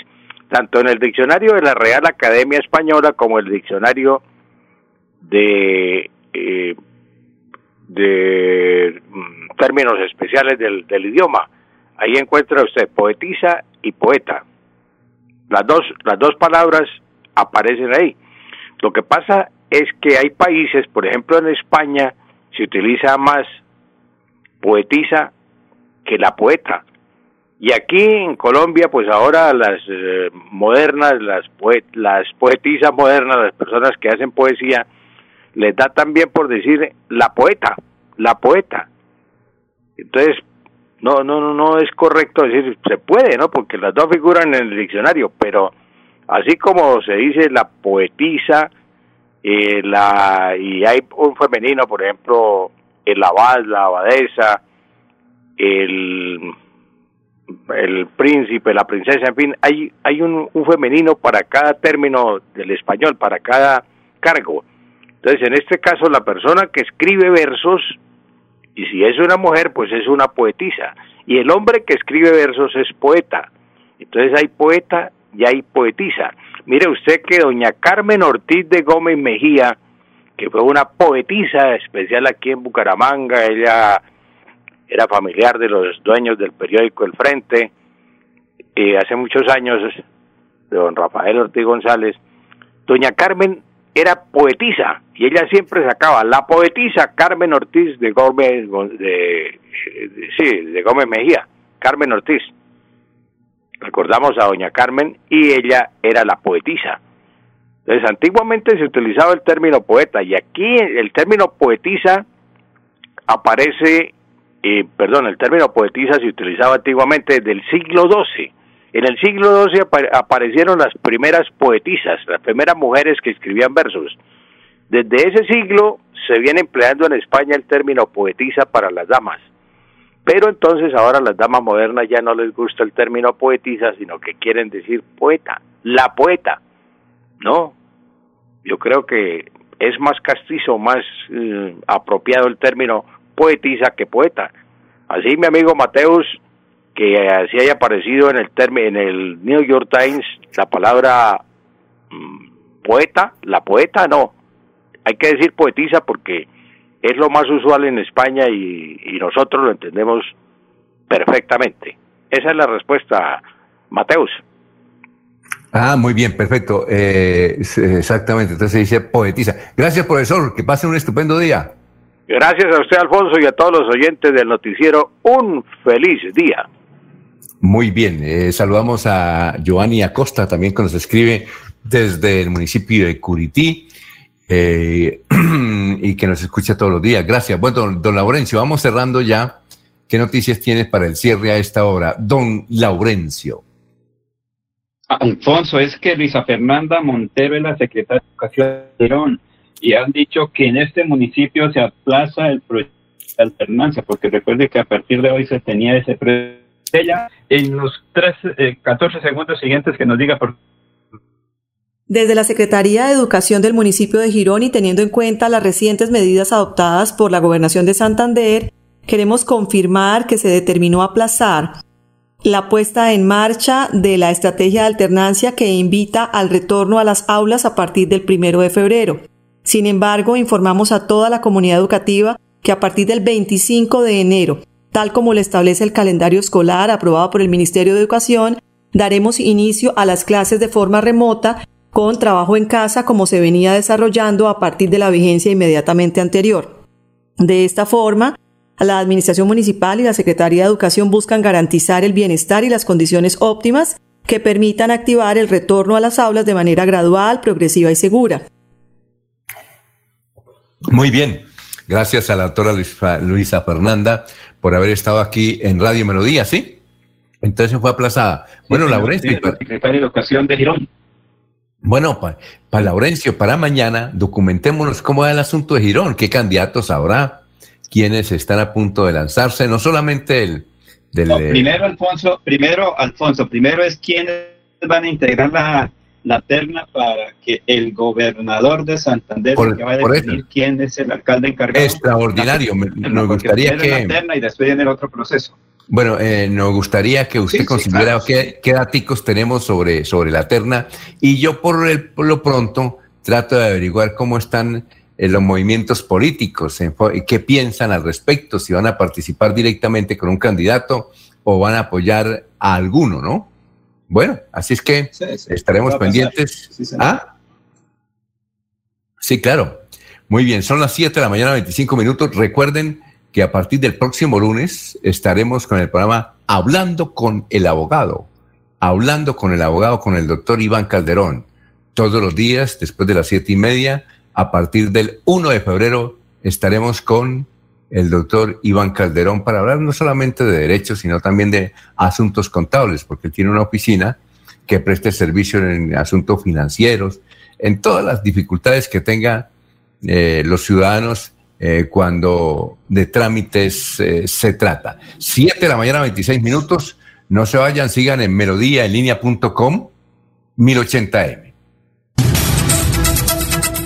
tanto en el diccionario de la Real Academia Española como el diccionario de, eh, de mm, términos especiales del, del idioma. Ahí encuentra usted poetisa y poeta. Las dos, las dos palabras aparecen ahí. Lo que pasa es que hay países, por ejemplo en España, se utiliza más poetisa que la poeta. Y aquí en Colombia, pues ahora las eh, modernas, las, poet las poetisas modernas, las personas que hacen poesía, les da también por decir la poeta, la poeta. Entonces, no, no, no, no es correcto decir, se puede, ¿no? Porque las dos figuran en el diccionario, pero así como se dice la poetisa, eh, la, y hay un femenino, por ejemplo, el abad, la abadesa, el, el príncipe, la princesa, en fin, hay, hay un, un femenino para cada término del español, para cada cargo. Entonces, en este caso, la persona que escribe versos, y si es una mujer, pues es una poetisa. Y el hombre que escribe versos es poeta. Entonces hay poeta y hay poetisa. Mire usted que doña Carmen Ortiz de Gómez Mejía, que fue una poetisa especial aquí en Bucaramanga, ella era familiar de los dueños del periódico El Frente, y hace muchos años, de don Rafael Ortiz González, doña Carmen era poetisa y ella siempre sacaba la poetisa Carmen Ortiz de Gómez de, sí, de Gómez Mejía, Carmen Ortiz. Recordamos a doña Carmen y ella era la poetisa. Entonces, antiguamente se utilizaba el término poeta y aquí el término poetisa aparece, eh, perdón, el término poetisa se utilizaba antiguamente desde el siglo XII en el siglo XII aparecieron las primeras poetisas, las primeras mujeres que escribían versos. Desde ese siglo se viene empleando en España el término poetisa para las damas. Pero entonces ahora las damas modernas ya no les gusta el término poetisa, sino que quieren decir poeta, la poeta. No, yo creo que es más castizo, más eh, apropiado el término poetisa que poeta. Así mi amigo Mateus que así haya aparecido en el en el New York Times la palabra mm, poeta, la poeta no, hay que decir poetisa porque es lo más usual en España y, nosotros lo entendemos perfectamente. Esa es la respuesta, Mateus. Ah, muy bien, perfecto. Eh, exactamente, entonces se dice poetisa. Gracias, profesor, que pasen un estupendo día. Gracias a usted, Alfonso, y a todos los oyentes del noticiero. Un feliz día. Muy bien, eh, saludamos a Giovanni Acosta también que nos escribe desde el municipio de Curití eh, y que nos escucha todos los días. Gracias. Bueno, don, don, Laurencio, vamos cerrando ya. ¿Qué noticias tienes para el cierre a esta hora? Don Laurencio. Alfonso, es que Luisa Fernanda Montero la secretaria de Educación y han dicho que en este municipio se aplaza el proyecto de alternancia, porque recuerde que a partir de hoy se tenía ese proyecto ella en los tres, 14 eh, segundos siguientes que nos diga por desde la Secretaría de Educación del municipio de Girón y teniendo en cuenta las recientes medidas adoptadas por la Gobernación de Santander, queremos confirmar que se determinó aplazar la puesta en marcha de la estrategia de alternancia que invita al retorno a las aulas a partir del primero de febrero. Sin embargo, informamos a toda la comunidad educativa que a partir del 25 de enero Tal como lo establece el calendario escolar aprobado por el Ministerio de Educación, daremos inicio a las clases de forma remota con trabajo en casa como se venía desarrollando a partir de la vigencia inmediatamente anterior. De esta forma, la Administración Municipal y la Secretaría de Educación buscan garantizar el bienestar y las condiciones óptimas que permitan activar el retorno a las aulas de manera gradual, progresiva y segura. Muy bien. Gracias a la doctora Luisa Fernanda por haber estado aquí en Radio Melodía, ¿sí? Entonces fue aplazada. Bueno, Laurencio. secretario de Educación de Girón. Bueno, para Laurencio, para mañana, documentémonos cómo va el asunto de Girón, qué candidatos habrá, quiénes están a punto de lanzarse, no solamente el del. primero, Alfonso, primero, Alfonso, primero es quiénes van a integrar la, la terna para que el gobernador de Santander que va a definir quién es el alcalde encargado. Extraordinario, nos gustaría que... La terna y después viene el otro proceso. Bueno, eh, nos gustaría que usted considera qué, qué, datos tenemos sobre, sobre la terna y yo por, el, por lo pronto trato de averiguar cómo están eh, los movimientos políticos, qué piensan al respecto, si van a participar directamente con un candidato o van a apoyar a alguno, ¿no? Bueno, así es que estaremos pendientes. Sí, ¿Ah? Sí, claro. Muy bien, son las 7 de la mañana, 25 minutos. Recuerden que a partir del próximo lunes estaremos con el programa Hablando con el abogado. Hablando con el abogado, con el doctor Iván Calderón. Todos los días, después de las siete y media, a partir del 1 de febrero, estaremos con el doctor Iván Calderón para hablar no solamente de derechos, sino también de asuntos contables, porque tiene una oficina que preste servicio en asuntos financieros, en todas las dificultades que tengan eh, los ciudadanos eh, cuando de trámites eh, se trata. 7 de la mañana, 26 minutos. No se vayan, sigan en melodíaenlínea.com 1080m.